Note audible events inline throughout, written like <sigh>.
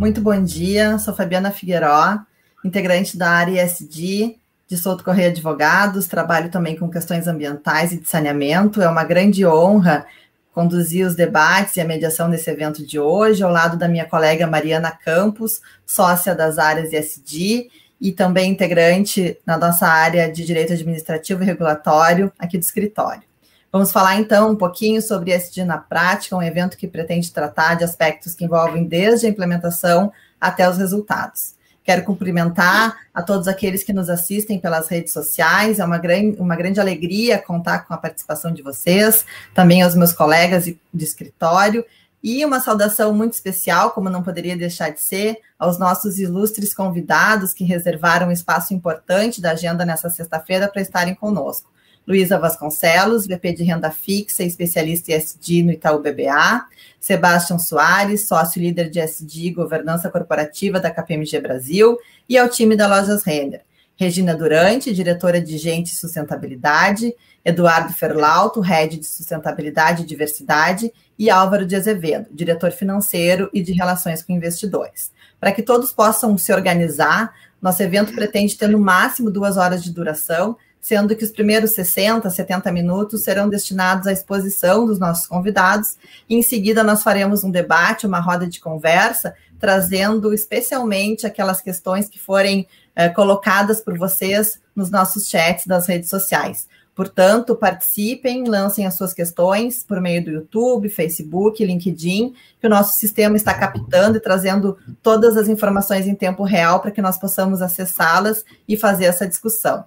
Muito bom dia, sou Fabiana Figueiró, integrante da área ESG de Souto Correia Advogados, trabalho também com questões ambientais e de saneamento. É uma grande honra conduzir os debates e a mediação desse evento de hoje, ao lado da minha colega Mariana Campos, sócia das áreas ESG e também integrante na nossa área de Direito Administrativo e Regulatório aqui do escritório. Vamos falar então um pouquinho sobre ESG na prática, um evento que pretende tratar de aspectos que envolvem desde a implementação até os resultados. Quero cumprimentar a todos aqueles que nos assistem pelas redes sociais. É uma grande, uma grande alegria contar com a participação de vocês, também aos meus colegas de, escritório. E uma saudação muito especial, como não poderia deixar de ser, aos nossos ilustres convidados que reservaram um espaço importante da agenda nessa sexta-feira para estarem conosco. Luísa Vasconcelos, VP de Renda Fixa especialista em SD no Itaú BBA, Sebastião Soares, sócio líder de SD Governança Corporativa da KPMG Brasil, e ao time da Lojas Renner. Regina Durante, diretora de Gente e Sustentabilidade, Eduardo Ferlauto, head de Sustentabilidade e Diversidade, e Álvaro de Azevedo, diretor financeiro e de Relações com Investidores. Para que todos possam se organizar, nosso evento pretende ter no máximo duas horas de duração, sendo que os primeiros 60, 70 minutos serão destinados à exposição dos nossos convidados, em seguida nós faremos um debate, uma roda de conversa, trazendo especialmente aquelas questões que forem eh, colocadas por vocês nos nossos chats das redes sociais. Portanto, participem, lancem as suas questões por meio do YouTube, Facebook, LinkedIn, que o nosso sistema está captando e trazendo todas as informações em tempo real para que nós possamos acessá-las e fazer essa discussão.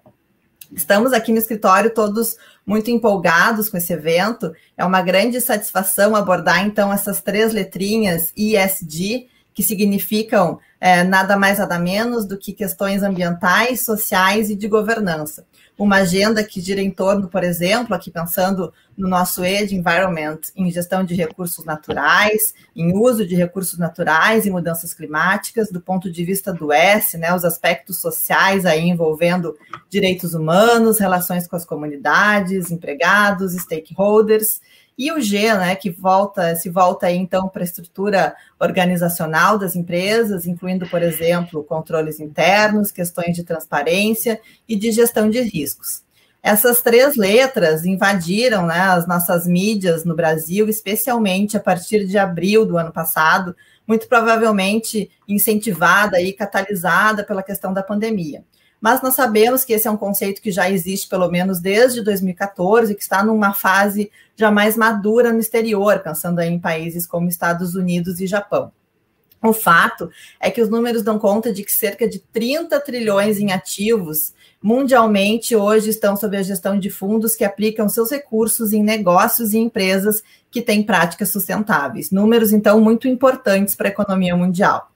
Estamos aqui no escritório todos muito empolgados com esse evento. É uma grande satisfação abordar, então, essas três letrinhas ISD, que significam é, nada mais nada menos do que questões ambientais, sociais e de governança uma agenda que gira em torno, por exemplo, aqui pensando no nosso ED Environment, em gestão de recursos naturais, em uso de recursos naturais e mudanças climáticas, do ponto de vista do S, né, os aspectos sociais aí envolvendo direitos humanos, relações com as comunidades, empregados, stakeholders, e o G, né, que volta, se volta aí então para a estrutura organizacional das empresas, incluindo, por exemplo, controles internos, questões de transparência e de gestão de riscos. Essas três letras invadiram né, as nossas mídias no Brasil, especialmente a partir de abril do ano passado, muito provavelmente incentivada e catalisada pela questão da pandemia mas nós sabemos que esse é um conceito que já existe pelo menos desde 2014, que está numa fase já mais madura no exterior, pensando em países como Estados Unidos e Japão. O fato é que os números dão conta de que cerca de 30 trilhões em ativos mundialmente hoje estão sob a gestão de fundos que aplicam seus recursos em negócios e empresas que têm práticas sustentáveis. Números, então, muito importantes para a economia mundial.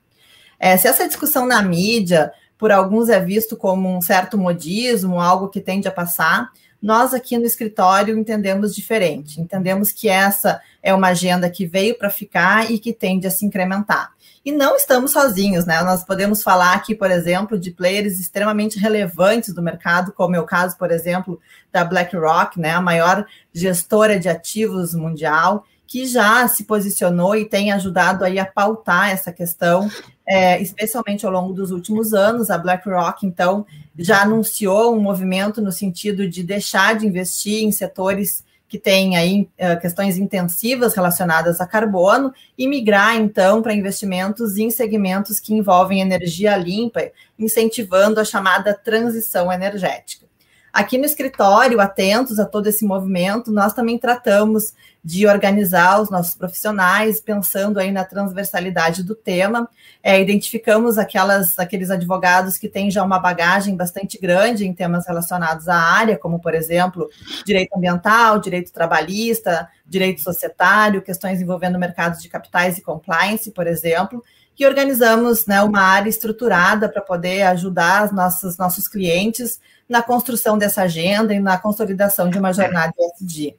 É, se essa discussão na mídia por alguns é visto como um certo modismo, algo que tende a passar. Nós aqui no escritório entendemos diferente. Entendemos que essa é uma agenda que veio para ficar e que tende a se incrementar. E não estamos sozinhos, né? Nós podemos falar aqui, por exemplo, de players extremamente relevantes do mercado, como é o caso, por exemplo, da BlackRock, né? A maior gestora de ativos mundial, que já se posicionou e tem ajudado aí a pautar essa questão é, especialmente ao longo dos últimos anos. A BlackRock, então, já anunciou um movimento no sentido de deixar de investir em setores que têm aí uh, questões intensivas relacionadas a carbono e migrar, então, para investimentos em segmentos que envolvem energia limpa, incentivando a chamada transição energética. Aqui no escritório, atentos a todo esse movimento, nós também tratamos de organizar os nossos profissionais, pensando aí na transversalidade do tema. É, identificamos aquelas, aqueles advogados que têm já uma bagagem bastante grande em temas relacionados à área, como, por exemplo, direito ambiental, direito trabalhista, direito societário, questões envolvendo mercados de capitais e compliance, por exemplo, que organizamos né, uma área estruturada para poder ajudar os nossos, nossos clientes na construção dessa agenda e na consolidação de uma jornada ESG.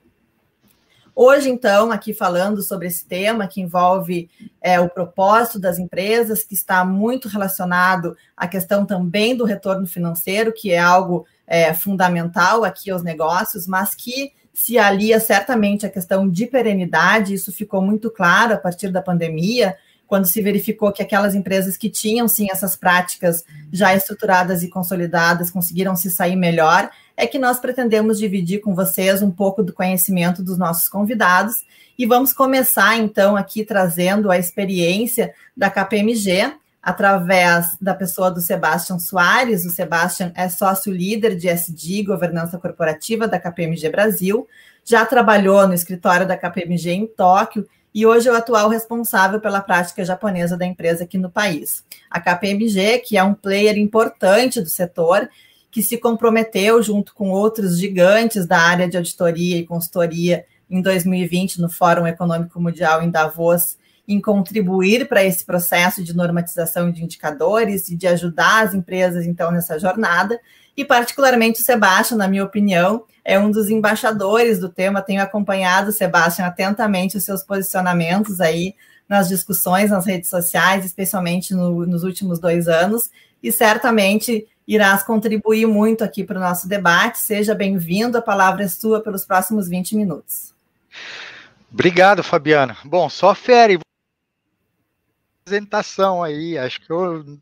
Hoje, então, aqui falando sobre esse tema que envolve é, o propósito das empresas, que está muito relacionado à questão também do retorno financeiro, que é algo é, fundamental aqui aos negócios, mas que se alia certamente à questão de perenidade, isso ficou muito claro a partir da pandemia, quando se verificou que aquelas empresas que tinham sim essas práticas já estruturadas e consolidadas conseguiram se sair melhor, é que nós pretendemos dividir com vocês um pouco do conhecimento dos nossos convidados e vamos começar então aqui trazendo a experiência da KPMG através da pessoa do Sebastian Soares. O Sebastian é sócio líder de SD, governança corporativa da KPMG Brasil, já trabalhou no escritório da KPMG em Tóquio e hoje é o atual responsável pela prática japonesa da empresa aqui no país. A KPMG, que é um player importante do setor, que se comprometeu junto com outros gigantes da área de auditoria e consultoria em 2020 no Fórum Econômico Mundial em Davos, em contribuir para esse processo de normatização de indicadores e de ajudar as empresas então nessa jornada. E particularmente o Sebastião, na minha opinião, é um dos embaixadores do tema. Tenho acompanhado, Sebastião, atentamente os seus posicionamentos aí nas discussões nas redes sociais, especialmente no, nos últimos dois anos, e certamente irás contribuir muito aqui para o nosso debate. Seja bem-vindo, a palavra é sua pelos próximos 20 minutos. Obrigado, Fabiana. Bom, só fere apresentação aí, acho que eu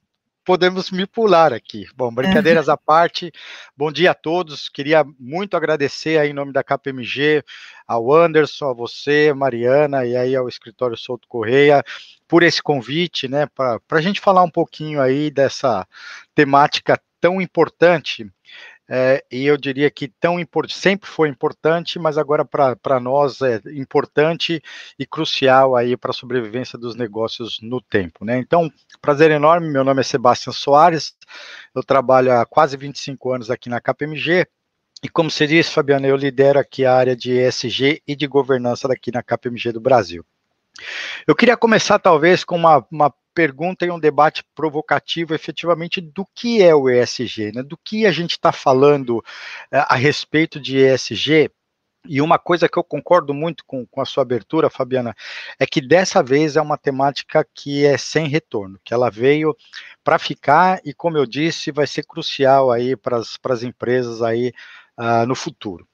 podemos me pular aqui. Bom, brincadeiras à parte, bom dia a todos. Queria muito agradecer aí em nome da KPMG ao Anderson, a você, Mariana, e aí ao escritório Souto Correia, por esse convite, né, para a gente falar um pouquinho aí dessa temática tão importante é, e eu diria que tão sempre foi importante, mas agora para nós é importante e crucial aí para a sobrevivência dos negócios no tempo, né? Então, prazer enorme, meu nome é Sebastião Soares, eu trabalho há quase 25 anos aqui na KPMG, e como você disse, Fabiana, eu lidero aqui a área de ESG e de governança daqui na KPMG do Brasil. Eu queria começar, talvez, com uma, uma pergunta e um debate provocativo, efetivamente, do que é o ESG, né? do que a gente está falando eh, a respeito de ESG. E uma coisa que eu concordo muito com, com a sua abertura, Fabiana, é que dessa vez é uma temática que é sem retorno, que ela veio para ficar e, como eu disse, vai ser crucial aí para as empresas aí uh, no futuro.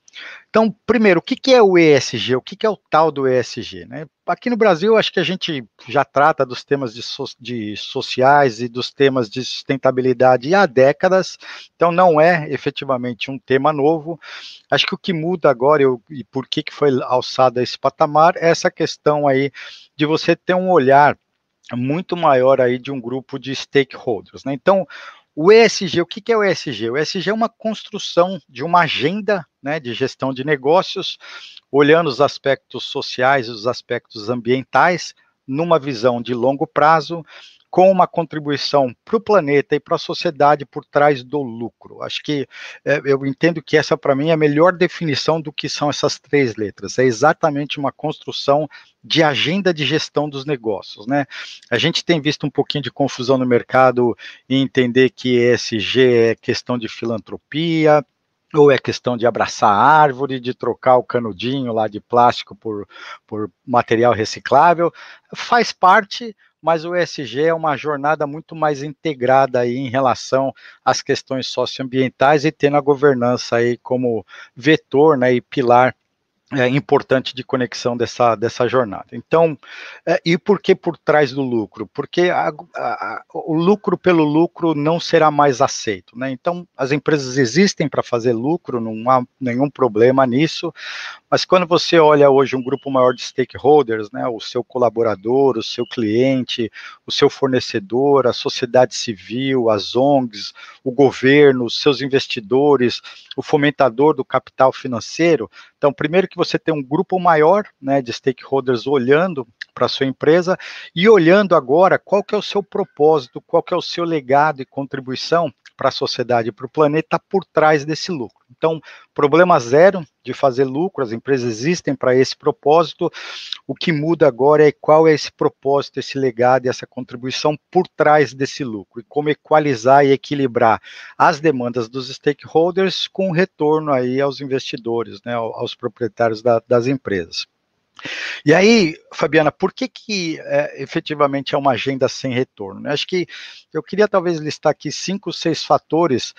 Então, primeiro, o que, é o ESG? O que, é o tal do ESG? Né? Aqui no Brasil, acho que a gente já trata dos temas de, so, de, sociais e dos temas de sustentabilidade há décadas, então não é efetivamente um tema novo. Acho que o que muda agora eu, e por que, que foi alçado a esse patamar é essa questão aí de você ter um olhar muito maior aí de um grupo de stakeholders. Né? Então, o ESG, o que é o ESG? O ESG é uma construção de uma agenda né, de gestão de negócios, olhando os aspectos sociais e os aspectos ambientais, numa visão de longo prazo, com uma contribuição para o planeta e para a sociedade por trás do lucro. Acho que é, eu entendo que essa, para mim, é a melhor definição do que são essas três letras. É exatamente uma construção de agenda de gestão dos negócios, né? A gente tem visto um pouquinho de confusão no mercado em entender que ESG é questão de filantropia, ou é questão de abraçar a árvore, de trocar o canudinho lá de plástico por, por material reciclável, faz parte, mas o ESG é uma jornada muito mais integrada aí em relação às questões socioambientais e tendo a governança aí como vetor né, e pilar é, importante de conexão dessa, dessa jornada. Então, é, e por que por trás do lucro? Porque a, a, o lucro pelo lucro não será mais aceito. Né? Então, as empresas existem para fazer lucro, não há nenhum problema nisso, mas quando você olha hoje um grupo maior de stakeholders, né, o seu colaborador, o seu cliente, o seu fornecedor, a sociedade civil, as ONGs, o governo, os seus investidores, o fomentador do capital financeiro, então, primeiro que você tem um grupo maior né, de stakeholders olhando para sua empresa e olhando agora qual que é o seu propósito, qual que é o seu legado e contribuição para a sociedade e para o planeta por trás desse lucro. Então, problema zero de fazer lucro, as empresas existem para esse propósito. O que muda agora é qual é esse propósito, esse legado e essa contribuição por trás desse lucro e como equalizar e equilibrar as demandas dos stakeholders com retorno aí aos investidores, né, aos proprietários da, das empresas. E aí, Fabiana, por que que é, efetivamente é uma agenda sem retorno? Acho que eu queria talvez listar aqui cinco, seis fatores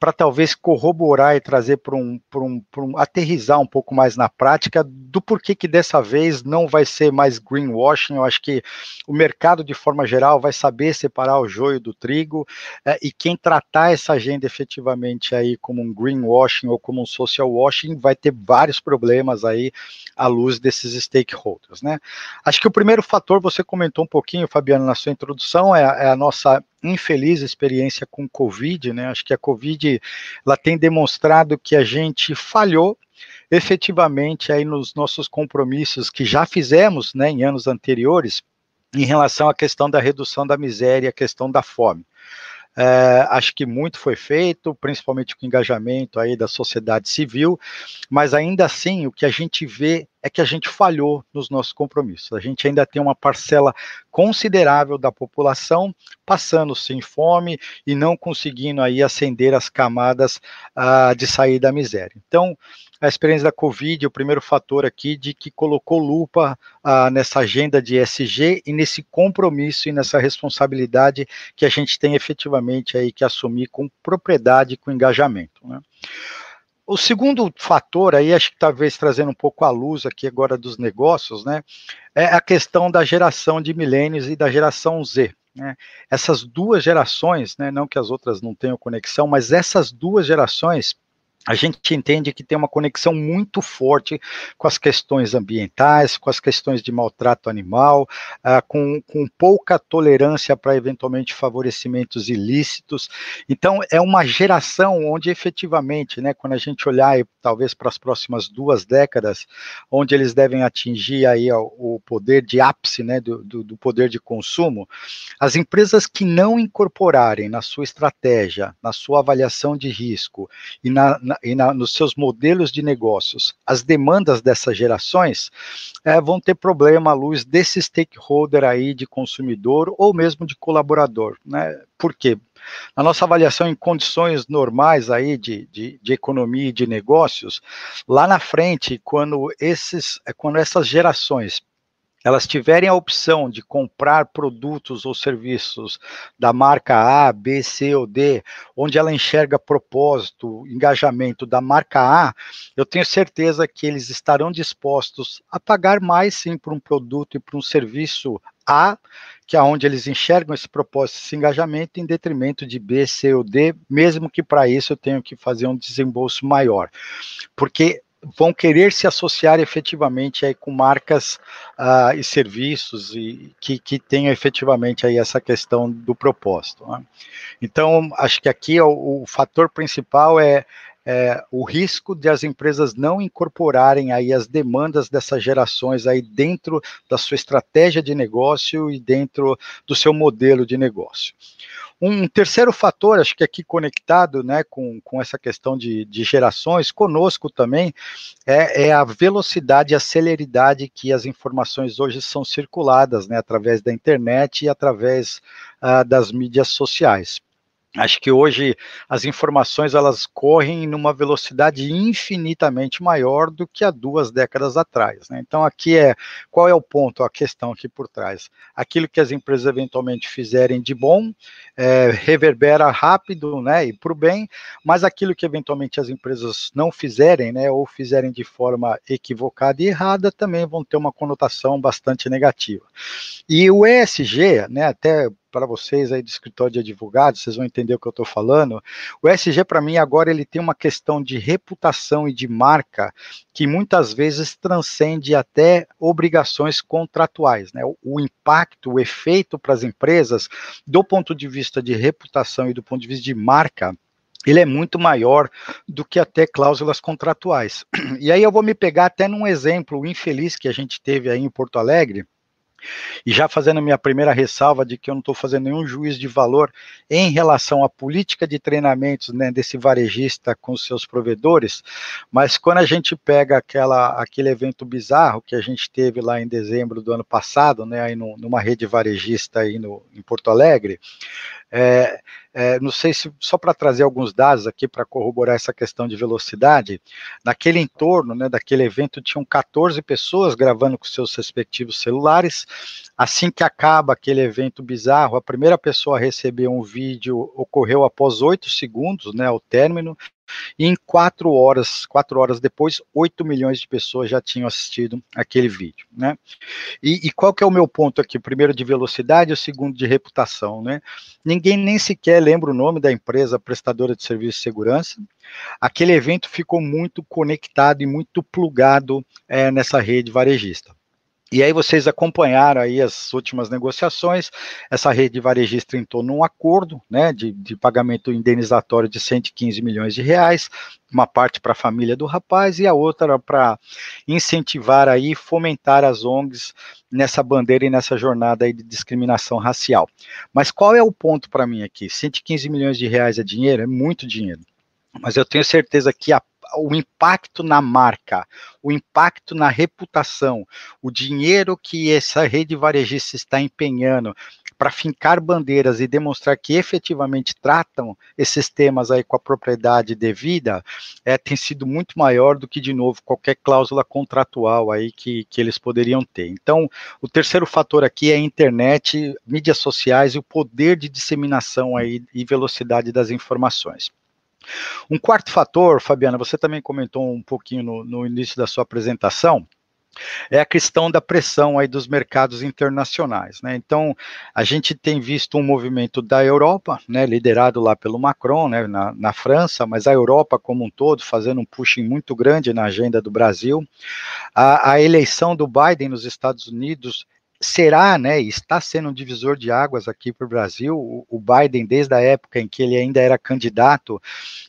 para talvez corroborar e trazer para um, um, um, aterrizar um pouco mais na prática do porquê que dessa vez não vai ser mais greenwashing. Eu acho que o mercado, de forma geral, vai saber separar o joio do trigo é, e quem tratar essa agenda efetivamente aí como um greenwashing ou como um social washing vai ter vários problemas aí à luz desses stakeholders, né? Acho que o primeiro fator você comentou um pouquinho, Fabiano, na sua introdução, é, é a nossa infeliz experiência com Covid, né? Acho que a Covid ela tem demonstrado que a gente falhou efetivamente aí nos nossos compromissos que já fizemos, né, em anos anteriores, em relação à questão da redução da miséria, a questão da fome. É, acho que muito foi feito, principalmente com o engajamento aí da sociedade civil, mas ainda assim o que a gente vê é que a gente falhou nos nossos compromissos. A gente ainda tem uma parcela considerável da população passando sem fome e não conseguindo aí ascender as camadas ah, de sair da miséria. Então, a experiência da Covid, o primeiro fator aqui de que colocou lupa ah, nessa agenda de ESG e nesse compromisso e nessa responsabilidade que a gente tem efetivamente aí que assumir com propriedade, com engajamento. Né? O segundo fator aí, acho que talvez trazendo um pouco a luz aqui agora dos negócios, né, é a questão da geração de milênios e da geração Z. Né? Essas duas gerações, né, não que as outras não tenham conexão, mas essas duas gerações a gente entende que tem uma conexão muito forte com as questões ambientais, com as questões de maltrato animal, uh, com, com pouca tolerância para eventualmente favorecimentos ilícitos. Então, é uma geração onde efetivamente, né, quando a gente olhar talvez para as próximas duas décadas, onde eles devem atingir aí o, o poder de ápice né, do, do, do poder de consumo, as empresas que não incorporarem na sua estratégia, na sua avaliação de risco e na, na, e na, nos seus modelos de negócios as demandas dessas gerações, é, vão ter problema à luz desse stakeholder aí de consumidor ou mesmo de colaborador. Né? Por quê? Na nossa avaliação em condições normais aí de, de, de, economia e de negócios, lá na frente, quando, esses, quando essas gerações elas tiverem a opção de comprar produtos ou serviços da marca A, B, C ou D, onde ela enxerga propósito, engajamento da marca A, eu tenho certeza que eles estarão dispostos a pagar mais sim por um produto e por um serviço A, que é onde eles enxergam esse propósito, esse engajamento, em detrimento de B, C ou D, mesmo que para isso eu tenha que fazer um desembolso maior. Porque vão querer se associar efetivamente aí com marcas uh, e serviços e que, que tenham efetivamente aí essa questão do propósito. Né? Então, acho que aqui o, o fator principal é, é, o risco de as empresas não incorporarem aí as demandas dessas gerações aí dentro da sua estratégia de negócio e dentro do seu modelo de negócio. Um terceiro fator, acho que aqui conectado né, com, com essa questão de, de gerações, conosco também, é, é, a velocidade e a celeridade que as informações hoje são circuladas né, através da internet e através uh, das mídias sociais. Acho que hoje as informações elas correm numa velocidade infinitamente maior do que há duas décadas atrás. Né? Então aqui é qual é o ponto, a questão aqui por trás. Aquilo que as empresas eventualmente fizerem de bom é, reverbera rápido, né, e para o bem, mas aquilo que eventualmente as empresas não fizerem, né, ou fizerem de forma equivocada e errada, também vão ter uma conotação bastante negativa. E o ESG, né, até para vocês aí do escritório de advogados, vocês vão entender o que eu estou falando. O SG, para mim, agora ele tem uma questão de reputação e de marca que muitas vezes transcende até obrigações contratuais. Né? O, o impacto, o efeito para as empresas, do ponto de vista de reputação e do ponto de vista de marca, ele é muito maior do que até cláusulas contratuais. <clears throat> E aí eu vou me pegar até num exemplo infeliz que a gente teve aí em Porto Alegre, e já fazendo minha primeira ressalva de que eu não estou fazendo nenhum juízo de valor em relação à política de treinamentos né, desse varejista com seus provedores, mas quando a gente pega aquela, aquele evento bizarro que a gente teve lá em dezembro do ano passado, né, aí no, numa rede varejista aí no, em Porto Alegre, É, é, não sei se só para trazer alguns dados aqui para corroborar essa questão de velocidade, naquele entorno, né, daquele evento, tinham 14 pessoas gravando com seus respectivos celulares. Assim que acaba aquele evento bizarro, a primeira pessoa a receber um vídeo ocorreu após oito segundos, né, ao término, e em quatro horas, quatro horas depois, 8 milhões de pessoas já tinham assistido aquele vídeo, né? E, e, qual que é o meu ponto aqui? O primeiro de velocidade, o segundo de reputação, né? Ninguém nem sequer lembra o nome da empresa prestadora de serviço de segurança. Aquele evento ficou muito conectado e muito plugado é, nessa rede varejista. E aí vocês acompanharam aí as últimas negociações, essa rede varejista entrou num acordo, né, de, de pagamento indenizatório de 115 milhões de reais, uma parte para a família do rapaz e a outra para incentivar aí, fomentar as ONGs nessa bandeira e nessa jornada aí de discriminação racial. Mas qual é o ponto para mim aqui? 115 milhões de reais é dinheiro? É muito dinheiro. Mas eu tenho certeza que a o impacto na marca, o impacto na reputação, o dinheiro que essa rede varejista está empenhando para fincar bandeiras e demonstrar que efetivamente tratam esses temas aí com a propriedade devida, é, tem sido muito maior do que, de novo, qualquer cláusula contratual aí que, que eles poderiam ter. Então, o terceiro fator aqui é a internet, mídias sociais e o poder de disseminação aí e velocidade das informações. Um quarto fator, Fabiana, você também comentou um pouquinho no, no início da sua apresentação, é a questão da pressão aí dos mercados internacionais, né? Então, a gente tem visto um movimento da Europa, né, liderado lá pelo Macron, né, na, na, França, mas a Europa como um todo fazendo um pushing muito grande na agenda do Brasil. A, a eleição do Biden nos Estados Unidos será, né, está sendo um divisor de águas aqui para o Brasil. O Biden, desde a época em que ele ainda era candidato,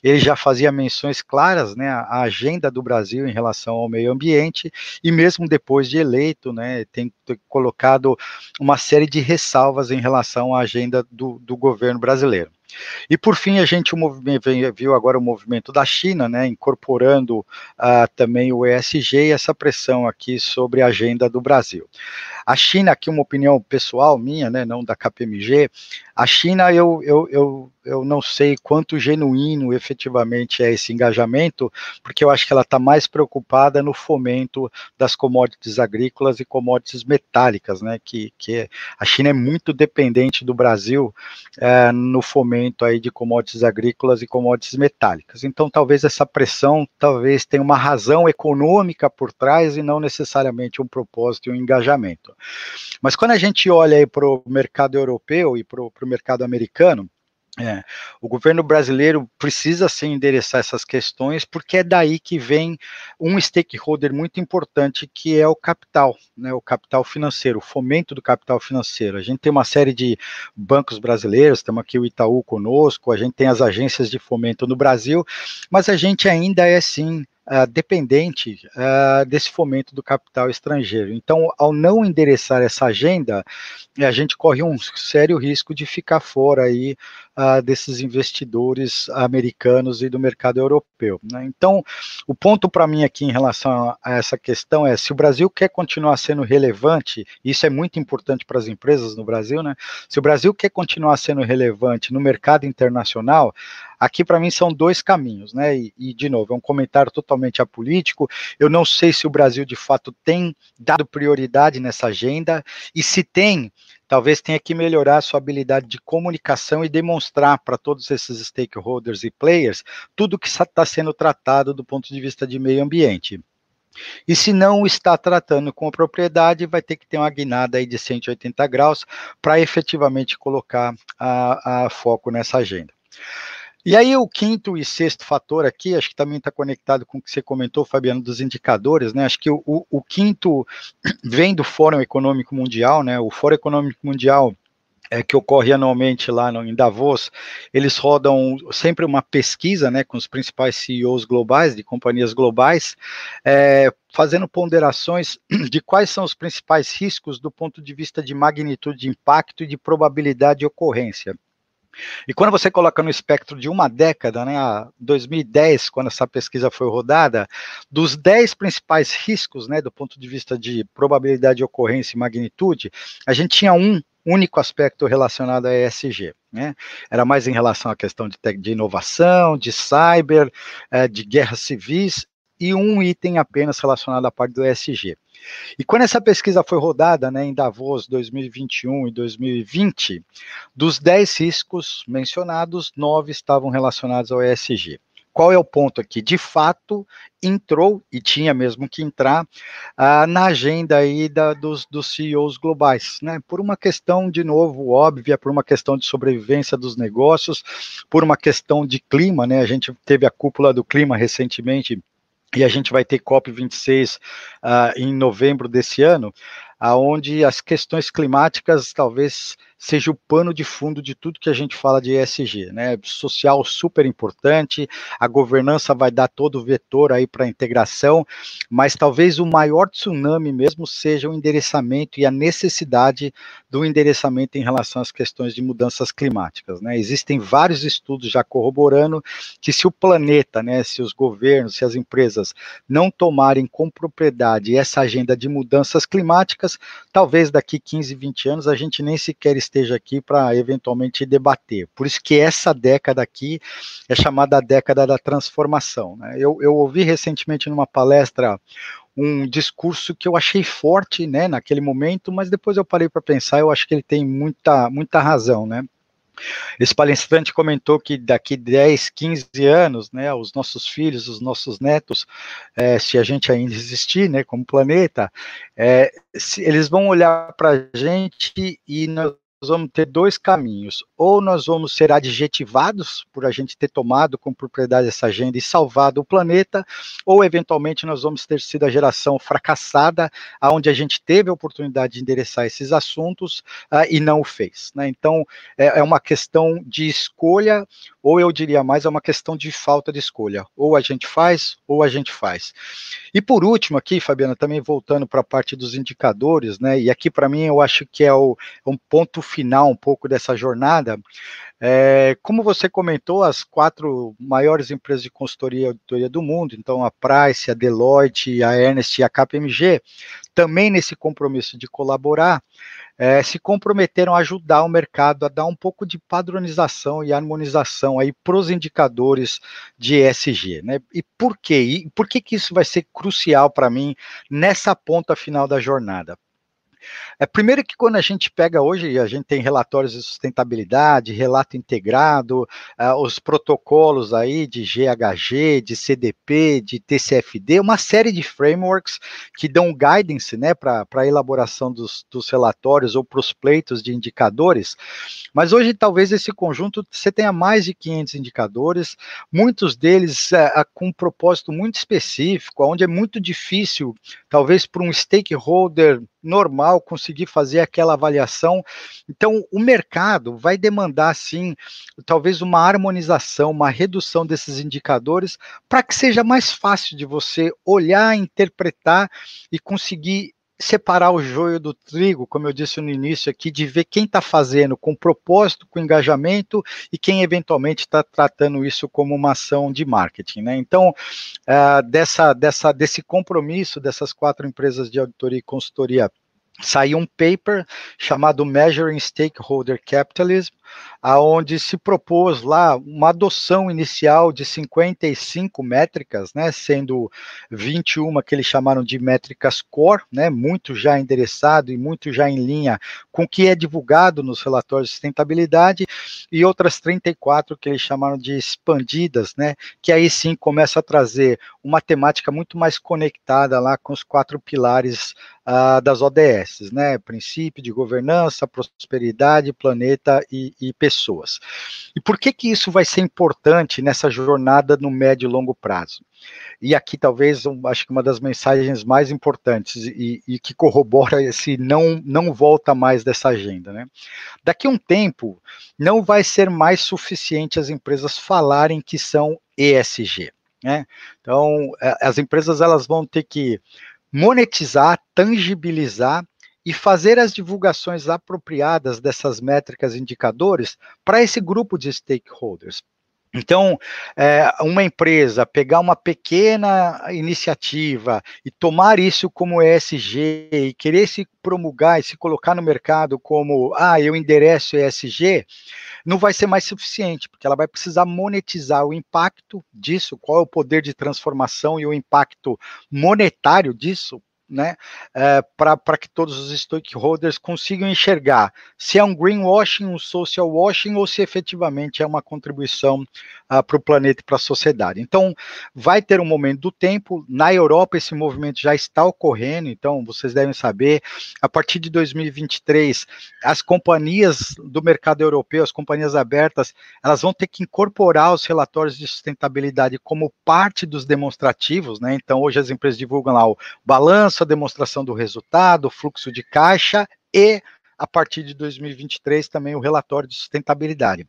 ele já fazia menções claras, né, à agenda do Brasil em relação ao meio ambiente, e mesmo depois de eleito, né, tem colocado uma série de ressalvas em relação à agenda do, do governo brasileiro. E por fim, a gente viu agora o movimento da China, né, incorporando uh, também o ESG e essa pressão aqui sobre a agenda do Brasil. A China, aqui uma opinião pessoal minha, né, não da KPMG, a China eu, eu, eu, eu não sei quanto genuíno efetivamente é esse engajamento, porque eu acho que ela está mais preocupada no fomento das commodities agrícolas e commodities metálicas, né, que, que a China é muito dependente do Brasil é, no fomento aí de commodities agrícolas e commodities metálicas. Então talvez essa pressão talvez tenha uma razão econômica por trás e não necessariamente um propósito e um engajamento. Mas quando a gente olha para o mercado europeu e para o mercado americano, é, o governo brasileiro precisa sim endereçar essas questões, porque é daí que vem um stakeholder muito importante, que é o capital, né, o capital financeiro, o fomento do capital financeiro. A gente tem uma série de bancos brasileiros, temos aqui o Itaú conosco, a gente tem as agências de fomento no Brasil, mas a gente ainda é sim uh, dependente uh, desse fomento do capital estrangeiro. Então, ao não endereçar essa agenda, a gente corre um sério risco de ficar fora aí uh, desses investidores americanos e do mercado europeu. Né? Então, o ponto para mim aqui em relação a essa questão é se o Brasil quer continuar sendo relevante, isso é muito importante para as empresas no Brasil, né? Se o Brasil quer continuar sendo relevante no mercado internacional, Aqui, para mim, são dois caminhos, né? E, e, de novo, é um comentário totalmente apolítico. Eu não sei se o Brasil, de fato, tem dado prioridade nessa agenda, e se tem, talvez tenha que melhorar a sua habilidade de comunicação e demonstrar para todos esses stakeholders e players tudo que está sendo tratado do ponto de vista de meio ambiente. E se não está tratando com propriedade, vai ter que ter uma guinada aí de 180 graus para efetivamente colocar a, a foco nessa agenda. E aí o quinto e sexto fator aqui, acho que também está conectado com o que você comentou, Fabiano, dos indicadores, né? Acho que o, o, quinto <clears throat> vem do Fórum Econômico Mundial, né? O Fórum Econômico Mundial é, que ocorre anualmente lá no, em Davos, eles rodam sempre uma pesquisa né, com os principais CEOs globais, de companhias globais, é, fazendo ponderações <clears throat> de quais são os principais riscos do ponto de vista de magnitude de impacto e de probabilidade de ocorrência. E quando você coloca no espectro de uma década, né, a 2010, quando essa pesquisa foi rodada, dos 10 principais riscos, né, do ponto de vista de probabilidade de ocorrência e magnitude, a gente tinha um único aspecto relacionado a ESG. Né? Era mais em relação à questão de, de inovação, de cyber, é, de guerras civis, e um item apenas relacionado à parte do ESG. E quando essa pesquisa foi rodada né, em Davos 2021 e 2020, dos 10 riscos mencionados, nove estavam relacionados ao ESG. Qual é o ponto aqui? De fato, entrou, e tinha mesmo que entrar, uh, na agenda aí da, dos, dos CEOs globais, né? Por uma questão, de novo, óbvia, por uma questão de sobrevivência dos negócios, por uma questão de clima, né? A gente teve a cúpula do clima recentemente, e a gente vai ter COP26 uh, em novembro desse ano, aonde as questões climáticas talvez seja o pano de fundo de tudo que a gente fala de ESG, né? Social super importante, a governança vai dar todo o vetor aí para a integração, mas talvez o maior tsunami mesmo seja o endereçamento e a necessidade do endereçamento em relação às questões de mudanças climáticas, né? Existem vários estudos já corroborando que se o planeta, né, se os governos, se as empresas não tomarem com propriedade essa agenda de mudanças climáticas, talvez daqui 15, 20 anos a gente nem sequer aqui para eventualmente debater. Por isso que essa década aqui é chamada a década da transformação. Né? Eu, eu ouvi recentemente numa palestra um discurso que eu achei forte, né, naquele momento, mas depois eu parei para pensar, eu acho que ele tem muita, muita razão, né? Esse palestrante comentou que daqui 10, 15 anos, né, os nossos filhos, os nossos netos, é, se a gente ainda existir, né, como planeta, é, se, eles vão olhar para a gente e nós vamos ter dois caminhos. Ou nós vamos ser adjetivados por a gente ter tomado com propriedade essa agenda e salvado o planeta, ou eventualmente nós vamos ter sido a geração fracassada, aonde a gente teve a oportunidade de endereçar esses assuntos uh, e não o fez. Né? Então, é, é uma questão de escolha, ou eu diria mais, é uma questão de falta de escolha. Ou a gente faz, ou a gente faz. E por último aqui, Fabiana, também voltando para a parte dos indicadores, né? E aqui para mim eu acho que é o, um ponto final um pouco dessa jornada, é, como você comentou, as quatro maiores empresas de consultoria e auditoria do mundo, então a Price, a Deloitte, a Ernst e a KPMG, também nesse compromisso de colaborar, é, se comprometeram a ajudar o mercado a dar um pouco de padronização e harmonização aí para os indicadores de ESG, né? E por quê? E por que, que isso vai ser crucial para mim nessa ponta final da jornada? É primeiro que quando a gente pega hoje, a gente tem relatórios de sustentabilidade, relato integrado, uh, os protocolos aí de GHG, de CDP, de TCFD, uma série de frameworks que dão guidance, né, para a elaboração dos, dos relatórios ou para os pleitos de indicadores. Mas hoje talvez esse conjunto você tenha mais de 500 indicadores, muitos deles uh, com um propósito muito específico, onde é muito difícil, talvez para um stakeholder normal conseguir fazer aquela avaliação. Então, o mercado vai demandar, sim, talvez uma harmonização, uma redução desses indicadores, para que seja mais fácil de você olhar, interpretar e conseguir separar o joio do trigo, como eu disse no início aqui, de ver quem está fazendo com propósito, com engajamento e quem eventualmente está tratando isso como uma ação de marketing. Né? Então, uh, dessa, dessa, desse compromisso dessas quatro empresas de auditoria e consultoria saiu um paper chamado Measuring Stakeholder Capitalism, aonde se propôs lá uma adoção inicial de 55 métricas, né, sendo 21 que eles chamaram de métricas core, né, muito já endereçado e muito já em linha com o que é divulgado nos relatórios de sustentabilidade, e outras 34 que eles chamaram de expandidas, né, que aí sim começa a trazer uma temática muito mais conectada lá com os quatro pilares das ODS, né, princípio de governança, prosperidade, planeta e, e pessoas. E por que que isso vai ser importante nessa jornada no médio e longo prazo? E aqui talvez um, acho que uma das mensagens mais importantes e, e, que corrobora esse não não volta mais dessa agenda, né? Daqui a um tempo não vai ser mais suficiente as empresas falarem que são ESG, né? Então as empresas elas vão ter que monetizar, tangibilizar e fazer as divulgações apropriadas dessas métricas indicadores para esse grupo de stakeholders. Então, é, uma empresa pegar uma pequena iniciativa e tomar isso como ESG e querer se promulgar e se colocar no mercado como, ah, eu endereço ESG, não vai ser mais suficiente, porque ela vai precisar monetizar o impacto disso, qual é o poder de transformação e o impacto monetário disso né, é, para que todos os stakeholders consigam enxergar se é um greenwashing, um social washing ou se efetivamente é uma contribuição uh, para o planeta e para a sociedade. Então, vai ter um momento do tempo. Na Europa, esse movimento já está ocorrendo, então vocês devem saber, a partir de 2023, as companhias do mercado europeu, as companhias abertas, elas vão ter que incorporar os relatórios de sustentabilidade como parte dos demonstrativos, né? Então, hoje as empresas divulgam lá o balanço a demonstração do resultado, fluxo de caixa e, a partir de 2023, também o relatório de sustentabilidade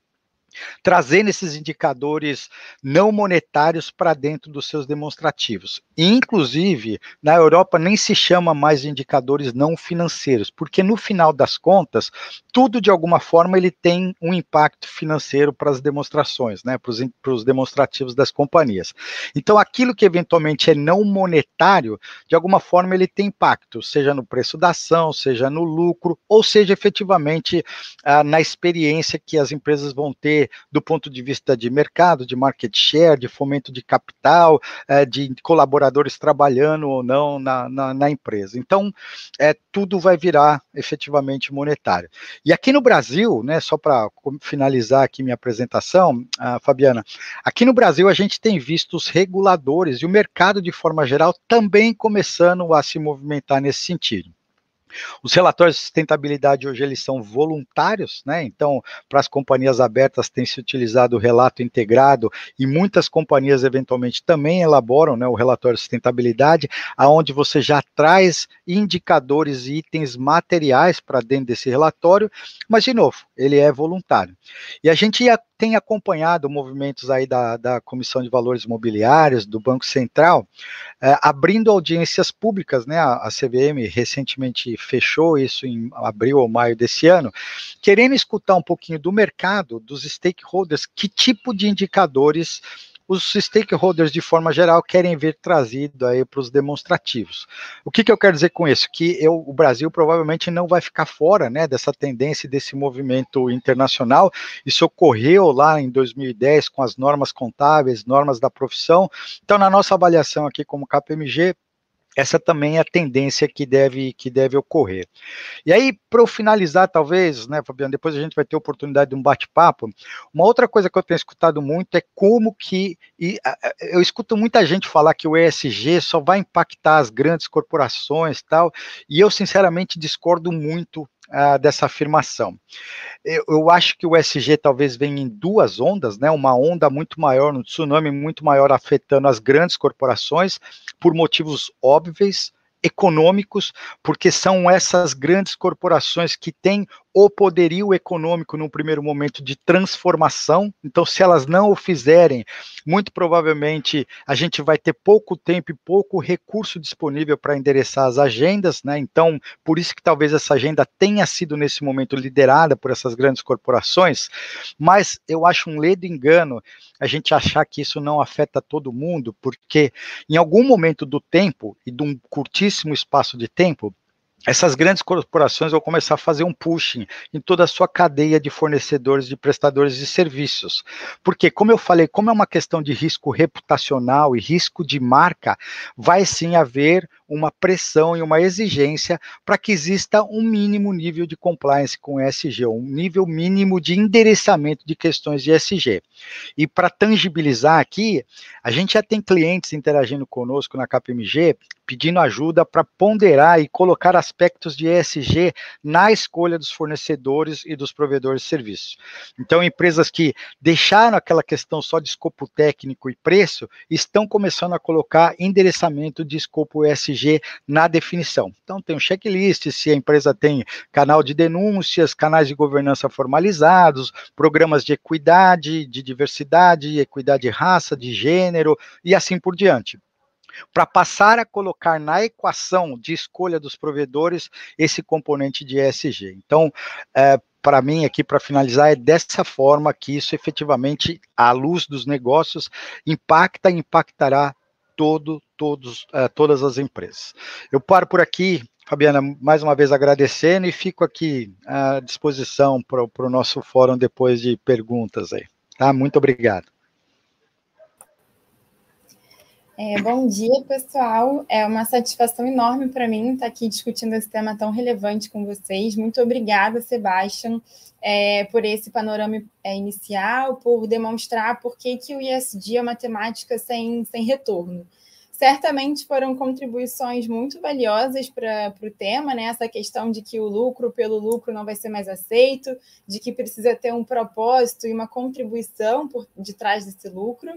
trazendo esses indicadores não monetários para dentro dos seus demonstrativos. Inclusive, na Europa nem se chama mais indicadores não financeiros, porque no final das contas, tudo de alguma forma ele tem um impacto financeiro para as demonstrações, né, para os demonstrativos das companhias. Então, aquilo que eventualmente é não monetário, de alguma forma ele tem impacto, seja no preço da ação, seja no lucro, ou seja efetivamente ah, na experiência que as empresas vão ter do ponto de vista de mercado, de market share, de fomento de capital, é, de colaboradores trabalhando ou não na, na, na, empresa. Então, é, tudo vai virar efetivamente monetário. E aqui no Brasil, né, só para finalizar aqui minha apresentação, Fabiana, aqui no Brasil a gente tem visto os reguladores e o mercado de forma geral também começando a se movimentar nesse sentido. Os relatórios de sustentabilidade hoje eles são voluntários, né? Então, para as companhias abertas tem se utilizado o relato integrado e muitas companhias eventualmente também elaboram, né, o relatório de sustentabilidade, aonde você já traz indicadores e itens materiais para dentro desse relatório, mas de novo, ele é voluntário. E a gente ia tem acompanhado movimentos aí da, da Comissão de Valores Imobiliários, do Banco Central, é, abrindo audiências públicas, né? A, a, CVM recentemente fechou isso em abril ou maio desse ano, querendo escutar um pouquinho do mercado, dos stakeholders, que tipo de indicadores os stakeholders, de forma geral, querem ver trazido aí para os demonstrativos. O que, que eu quero dizer com isso? Que eu, o Brasil provavelmente não vai ficar fora né, dessa tendência, desse movimento internacional. Isso ocorreu lá em 2010 com as normas contábeis, normas da profissão. Então, na nossa avaliação aqui como KPMG, essa também é a tendência que deve, que deve ocorrer. E aí, para finalizar, talvez, né, Fabiano, depois a gente vai ter oportunidade de um bate-papo. Uma outra coisa que eu tenho escutado muito é como que. E, eu escuto muita gente falar que o ESG só vai impactar as grandes corporações tal, e eu, sinceramente, discordo muito uh, dessa afirmação. Eu, eu, acho que o SG talvez venha em duas ondas, né? Uma onda muito maior, um tsunami muito maior afetando as grandes corporações por motivos óbvios, econômicos, porque são essas grandes corporações que têm o poderio econômico num primeiro momento de transformação. Então, se elas não o fizerem, muito provavelmente a gente vai ter pouco tempo e pouco recurso disponível para endereçar as agendas, né? Então, por isso que talvez essa agenda tenha sido nesse momento liderada por essas grandes corporações, mas eu acho um ledo engano a gente achar que isso não afeta todo mundo, porque em algum momento do tempo e de um curtíssimo espaço de tempo, essas grandes corporações vão começar a fazer um pushing em toda a sua cadeia de fornecedores e prestadores de serviços. Porque, como eu falei, como é uma questão de risco reputacional e risco de marca, vai sim haver uma pressão e uma exigência para que exista um mínimo nível de compliance com ESG, um nível mínimo de endereçamento de questões de ESG. E para tangibilizar aqui, a gente já tem clientes interagindo conosco na KPMG pedindo ajuda para ponderar e colocar aspectos de ESG na escolha dos fornecedores e dos provedores de serviços. Então, empresas que deixaram aquela questão só de escopo técnico e preço estão começando a colocar endereçamento de escopo ESG na definição. Então, tem um checklist, se a empresa tem canal de denúncias, canais de governança formalizados, programas de equidade, de diversidade, equidade de raça, de gênero e assim por diante para passar a colocar na equação de escolha dos provedores esse componente de ESG. Então, é, para mim aqui para finalizar é dessa forma que isso efetivamente à luz dos negócios impacta e impactará todo todos uh, todas as empresas. Eu paro por aqui, Fabiana, mais uma vez agradecendo e fico aqui à disposição para o nosso fórum depois de perguntas aí. Tá? Muito obrigado. É, bom dia, pessoal. É uma satisfação enorme para mim estar aqui discutindo esse tema tão relevante com vocês. Muito obrigada, Sebastian, é, por esse panorama é, inicial, por demonstrar por que, que o ISD é uma temática sem, sem retorno. Certamente foram contribuições muito valiosas para o tema, né? Essa questão de que o lucro pelo lucro não vai ser mais aceito, de que precisa ter um propósito e uma contribuição por detrás desse lucro.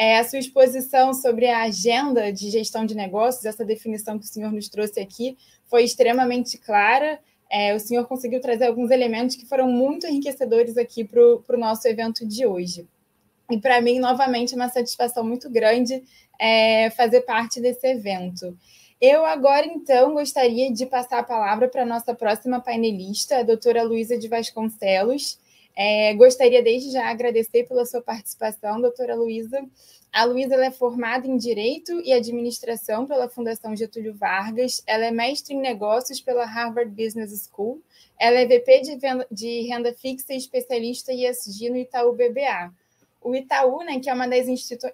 É, a sua exposição sobre a agenda de gestão de negócios, essa definição que o senhor nos trouxe aqui, foi extremamente clara. É, o senhor conseguiu trazer alguns elementos que foram muito enriquecedores aqui para o nosso evento de hoje. E para mim, novamente, é uma satisfação muito grande é, fazer parte desse evento. Eu agora, então, gostaria de passar a palavra para a nossa próxima painelista, a doutora Luísa de Vasconcelos. É, gostaria desde já agradecer pela sua participação, doutora Luísa. A Luísa é formada em Direito e Administração pela Fundação Getúlio Vargas. Ela é mestre em Negócios pela Harvard Business School. Ela é VP de, venda, de Renda Fixa e especialista em ESG no Itaú BBA. O Itaú, né, que é uma das,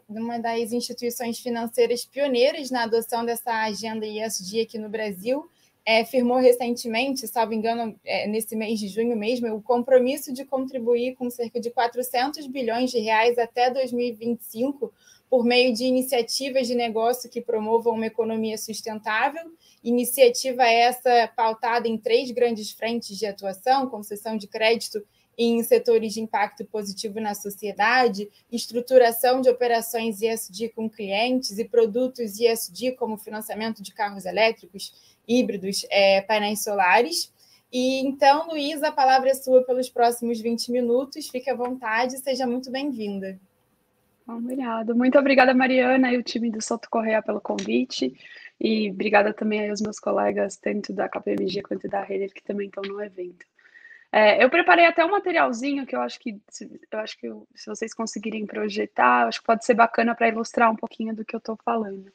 uma das instituições financeiras pioneiras na adoção dessa agenda ESG aqui no Brasil, é, firmou recentemente, salvo engano, é, nesse mês de junho mesmo, o compromisso de contribuir com cerca de 400 bilhões de reais até 2025 por meio de iniciativas de negócio que promovam uma economia sustentável. Iniciativa essa pautada em três grandes frentes de atuação: concessão de crédito em setores de impacto positivo na sociedade, estruturação de operações ESG com clientes e produtos ESG, como financiamento de carros elétricos, híbridos, é, painéis solares. E então, Luísa, a palavra é sua pelos próximos 20 minutos. Fique à vontade, seja muito bem-vinda. Obrigada. Muito obrigada, Mariana e o time do Soto Correia pelo convite. E obrigada também aos meus colegas, tanto da KPMG quanto da Renner, que também estão no evento. É, eu preparei até um materialzinho que eu acho que eu acho que se vocês conseguirem projetar, acho que pode ser bacana para ilustrar um pouquinho do que eu estou falando.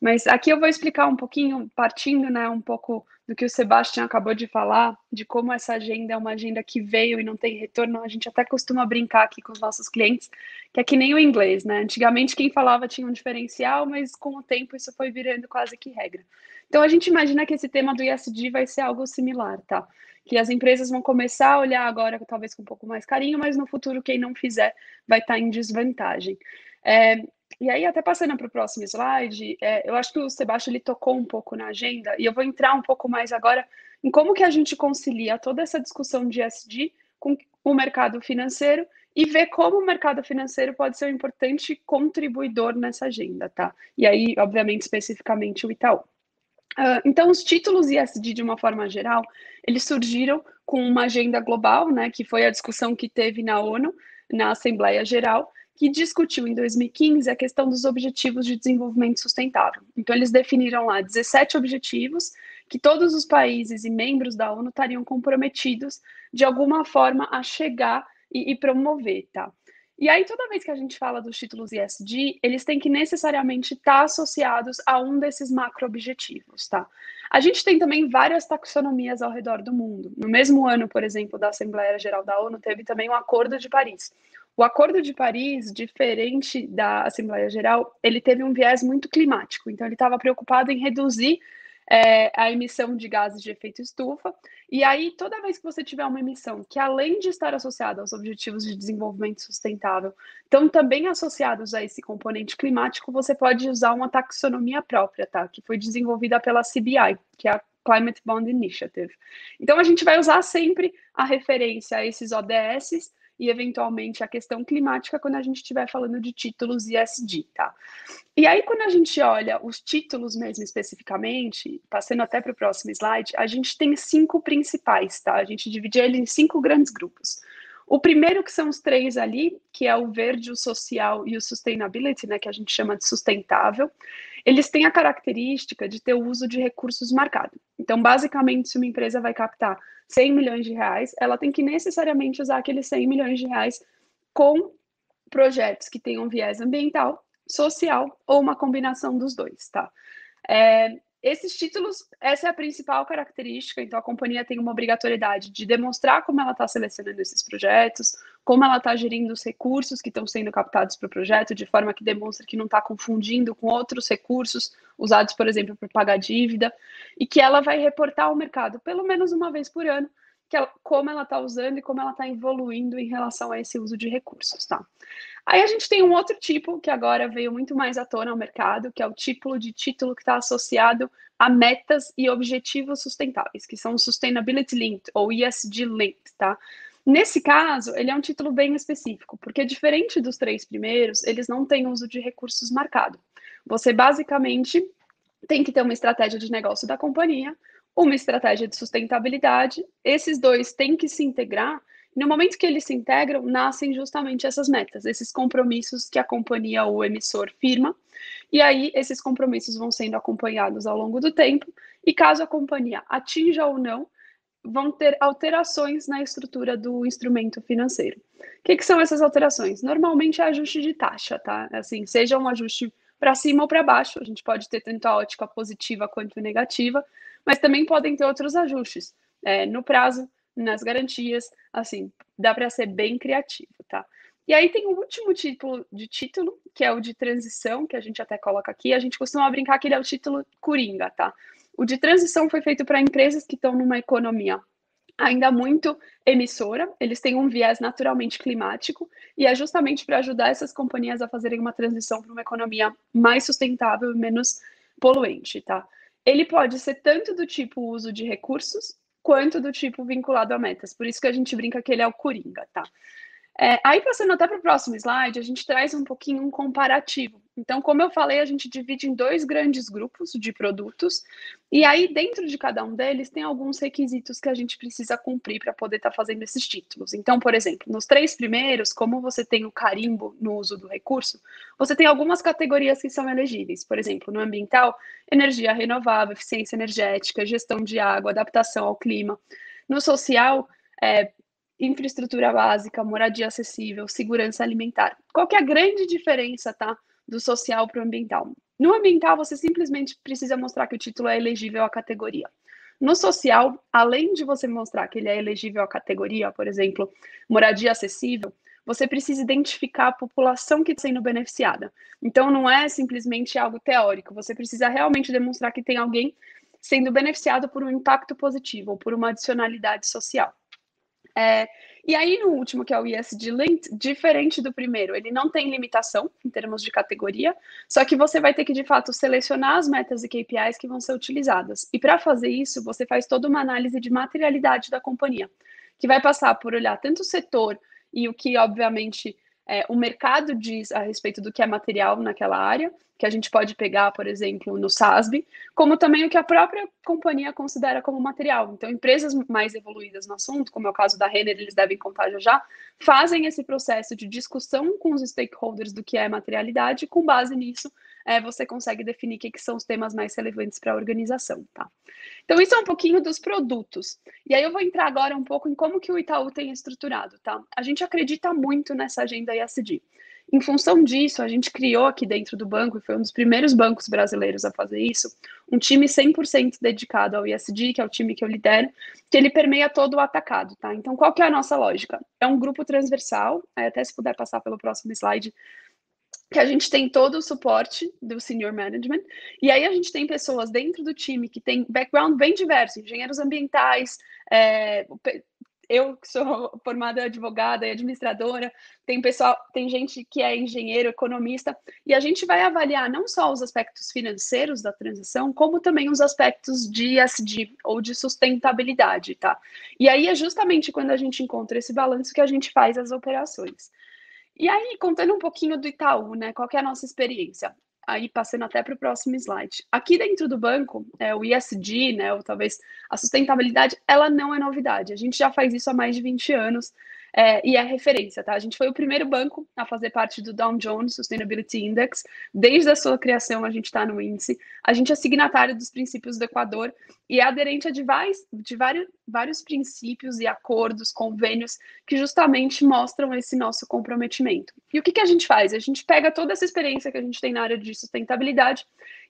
Mas aqui eu vou explicar um pouquinho, partindo né, um pouco do que o Sebastião acabou de falar, de como essa agenda é uma agenda que veio e não tem retorno. A gente até costuma brincar aqui com os nossos clientes, que é que nem o inglês, né? Antigamente quem falava tinha um diferencial, mas com o tempo isso foi virando quase que regra. Então a gente imagina que esse tema do ISD vai ser algo similar, tá? que as empresas vão começar a olhar agora, talvez com um pouco mais carinho, mas no futuro, quem não fizer vai estar em desvantagem. É, e aí, até passando para o próximo slide, é, eu acho que o Sebastião ele tocou um pouco na agenda, e eu vou entrar um pouco mais agora em como que a gente concilia toda essa discussão de SD com o mercado financeiro e ver como o mercado financeiro pode ser um importante contribuidor nessa agenda, tá? E aí, obviamente, especificamente o Itaú. Uh, então, os títulos ISD, de uma forma geral, eles surgiram com uma agenda global, né, que foi a discussão que teve na ONU, na Assembleia Geral, que discutiu em 2015 a questão dos Objetivos de Desenvolvimento Sustentável. Então, eles definiram lá 17 objetivos que todos os países e membros da ONU estariam comprometidos, de alguma forma, a chegar e, e promover, tá? E aí, toda vez que a gente fala dos títulos ESG, eles têm que necessariamente estar associados a um desses macro-objetivos, tá? A gente tem também várias taxonomias ao redor do mundo. No mesmo ano, por exemplo, da Assembleia Geral da ONU, teve também o Acordo de Paris. O Acordo de Paris, diferente da Assembleia Geral, ele teve um viés muito climático. Então, ele estava preocupado em reduzir é, a emissão de gases de efeito estufa. E aí, toda vez que você tiver uma emissão que, além de estar associada aos Objetivos de Desenvolvimento Sustentável, estão também associados a esse componente climático, você pode usar uma taxonomia própria, tá? Que foi desenvolvida pela CBI, que é a Climate Bond Initiative. Então, a gente vai usar sempre a referência a esses ODSs e, eventualmente, a questão climática quando a gente estiver falando de títulos ISD, tá? E aí, quando a gente olha os títulos mesmo especificamente, passando até para o próximo slide, a gente tem cinco principais, tá? A gente divide ele em cinco grandes grupos. O primeiro que são os três ali, que é o verde, o social e o sustainability, né, que a gente chama de sustentável. Eles têm a característica de ter o uso de recursos marcado. Então, basicamente, se uma empresa vai captar 100 milhões de reais, ela tem que necessariamente usar aqueles 100 milhões de reais com projetos que tenham viés ambiental, social ou uma combinação dos dois, tá? É, esses títulos, essa é a principal característica, então a companhia tem uma obrigatoriedade de demonstrar como ela está selecionando esses projetos, como ela está gerindo os recursos que estão sendo captados para o projeto, de forma que demonstre que não está confundindo com outros recursos usados, por exemplo, para pagar dívida, e que ela vai reportar ao mercado pelo menos uma vez por ano que ela, como ela está usando e como ela está evoluindo em relação a esse uso de recursos, tá? Aí a gente tem um outro tipo que agora veio muito mais à tona ao mercado, que é o tipo de título que está associado a metas e objetivos sustentáveis, que são Sustainability Linked ou ESG Linked, tá? Nesse caso, ele é um título bem específico, porque diferente dos três primeiros, eles não têm uso de recursos marcado. Você basicamente tem que ter uma estratégia de negócio da companhia, uma estratégia de sustentabilidade. Esses dois têm que se integrar. No momento que eles se integram, nascem justamente essas metas, esses compromissos que a companhia ou emissor firma. E aí, esses compromissos vão sendo acompanhados ao longo do tempo. E caso a companhia atinja ou não, vão ter alterações na estrutura do instrumento financeiro. O que, que são essas alterações? Normalmente é ajuste de taxa, tá? Assim, seja um ajuste para cima ou para baixo, a gente pode ter tanto a ótica positiva quanto negativa, mas também podem ter outros ajustes é, no prazo, nas garantias, assim, dá para ser bem criativo, tá? E aí tem o último título de título, que é o de transição, que a gente até coloca aqui. A gente costuma brincar que ele é o título coringa, tá? O de transição foi feito para empresas que estão numa economia ainda muito emissora, eles têm um viés naturalmente climático, e é justamente para ajudar essas companhias a fazerem uma transição para uma economia mais sustentável e menos poluente, tá? Ele pode ser tanto do tipo uso de recursos, quanto do tipo vinculado a metas. Por isso que a gente brinca que ele é o Coringa, tá? É, aí, passando até para o próximo slide, a gente traz um pouquinho um comparativo. Então, como eu falei, a gente divide em dois grandes grupos de produtos, e aí, dentro de cada um deles, tem alguns requisitos que a gente precisa cumprir para poder estar tá fazendo esses títulos. Então, por exemplo, nos três primeiros, como você tem o carimbo no uso do recurso, você tem algumas categorias que são elegíveis. Por exemplo, no ambiental, energia renovável, eficiência energética, gestão de água, adaptação ao clima. No social, é, infraestrutura básica, moradia acessível, segurança alimentar. Qual que é a grande diferença, tá, do social para o ambiental? No ambiental, você simplesmente precisa mostrar que o título é elegível à categoria. No social, além de você mostrar que ele é elegível à categoria, por exemplo, moradia acessível, você precisa identificar a população que está sendo beneficiada. Então, não é simplesmente algo teórico, você precisa realmente demonstrar que tem alguém sendo beneficiado por um impacto positivo ou por uma adicionalidade social. É, e aí, no último, que é o ESG Linked, diferente do primeiro, ele não tem limitação em termos de categoria, só que você vai ter que, de fato, selecionar as metas e KPIs que vão ser utilizadas. E para fazer isso, você faz toda uma análise de materialidade da companhia, que vai passar por olhar tanto o setor e o que, obviamente, é, o mercado diz a respeito do que é material naquela área, que a gente pode pegar, por exemplo, no SASB, como também o que a própria companhia considera como material. Então, empresas mais evoluídas no assunto, como é o caso da Renner, eles devem contar já já, fazem esse processo de discussão com os stakeholders do que é materialidade, e com base nisso, é, você consegue definir o que, que são os temas mais relevantes para a organização, tá? Então, isso é um pouquinho dos produtos. E aí eu vou entrar agora um pouco em como que o Itaú tem estruturado, tá? A gente acredita muito nessa agenda ESG. Em função disso, a gente criou aqui dentro do banco, e foi um dos primeiros bancos brasileiros a fazer isso, um time 100% dedicado ao ESG, que é o time que eu lidero, que ele permeia todo o atacado, tá? Então, qual que é a nossa lógica? É um grupo transversal, até se puder passar pelo próximo slide, que a gente tem todo o suporte do senior management, e aí a gente tem pessoas dentro do time que tem background bem diverso, engenheiros ambientais, é, eu que sou <laughs> formada advogada e administradora, tem pessoal, tem gente que é engenheiro, economista, e a gente vai avaliar não só os aspectos financeiros da transição, como também os aspectos de ESG ou de sustentabilidade, tá? E aí é justamente quando a gente encontra esse balanço que a gente faz as operações. E aí, contando um pouquinho do Itaú, né? Qual é a nossa experiência? aí passando até para o próximo slide. Aqui dentro do banco, é, o ISD, né, ou talvez a sustentabilidade, ela não é novidade. A gente já faz isso há mais de 20 anos. É, e é referência, tá? A gente foi o primeiro banco a fazer parte do Dow Jones Sustainability Index. Desde a sua criação, a gente está no índice. A gente é signatário dos princípios do Equador e é aderente a de, vários, de vários, vários princípios e acordos, convênios, que justamente mostram esse nosso comprometimento. E o que, que a gente faz? A gente pega toda essa experiência que a gente tem na área de sustentabilidade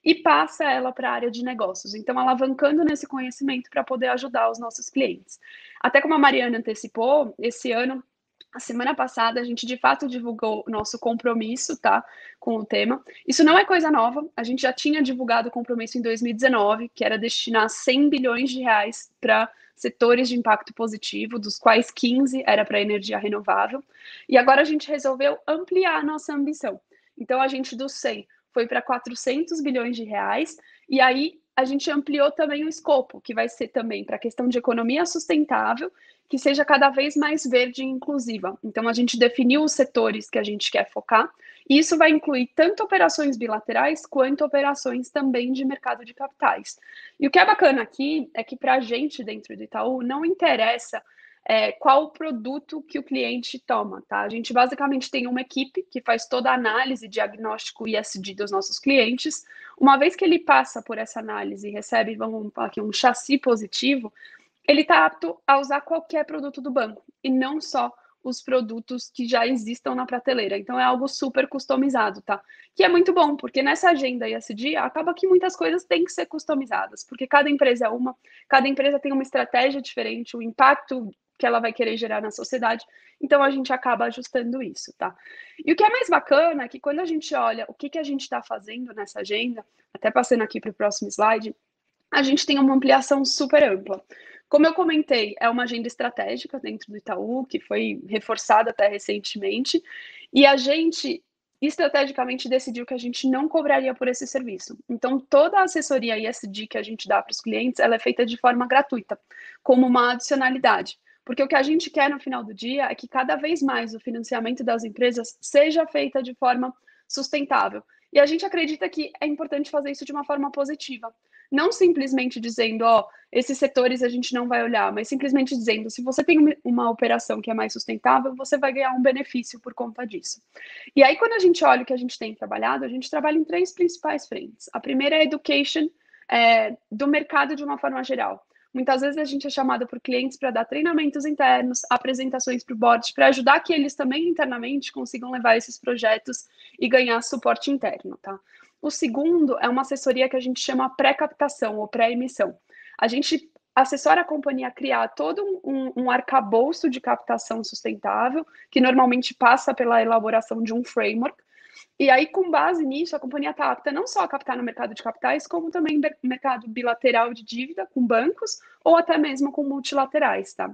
e passa ela para a área de negócios. Então, alavancando nesse conhecimento para poder ajudar os nossos clientes. Até como a Mariana antecipou, esse ano a semana passada a gente de fato divulgou nosso compromisso, tá, com o tema. Isso não é coisa nova. A gente já tinha divulgado o compromisso em 2019, que era destinar 100 bilhões de reais para setores de impacto positivo, dos quais 15 era para energia renovável. E agora a gente resolveu ampliar a nossa ambição. Então a gente do 100 foi para 400 bilhões de reais, e aí a gente ampliou também o escopo, que vai ser também para a questão de economia sustentável, que seja cada vez mais verde e inclusiva. Então, a gente definiu os setores que a gente quer focar, e isso vai incluir tanto operações bilaterais quanto operações também de mercado de capitais. E o que é bacana aqui é que para a gente dentro do Itaú não interessa é, qual o produto que o cliente toma, tá? A gente basicamente tem uma equipe que faz toda a análise, diagnóstico e SD dos nossos clientes. Uma vez que ele passa por essa análise e recebe, vamos falar aqui, um chassi positivo, ele está apto a usar qualquer produto do banco e não só os produtos que já existam na prateleira. Então é algo super customizado, tá? Que é muito bom, porque nessa agenda ISD acaba que muitas coisas têm que ser customizadas, porque cada empresa é uma, cada empresa tem uma estratégia diferente, o impacto que ela vai querer gerar na sociedade. Então a gente acaba ajustando isso, tá? E o que é mais bacana é que quando a gente olha o que, que a gente está fazendo nessa agenda, até passando aqui para o próximo slide, a gente tem uma ampliação super ampla. Como eu comentei, é uma agenda estratégica dentro do Itaú, que foi reforçada até recentemente, e a gente estrategicamente decidiu que a gente não cobraria por esse serviço. Então, toda a assessoria ISD que a gente dá para os clientes, ela é feita de forma gratuita, como uma adicionalidade. Porque o que a gente quer no final do dia é que cada vez mais o financiamento das empresas seja feita de forma sustentável. E a gente acredita que é importante fazer isso de uma forma positiva. Não simplesmente dizendo, ó, esses setores a gente não vai olhar, mas simplesmente dizendo, se você tem uma operação que é mais sustentável, você vai ganhar um benefício por conta disso. E aí, quando a gente olha o que a gente tem trabalhado, a gente trabalha em três principais frentes. A primeira é a education é, do mercado de uma forma geral. Muitas vezes a gente é chamada por clientes para dar treinamentos internos, apresentações para o board, para ajudar que eles também internamente consigam levar esses projetos e ganhar suporte interno, tá? O segundo é uma assessoria que a gente chama pré-captação ou pré-emissão. A gente assessora a companhia a criar todo um, um arcabouço de captação sustentável, que normalmente passa pela elaboração de um framework, e aí, com base nisso, a companhia está apta não só a captar no mercado de capitais, como também no mercado bilateral de dívida com bancos ou até mesmo com multilaterais, tá?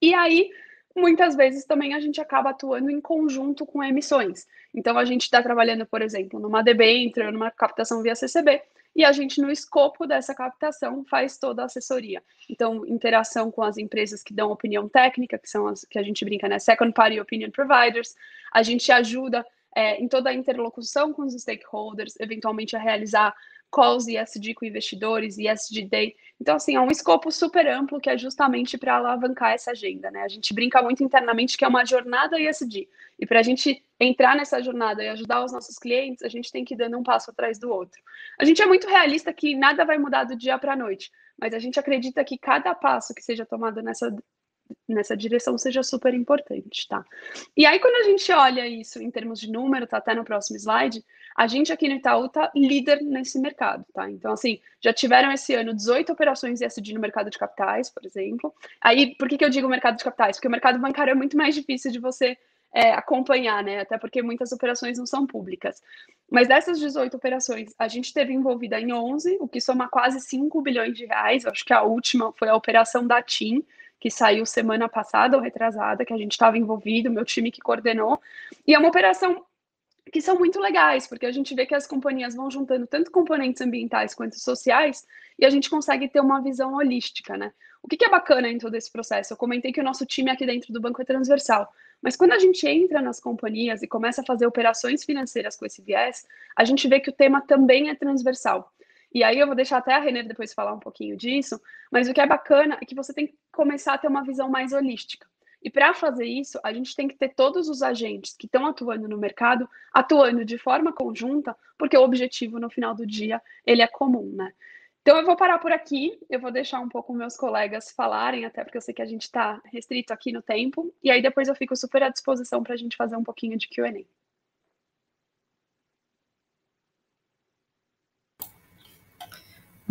E aí, muitas vezes também a gente acaba atuando em conjunto com emissões. Então, a gente está trabalhando, por exemplo, numa debênture, numa captação via CCB, e a gente, no escopo dessa captação, faz toda a assessoria. Então, interação com as empresas que dão opinião técnica, que são as que a gente brinca, né? Second Party Opinion Providers. A gente ajuda é, em toda a interlocução com os stakeholders, eventualmente a realizar calls ESG com investidores, ESG Day. Então, assim, é um escopo super amplo que é justamente para alavancar essa agenda, né? A gente brinca muito internamente que é uma jornada ESG. E para a gente entrar nessa jornada e ajudar os nossos clientes, a gente tem que ir dando um passo atrás do outro. A gente é muito realista que nada vai mudar do dia para a noite, mas a gente acredita que cada passo que seja tomado nessa nessa direção seja super importante, tá? E aí, quando a gente olha isso em termos de número, tá até no próximo slide, a gente aqui no Itaú tá líder nesse mercado, tá? Então, assim, já tiveram esse ano 18 operações ESG no mercado de capitais, por exemplo. Aí, por que, que eu digo mercado de capitais? Porque o mercado bancário é muito mais difícil de você é, acompanhar, né? Até porque muitas operações não são públicas. Mas dessas 18 operações, a gente teve envolvida em 11, o que soma quase 5 bilhões de reais. Acho que a última foi a operação da TIM, que saiu semana passada ou retrasada, que a gente estava envolvido, meu time que coordenou. E é uma operação que são muito legais, porque a gente vê que as companhias vão juntando tanto componentes ambientais quanto sociais, e a gente consegue ter uma visão holística, né? O que, é bacana em todo esse processo? Eu comentei que o nosso time aqui dentro do banco é transversal, mas quando a gente entra nas companhias e começa a fazer operações financeiras com esse viés, a gente vê que o tema também é transversal. E aí eu vou deixar até a Renner depois falar um pouquinho disso, mas o que é bacana é que você tem que começar a ter uma visão mais holística. E para fazer isso, a gente tem que ter todos os agentes que estão atuando no mercado atuando de forma conjunta, porque o objetivo no final do dia ele é comum, né? Então eu vou parar por aqui, eu vou deixar um pouco meus colegas falarem, até porque eu sei que a gente está restrito aqui no tempo, e aí depois eu fico super à disposição para a gente fazer um pouquinho de QA.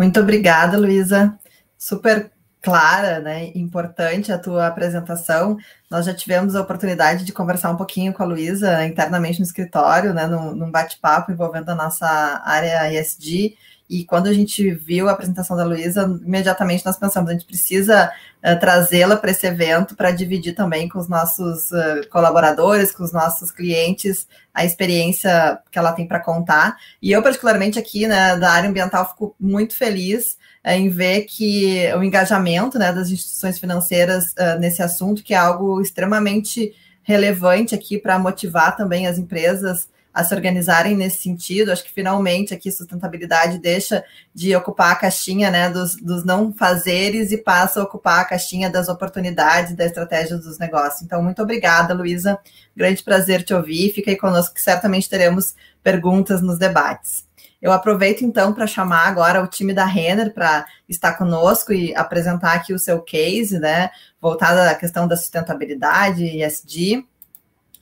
Muito obrigada, Luísa. Super clara, né, importante a tua apresentação. Nós já tivemos a oportunidade de conversar um pouquinho com a Luísa internamente no escritório, né, num, num bate-papo envolvendo a nossa área ESG, e quando a gente viu a apresentação da Luísa, imediatamente nós pensamos, a gente precisa uh, trazê-la para esse evento para dividir também com os nossos uh, colaboradores, com os nossos clientes, a experiência que ela tem para contar. E eu, particularmente aqui, né, da área ambiental, fico muito feliz uh, em ver que o engajamento né, das instituições financeiras nesse assunto, que é algo extremamente relevante aqui para motivar também as empresas a se organizarem nesse sentido. Acho que finalmente aqui sustentabilidade deixa de ocupar a caixinha né, dos, dos não fazeres e passa a ocupar a caixinha das oportunidades, da estratégia dos negócios. Então, muito obrigada, Luísa. Grande prazer te ouvir. Fica aí conosco que certamente teremos perguntas nos debates. Eu aproveito então para chamar agora o time da Renner para estar conosco e apresentar aqui o seu case, né, voltado à questão da sustentabilidade e ESG. Uh,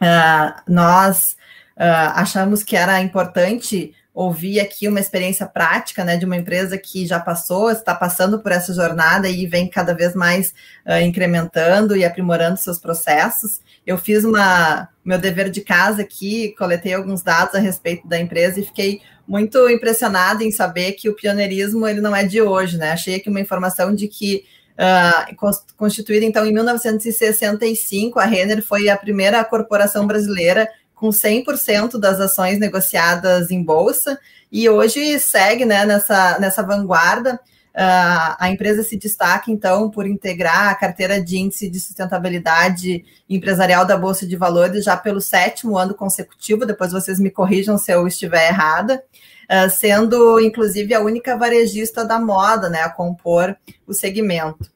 ah, nós uh, achamos que era importante ouvir aqui uma experiência prática né, de uma empresa que já passou, está passando por essa jornada e vem cada vez mais uh, incrementando e aprimorando seus processos. Eu fiz uma meu dever de casa aqui, coletei alguns dados a respeito da empresa e fiquei muito impressionada em saber que o pioneirismo ele não é de hoje, né? Achei aqui uma informação de que Uh, constituída então em 1965, a Renner foi a primeira corporação brasileira com 100% das ações negociadas em bolsa, e hoje segue né, nessa, nessa vanguarda. Uh, a empresa se destaca, então, por integrar a carteira de índice de sustentabilidade empresarial da Bolsa de Valores já pelo sétimo ano consecutivo, depois vocês me corrijam se eu estiver errada, uh, sendo, inclusive, a única varejista da moda né, a compor o segmento.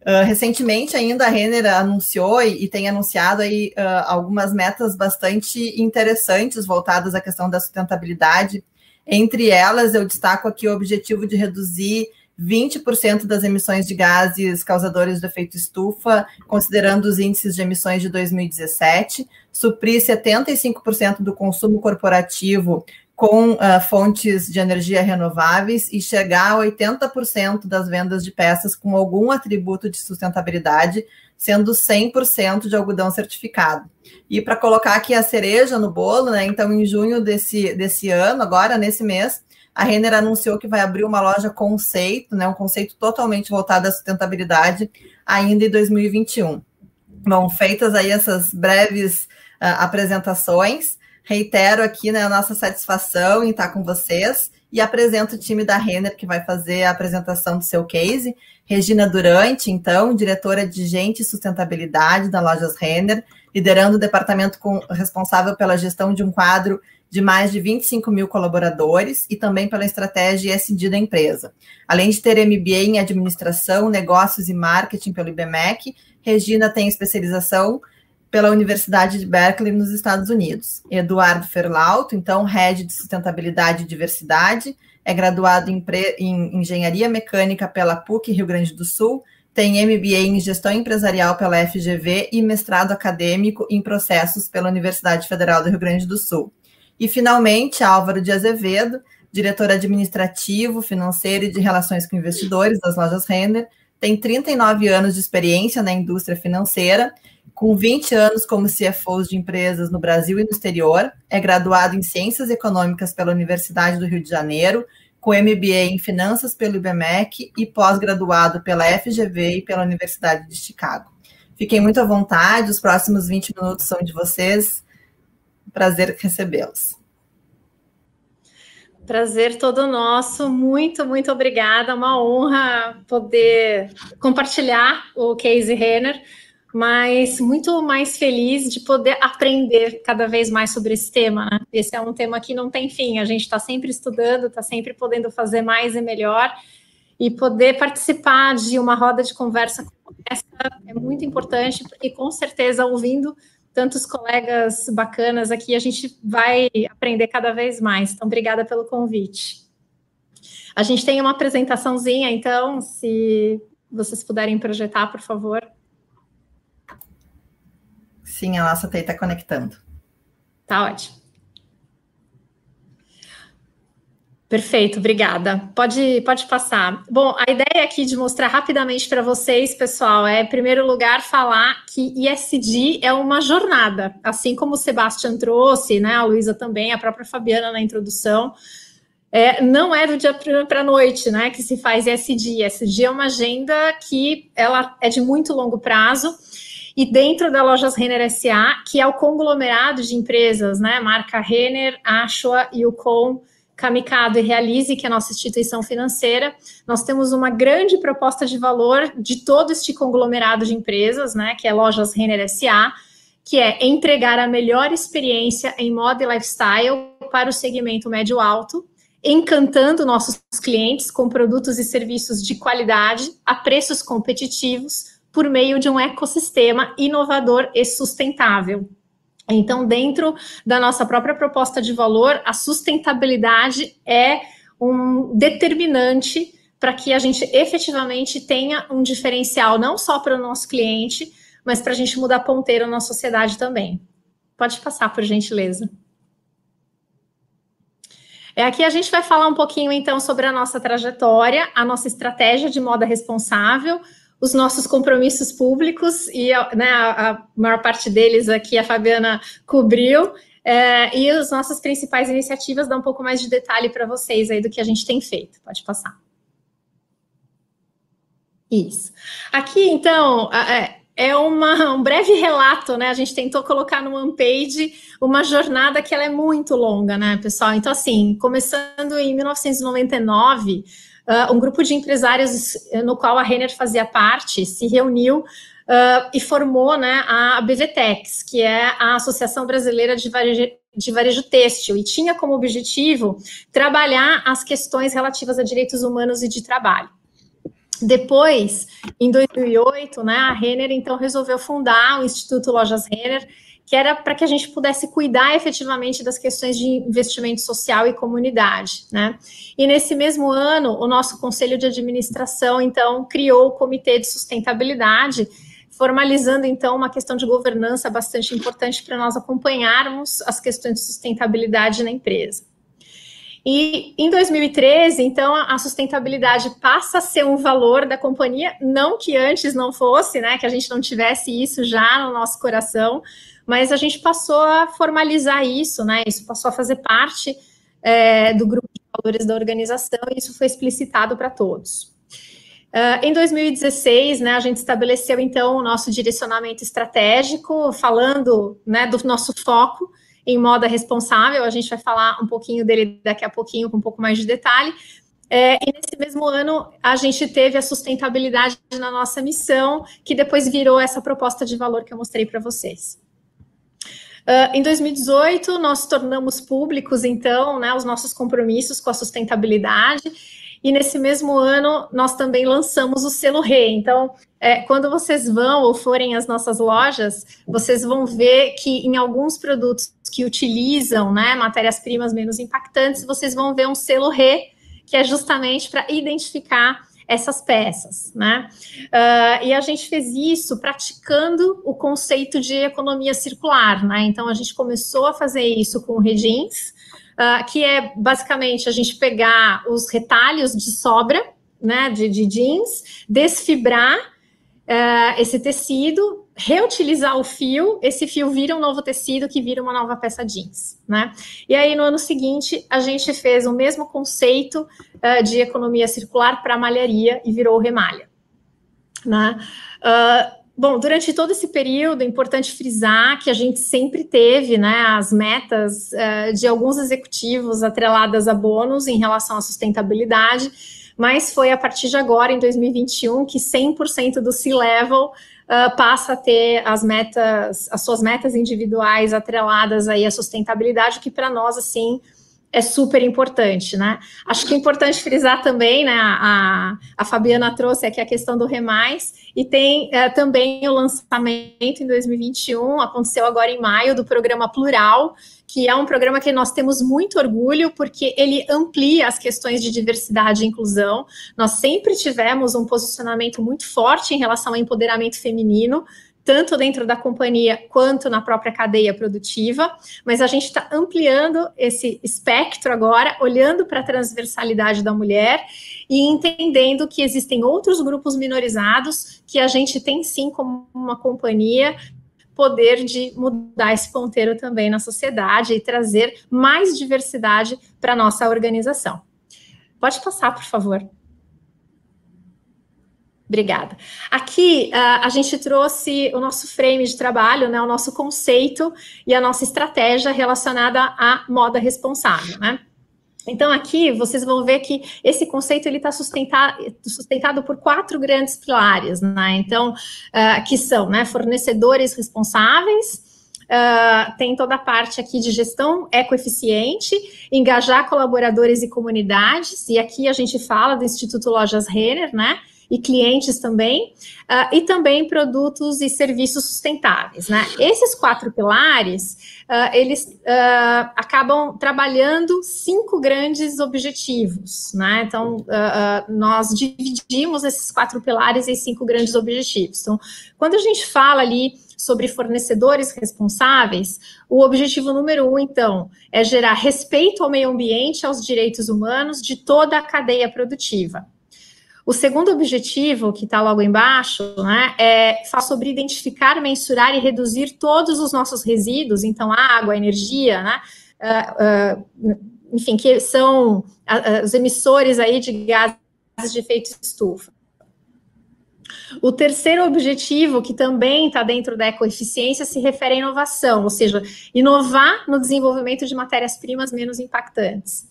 Uh, recentemente ainda a Renner anunciou e, e tem anunciado aí uh, algumas metas bastante interessantes voltadas à questão da sustentabilidade. Entre elas, eu destaco aqui o objetivo de reduzir 20% das emissões de gases causadores do efeito estufa, considerando os índices de emissões de 2017, suprir 75% do consumo corporativo com uh, fontes de energia renováveis e chegar a 80% das vendas de peças com algum atributo de sustentabilidade, sendo 100% de algodão certificado. E para colocar aqui a cereja no bolo, né, então em junho desse, desse ano, agora nesse mês, a Renner anunciou que vai abrir uma loja conceito, né, um conceito totalmente voltado à sustentabilidade, ainda em 2021. Bom, feitas aí essas breves uh, apresentações, Reitero aqui né, a nossa satisfação em estar com vocês e apresento o time da Renner que vai fazer a apresentação do seu case. Regina Durante, então, diretora de Gente e Sustentabilidade da Lojas Renner, liderando o departamento com, responsável pela gestão de um quadro de mais de 25 mil colaboradores e também pela estratégia ESG da empresa. Além de ter MBA em Administração, Negócios e Marketing pelo IBMEC, Regina tem especialização pela Universidade de Berkeley, nos Estados Unidos. Eduardo Ferlauto, então, Head de Sustentabilidade e Diversidade, é graduado em, em, Engenharia Mecânica pela PUC Rio Grande do Sul, tem MBA em Gestão Empresarial pela FGV e mestrado acadêmico em Processos pela Universidade Federal do Rio Grande do Sul. E, finalmente, Álvaro de Azevedo, diretor administrativo, financeiro e de relações com investidores das lojas Render, tem 39 anos de experiência na indústria financeira com 20 anos como CFO de empresas no Brasil e no exterior, é graduado em Ciências Econômicas pela Universidade do Rio de Janeiro, com MBA em Finanças pelo IBMEC e pós-graduado pela FGV e pela Universidade de Chicago. Fiquem muito à vontade, os próximos 20 minutos são de vocês. Prazer recebê-los. Prazer todo nosso, muito, muito obrigada. Uma honra poder compartilhar o Case Renner mas muito mais feliz de poder aprender cada vez mais sobre esse tema. Né? Esse é um tema que não tem fim, a gente está sempre estudando, está sempre podendo fazer mais e melhor, e poder participar de uma roda de conversa como essa é muito importante, porque com certeza, ouvindo tantos colegas bacanas aqui, a gente vai aprender cada vez mais. Então, obrigada pelo convite. A gente tem uma apresentaçãozinha, então, se vocês puderem projetar, por favor. Sim, a nossa TI está conectando. Tá ótimo. Perfeito, obrigada. Pode, pode passar. Bom, a ideia aqui de mostrar rapidamente para vocês, pessoal, é, em primeiro lugar, falar que ISD é uma jornada, assim como o Sebastião trouxe, né, a Luísa também, a própria Fabiana na introdução. É, não é do dia para a noite, né, que se faz ISD. ISD é uma agenda que ela é de muito longo prazo e dentro da Lojas Renner SA, que é o conglomerado de empresas, né, marca Renner, Ashua, Yukon, Kamikado e Realize, que é a nossa instituição financeira, nós temos uma grande proposta de valor de todo este conglomerado de empresas, né, que é Lojas Renner SA, que é entregar a melhor experiência em moda e lifestyle para o segmento médio-alto, encantando nossos clientes com produtos e serviços de qualidade a preços competitivos por meio de um ecossistema inovador e sustentável. Então, dentro da nossa própria proposta de valor, a sustentabilidade é um determinante para que a gente efetivamente tenha um diferencial não só para o nosso cliente, mas para a gente mudar ponteiro na sociedade também. Pode passar, por gentileza. É, aqui a gente vai falar um pouquinho então sobre a nossa trajetória, a nossa estratégia de moda responsável, os nossos compromissos públicos, e né, a, a, maior parte deles aqui a Fabiana cobriu, é, e as nossas principais iniciativas, dá um pouco mais de detalhe para vocês aí do que a gente tem feito. Pode passar. Isso. Aqui, então, é, é uma, um breve relato, né? A gente tentou colocar no OnePage uma jornada que ela é muito longa, né, pessoal? Então, assim, começando em 1999, uh, um grupo de empresários eh, no qual a Renner fazia parte se reuniu uh, e formou né, a BVTEX, que é a Associação Brasileira de Varejo, de Varejo Têxtil, e tinha como objetivo trabalhar as questões relativas a direitos humanos e de trabalho. Depois, em 2008, né, a Renner então resolveu fundar o Instituto Lojas Renner, que era para que a gente pudesse cuidar efetivamente das questões de investimento social e comunidade, né? E nesse mesmo ano, o nosso conselho de administração então criou o comitê de sustentabilidade, formalizando então uma questão de governança bastante importante para nós acompanharmos as questões de sustentabilidade na empresa. E em 2013, então, a sustentabilidade passa a ser um valor da companhia, não que antes não fosse, né, que a gente não tivesse isso já no nosso coração, mas a gente passou a formalizar isso, né? Isso passou a fazer parte é, do grupo de valores da organização e isso foi explicitado para todos. Uh, em 2016, né, a gente estabeleceu então o nosso direcionamento estratégico, falando né, do nosso foco em moda responsável. A gente vai falar um pouquinho dele daqui a pouquinho com um pouco mais de detalhe. É, e nesse mesmo ano, a gente teve a sustentabilidade na nossa missão, que depois virou essa proposta de valor que eu mostrei para vocês. Uh, em 2018, nós tornamos públicos, então, né, os nossos compromissos com a sustentabilidade, e nesse mesmo ano, nós também lançamos o selo RE. Então, é, quando vocês vão ou forem às nossas lojas, vocês vão ver que em alguns produtos que utilizam né, matérias-primas menos impactantes, vocês vão ver um selo RE, que é justamente para identificar essas peças, né? Uh, e a gente fez isso praticando o conceito de economia circular, né? Então a gente começou a fazer isso com Redins, uh, que é basicamente a gente pegar os retalhos de sobra, né, de, de jeans, desfibrar uh, esse tecido, reutilizar o fio, esse fio vira um novo tecido que vira uma nova peça jeans, né? E aí no ano seguinte a gente fez o mesmo conceito uh, de economia circular para malharia e virou remalha, né? Uh, Bom, durante todo esse período, é importante frisar que a gente sempre teve né, as metas uh, de alguns executivos atreladas a bônus em relação à sustentabilidade, mas foi a partir de agora, em 2021, que 100% do C-Level uh, passa a ter as metas, as suas metas individuais atreladas aí à sustentabilidade, que para nós, assim, é super importante, né? Acho que é importante frisar também, né? A, a Fabiana trouxe aqui a questão do Remais, e tem é, também o lançamento em 2021, aconteceu agora em maio, do programa Plural, que é um programa que nós temos muito orgulho, porque ele amplia as questões de diversidade e inclusão. Nós sempre tivemos um posicionamento muito forte em relação ao empoderamento feminino, tanto dentro da companhia quanto na própria cadeia produtiva, mas a gente está ampliando esse espectro agora, olhando para a transversalidade da mulher e entendendo que existem outros grupos minorizados que a gente tem sim como uma companhia poder de mudar esse ponteiro também na sociedade e trazer mais diversidade para a nossa organização. Pode passar, por favor. Obrigada. Aqui uh, a gente trouxe o nosso frame de trabalho, né, o nosso conceito e a nossa estratégia relacionada à moda responsável, né? Então aqui vocês vão ver que esse conceito ele está sustentado, sustentado por quatro grandes pilares, né? Então uh, que são, né, fornecedores responsáveis, Uh, tem toda a parte aqui de gestão ecoeficiente, engajar colaboradores e comunidades, e aqui a gente fala do Instituto Lojas Renner, né? E clientes também, uh, e também produtos e serviços sustentáveis. Né? Esses quatro pilares, uh, eles uh, acabam trabalhando cinco grandes objetivos. Né? Então, nós dividimos esses quatro pilares em cinco grandes objetivos. Então, quando a gente fala ali sobre fornecedores responsáveis, o objetivo número um, então, é gerar respeito ao meio ambiente, aos direitos humanos de toda a cadeia produtiva. O segundo objetivo, que está logo embaixo, né, é falar sobre identificar, mensurar e reduzir todos os nossos resíduos, então água, energia, né, uh, uh, enfim, que são os emissores aí de gases de efeito estufa. O terceiro objetivo, que também está dentro da ecoeficiência, se refere à inovação, ou seja, inovar no desenvolvimento de matérias-primas menos impactantes.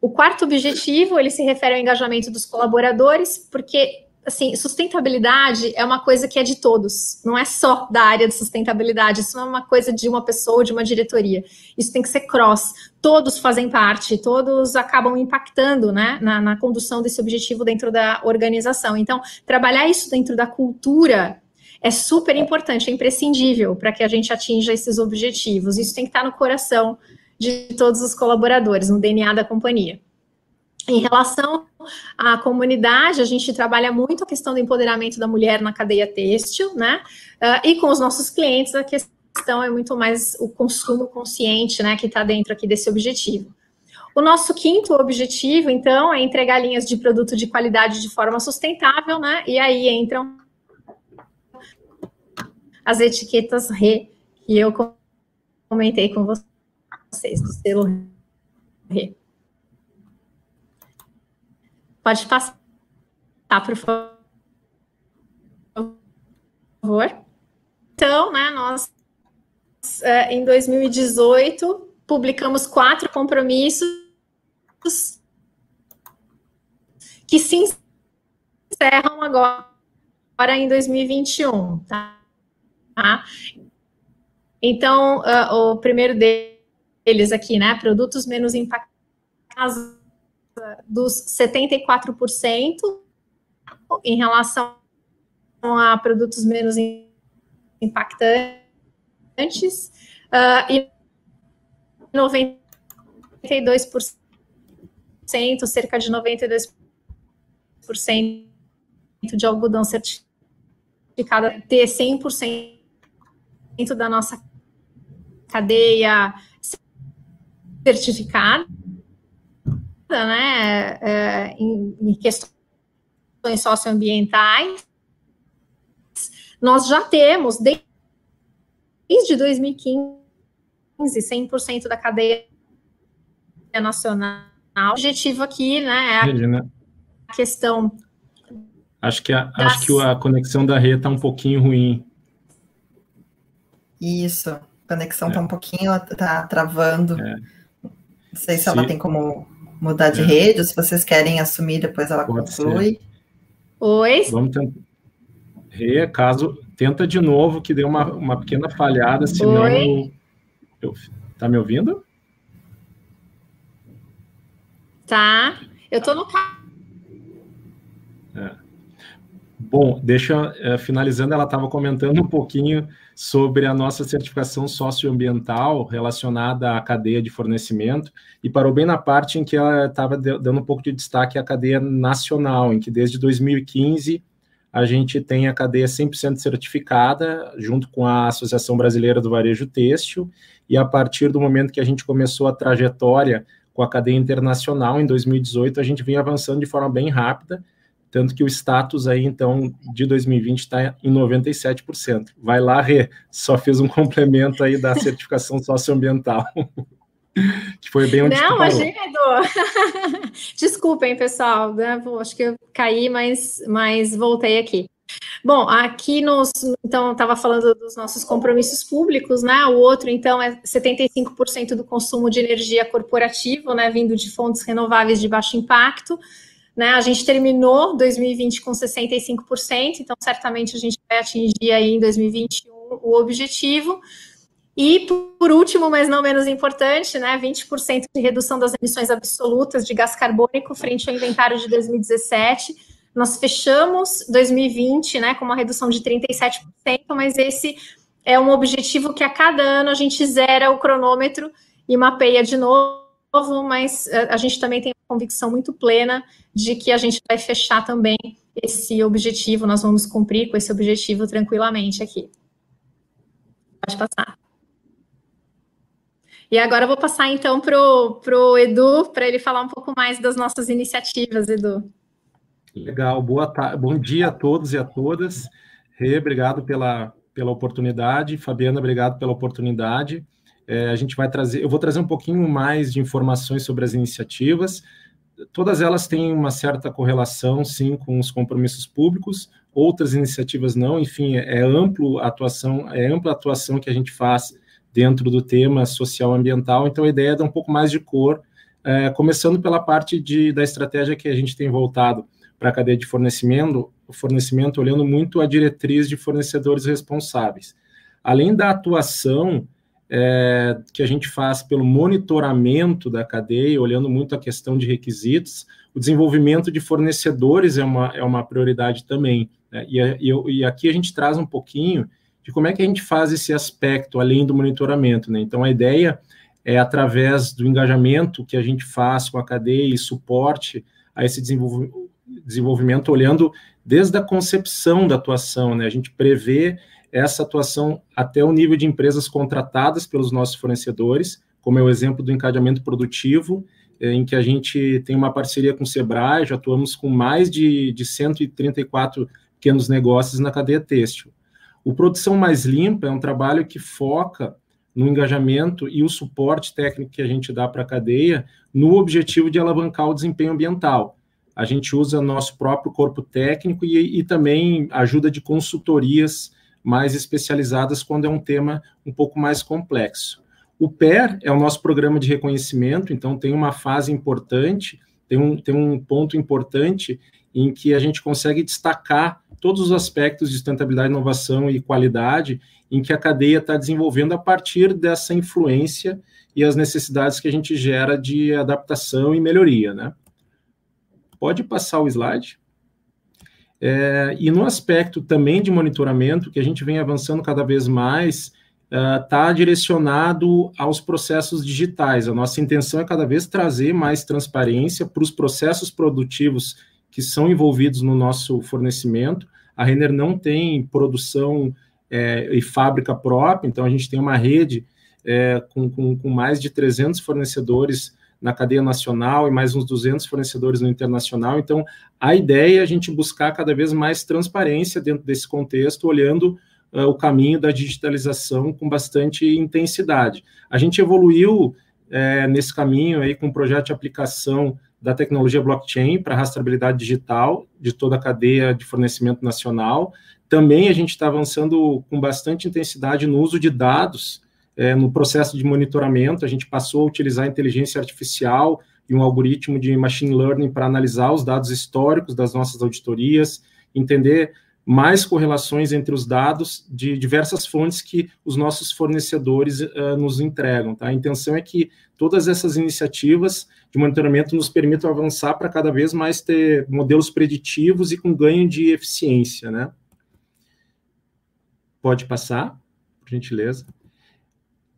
O quarto objetivo, ele se refere ao engajamento dos colaboradores, porque assim, sustentabilidade é uma coisa que é de todos, não é só da área de sustentabilidade, isso não é uma coisa de uma pessoa ou de uma diretoria. Isso tem que ser cross, todos fazem parte, todos acabam impactando né, na, na condução desse objetivo dentro da organização. Então, trabalhar isso dentro da cultura é super importante, é imprescindível para que a gente atinja esses objetivos. Isso tem que estar no coração de todos os colaboradores, no DNA da companhia. Em relação à comunidade, a gente trabalha muito a questão do empoderamento da mulher na cadeia têxtil, né? Uh, e com os nossos clientes, a questão é muito mais o consumo consciente, né, que está dentro aqui desse objetivo. O nosso quinto objetivo, então, é entregar linhas de produto de qualidade de forma sustentável, né? E aí entram as etiquetas RE, que eu comentei com vocês vocês do selo Rê. Pode passar, por favor. Então, né, nós é, em 2018 publicamos quatro compromissos que se encerram agora, agora em 2021, tá? Então, uh, o primeiro deles eles aqui, né? Produtos menos impactados dos 74% em relação a produtos menos impactantes uh, e 92%, cerca de 92% de algodão certificado ter 100% da nossa cadeia certificada, né, é, em, em questões socioambientais, nós já temos, desde 2015, 100% da cadeia nacional. O objetivo aqui, né, é a Regina, questão... Acho que a, das... acho que a conexão da rede está um pouquinho ruim. Isso, a conexão está é. um pouquinho, está travando. É. Não sei se Sim. ela tem como mudar de é. rede, ou se vocês querem assumir, depois ela Pode conclui. Ser. Oi? Vamos tentar. Rê, caso. Tenta de novo, que deu uma, uma pequena falhada, senão. Oi? Eu, tá me ouvindo? Tá. Eu estou no é. Bom, deixa uh, finalizando, ela estava comentando um pouquinho sobre a nossa certificação socioambiental relacionada à cadeia de fornecimento e parou bem na parte em que ela estava dando um pouco de destaque à cadeia nacional, em que desde 2015 a gente tem a cadeia 100% certificada, junto com a Associação Brasileira do Varejo Têxtil, e a partir do momento que a gente começou a trajetória com a cadeia internacional, em 2018, a gente vinha avançando de forma bem rápida, tanto que o status aí, então, de 2020 está em 97%. Vai lá, Rê, só fiz um <laughs> complemento aí da certificação socioambiental. <laughs> que foi bem onde Não, imagina, Edu. <laughs> Desculpem, pessoal, né? acho que eu caí, mas, mas voltei aqui. Bom, aqui nos, então, estava falando dos nossos compromissos públicos, né? O outro, então, é 75% do consumo de energia corporativo, né? Vindo de fontes renováveis de baixo impacto. Né, a gente terminou 2020 com 65%, então certamente a gente vai atingir aí em 2021 o objetivo. E, por último, mas não menos importante, né, 20% de redução das emissões absolutas de gás carbônico frente ao inventário de 2017. Nós fechamos 2020 né, com uma redução de 37%, mas esse é um objetivo que a cada ano a gente zera o cronômetro e mapeia de novo, mas eh, a gente também tem uma convicção muito plena de que a gente vai fechar também esse objetivo, nós vamos cumprir com esse objetivo tranquilamente aqui. Pode passar. E agora eu vou passar então para o Edu, para ele falar um pouco mais das nossas iniciativas, Edu. Legal, boa tarde, bom dia a todos e a todas. Rê, obrigado pela, pela oportunidade. Fabiana, obrigado pela oportunidade. É, a gente vai trazer, eu vou trazer um pouquinho mais de informações sobre as iniciativas. Todas elas têm uma certa correlação, sim, com os compromissos públicos, outras iniciativas não, enfim, é, é amplo atuação, é ampla atuação que a gente faz dentro do tema social ambiental. Então, a ideia é dar um pouco mais de cor, é, começando pela parte de, da estratégia que a gente tem voltado para a cadeia de fornecimento, fornecimento, olhando muito a diretriz de fornecedores responsáveis. Além da atuação é, que a gente faz pelo monitoramento da cadeia, olhando muito a questão de requisitos, o desenvolvimento de fornecedores é uma, é uma prioridade também. Né? E, e, e aqui a gente traz um pouquinho de como é que a gente faz esse aspecto além do monitoramento. Né? Então, a ideia é, através do engajamento que a gente faz com a cadeia e suporte a esse desenvolvimento, olhando desde a concepção da atuação, né? a gente prevê essa atuação até o nível de empresas contratadas pelos nossos fornecedores, como é o exemplo do encadeamento produtivo, eh, em que a gente tem uma parceria com o Sebrae, já atuamos com mais de, de 134 pequenos negócios na cadeia têxtil. O Produção Mais Limpa é um trabalho que foca no engajamento e o suporte técnico que a gente dá para a cadeia no objetivo de alavancar o desempenho ambiental. A gente usa nosso próprio corpo técnico e, e também ajuda de consultorias mais especializadas quando é um tema um pouco mais complexo. O PER é o nosso programa de reconhecimento, então tem uma fase importante, tem um, tem um ponto importante em que a gente consegue destacar todos os aspectos de sustentabilidade, inovação e qualidade em que a cadeia está desenvolvendo a partir dessa influência e as necessidades que a gente gera de adaptação e melhoria, né? Pode passar o slide. É, e no aspecto também de monitoramento, que a gente vem avançando cada vez mais, está uh, direcionado aos processos digitais. A nossa intenção é cada vez trazer mais transparência para os processos produtivos que são envolvidos no nosso fornecimento. A Renner não tem produção é, e fábrica própria, então a gente tem uma rede é, com, com, com, mais de 300 fornecedores na cadeia nacional e mais uns 200 fornecedores no internacional. Então, a ideia é a gente buscar cada vez mais transparência dentro desse contexto, olhando uh, o caminho da digitalização com bastante intensidade. A gente evoluiu é, nesse caminho aí com um projeto de aplicação da tecnologia blockchain para rastreabilidade digital de toda a cadeia de fornecimento nacional. Também a gente está avançando com bastante intensidade no uso de dados é, no processo de monitoramento. A gente passou a utilizar inteligência artificial e um algoritmo de machine learning para analisar os dados históricos das nossas auditorias, entender mais correlações entre os dados de diversas fontes que os nossos fornecedores uh, nos entregam. Tá? A intenção é que todas essas iniciativas de monitoramento nos permitam avançar para cada vez mais ter modelos preditivos e com ganho de eficiência. Né? Pode passar, por gentileza.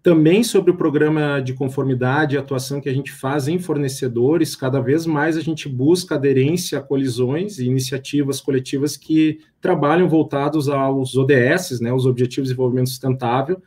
Também sobre o programa de conformidade e atuação que a gente faz em fornecedores, cada vez mais a gente busca aderência a colisões e iniciativas coletivas que trabalham voltados aos ODS, né, os Objetivos de Desenvolvimento Sustentável,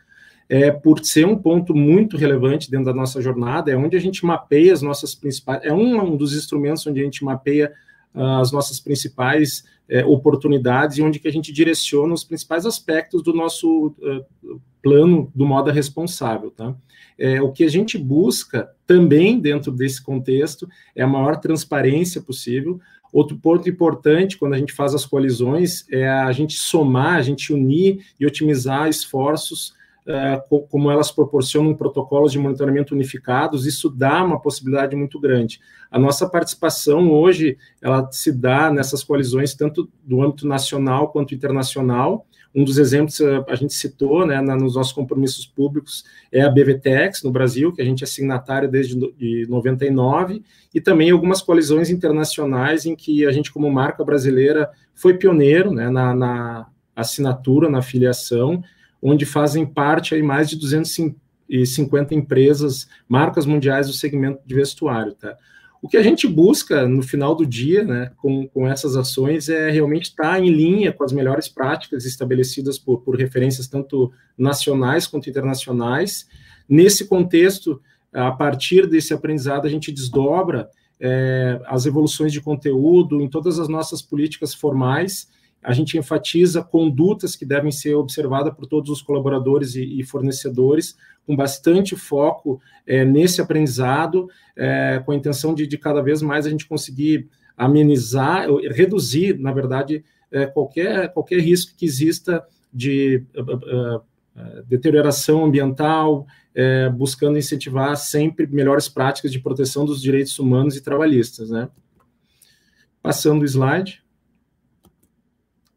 é, por ser um ponto muito relevante dentro da nossa jornada, é onde a gente mapeia as nossas principais, é um, um dos instrumentos onde a gente mapeia uh, as nossas principais é, oportunidades e onde que a gente direciona os principais aspectos do nosso uh, plano do modo responsável, tá? É, o que a gente busca também dentro desse contexto é a maior transparência possível. Outro ponto importante quando a gente faz as colisões é a gente somar, a gente unir e otimizar esforços Uh, como elas proporcionam protocolos de monitoramento unificados, isso dá uma possibilidade muito grande. A nossa participação hoje, ela se dá nessas colisões tanto do âmbito nacional quanto internacional, um dos exemplos eh, a gente citou né, nos nossos compromissos públicos é a BVTEX no Brasil, que a gente é signatário desde de 99, e também algumas colisões internacionais em que a gente, como marca brasileira, foi pioneiro né, na, na assinatura, na filiação, onde fazem parte aí mais de 250 empresas, marcas mundiais do segmento de vestuário. Tá? O que a gente busca no final do dia, né, com, com essas ações, é realmente estar em linha com as melhores práticas estabelecidas por, por referências tanto nacionais quanto internacionais. Nesse contexto, a partir desse aprendizado, a gente desdobra é, as evoluções de conteúdo em todas as nossas políticas formais. A gente enfatiza condutas que devem ser observadas por todos os colaboradores e, e fornecedores, com bastante foco é, nesse aprendizado, é, com a intenção de, de, cada vez mais a gente conseguir amenizar, reduzir, na verdade, é, qualquer, qualquer risco que exista de uh, uh, deterioração ambiental, é, buscando incentivar sempre melhores práticas de proteção dos direitos humanos e trabalhistas. Né? Passando o slide.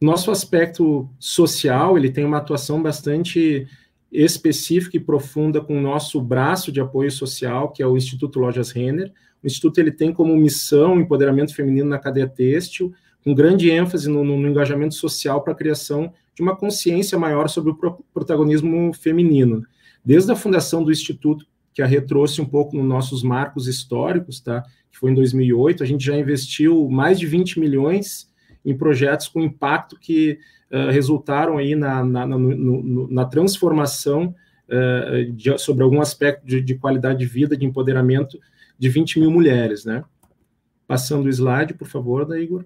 Nosso aspecto social, ele tem uma atuação bastante específica e profunda com o nosso braço de apoio social, que é o Instituto Lojas Renner. O Instituto ele tem como missão empoderamento feminino na cadeia têxtil, com grande ênfase no, no engajamento social para a criação de uma consciência maior sobre o pro, protagonismo feminino. Desde a fundação do Instituto, que a retrouxe um pouco nos nossos marcos históricos, tá? que foi em 2008, a gente já investiu mais de 20 milhões em projetos com impacto que uh, resultaram aí na, na, na, no, na transformação uh, de, sobre algum aspecto de, de, qualidade de vida, de empoderamento de 20 mil mulheres, né? Passando o slide, por favor, da Igor.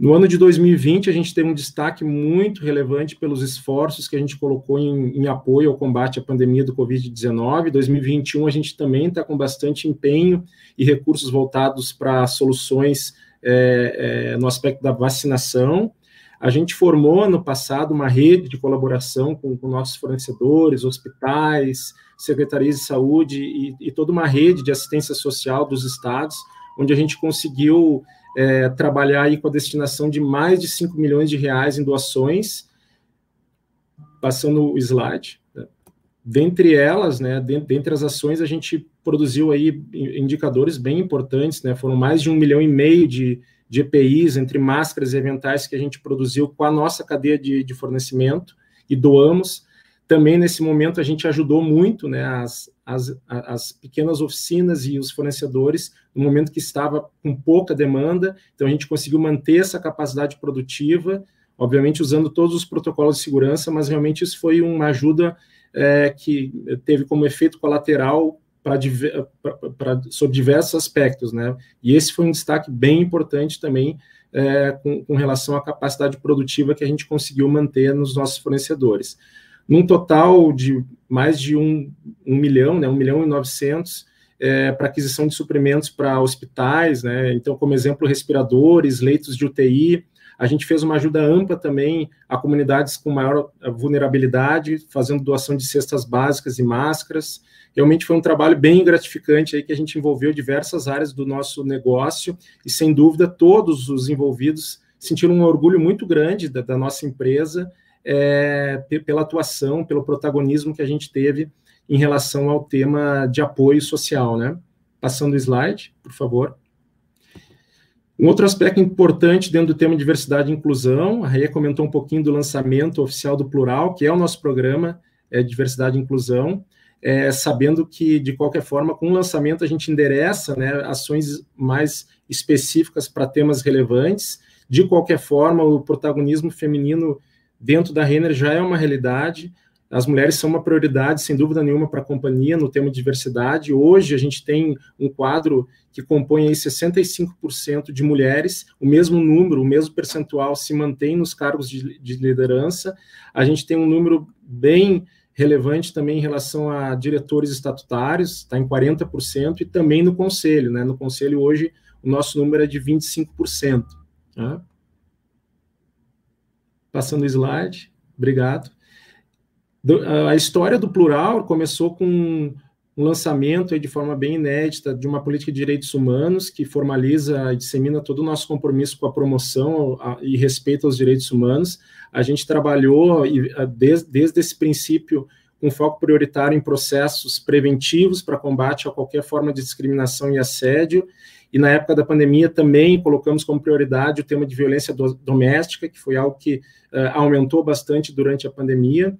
No ano de 2020, a gente teve um destaque muito relevante pelos esforços que a gente colocou em, em apoio ao combate à pandemia do Covid-19. 2021, a gente também está com bastante empenho e recursos voltados para soluções é, é, no aspecto da vacinação. A gente formou no passado uma rede de colaboração com, com nossos fornecedores, hospitais, secretarias de saúde e, e, toda uma rede de assistência social dos estados, onde a gente conseguiu é, trabalhar aí com a destinação de mais de 5 milhões de reais em doações. Passando o slide. Né? Dentre elas, né, dentre as ações, a gente produziu aí indicadores bem importantes, né? Foram mais de um milhão e meio de, de EPIs entre máscaras e eventais que a gente produziu com a nossa cadeia de, de fornecimento e doamos. Também nesse momento a gente ajudou muito, né, as, as, as pequenas oficinas e os fornecedores no momento que estava com pouca demanda. Então a gente conseguiu manter essa capacidade produtiva, obviamente usando todos os protocolos de segurança, mas realmente isso foi uma ajuda é, que teve como efeito colateral para sobre diversos aspectos, né? E esse foi um destaque bem importante também é, com, com, relação à capacidade produtiva que a gente conseguiu manter nos nossos fornecedores. Num total de mais de um, um milhão, né, um milhão e novecentos, é, para aquisição de suprimentos para hospitais, né? Então, como exemplo, respiradores, leitos de UTI. A gente fez uma ajuda ampla também a comunidades com maior vulnerabilidade, fazendo doação de cestas básicas e máscaras realmente foi um trabalho bem gratificante aí que a gente envolveu diversas áreas do nosso negócio e sem dúvida todos os envolvidos sentiram um orgulho muito grande da, da nossa empresa é, pela atuação, pelo protagonismo que a gente teve em relação ao tema de apoio social, né? Passando o slide, por favor. Um outro aspecto importante dentro do tema diversidade e inclusão, a Raia comentou um pouquinho do lançamento oficial do Plural, que é o nosso programa é, Diversidade e Inclusão, é, sabendo que, de qualquer forma, com o lançamento a gente endereça né, ações mais específicas para temas relevantes. De qualquer forma, o protagonismo feminino dentro da Renner já é uma realidade. As mulheres são uma prioridade, sem dúvida nenhuma, para a companhia no tema de diversidade. Hoje, a gente tem um quadro que compõe aí 65% de mulheres, o mesmo número, o mesmo percentual se mantém nos cargos de, de liderança. A gente tem um número bem relevante também em relação a diretores estatutários, está em 40%, e também no conselho. Né? No conselho, hoje, o nosso número é de 25%. Tá? Passando o slide, obrigado. A história do plural começou com um lançamento de forma bem inédita de uma política de direitos humanos que formaliza e dissemina todo o nosso compromisso com a promoção e respeito aos direitos humanos. A gente trabalhou desde, desde esse princípio com foco prioritário em processos preventivos para combate a qualquer forma de discriminação e assédio. E na época da pandemia também colocamos como prioridade o tema de violência do, doméstica, que foi algo que uh, aumentou bastante durante a pandemia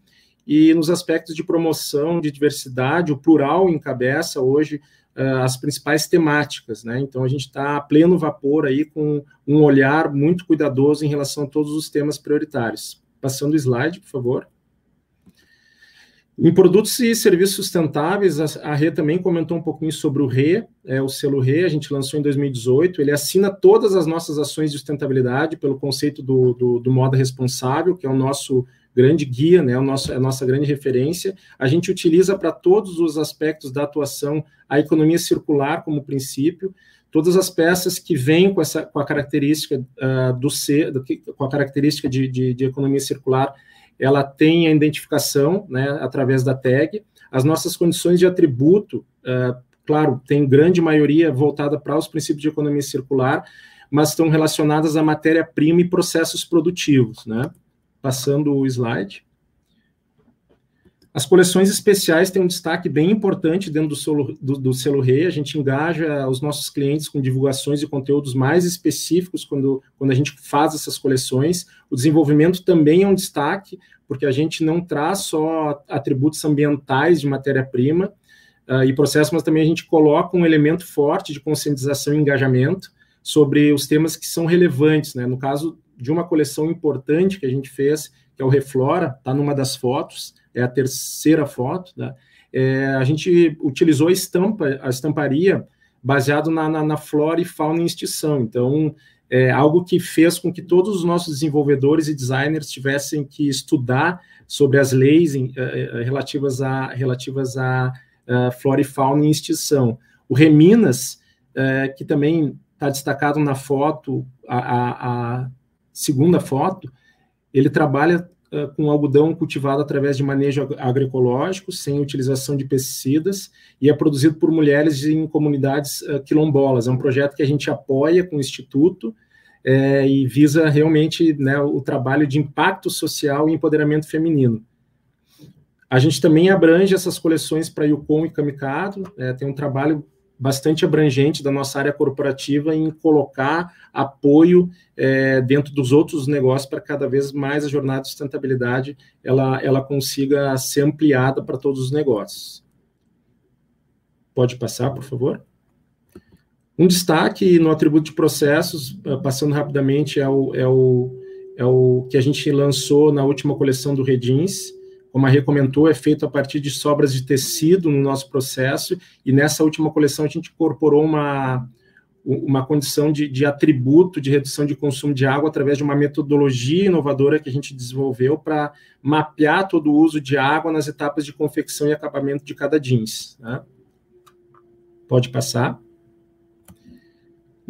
e nos aspectos de promoção de diversidade, o plural encabeça hoje uh, as principais temáticas, né? Então a gente está a pleno vapor aí com um olhar muito cuidadoso em relação a todos os temas prioritários. Passando o slide, por favor. Em produtos e serviços sustentáveis, a, Rê também comentou um pouquinho sobre o Rê, é, o selo Rê, a gente lançou em 2018, ele assina todas as nossas ações de sustentabilidade pelo conceito do, do, do moda responsável, que é o nosso grande guia, né, o nosso, a nossa grande referência. A gente utiliza para todos os aspectos da atuação a economia circular como princípio, todas as peças que vêm com, essa, com a característica uh, do ser, do, com a característica de, de, de, economia circular, ela tem a identificação, né, através da tag. As nossas condições de atributo, uh, claro, tem grande maioria voltada para os princípios de economia circular, mas estão relacionadas à matéria-prima e processos produtivos, né? Passando o slide. As coleções especiais têm um destaque bem importante dentro do, solo, do, do selo Rei. A gente engaja os nossos clientes com divulgações e conteúdos mais específicos quando, quando a gente faz essas coleções. O desenvolvimento também é um destaque, porque a gente não traz só atributos ambientais de matéria-prima uh, e processo, mas também a gente coloca um elemento forte de conscientização e engajamento sobre os temas que são relevantes. Né? No caso de uma coleção importante que a gente fez, que é o Reflora, está numa das fotos, é a terceira foto, né? É, a gente utilizou a estampa, a estamparia baseado na, na, na flora e fauna em extinção. Então, é algo que fez com que todos os nossos desenvolvedores e designers tivessem que estudar sobre as leis em, uh, relativas a relativas a uh, flora e fauna em extinção. O Reminas, que também está destacado na foto, a, a, a segunda foto, ele trabalha uh, com algodão cultivado através de manejo agroecológico, sem utilização de pesticidas, e é produzido por mulheres em comunidades uh, quilombolas. É um projeto que a gente apoia com o Instituto é, e visa realmente né, o trabalho de impacto social e empoderamento feminino. A gente também abrange essas coleções para Yukon e Kamikado, é, tem um trabalho bastante abrangente da nossa área corporativa em colocar apoio é, dentro dos outros negócios para cada vez mais a jornada de sustentabilidade ela, ela consiga ser ampliada para todos os negócios. Pode passar, por favor? Um destaque no atributo de processos, eh, passando rapidamente, é o, é o, é o que a gente lançou na última coleção do Redins, como a Rê comentou, é feito a partir de sobras de tecido no nosso processo, e nessa última coleção a gente incorporou uma, uma condição de, de atributo de redução de consumo de água através de uma metodologia inovadora que a gente desenvolveu para mapear todo o uso de água nas etapas de confecção e acabamento de cada jeans. Né? Pode passar.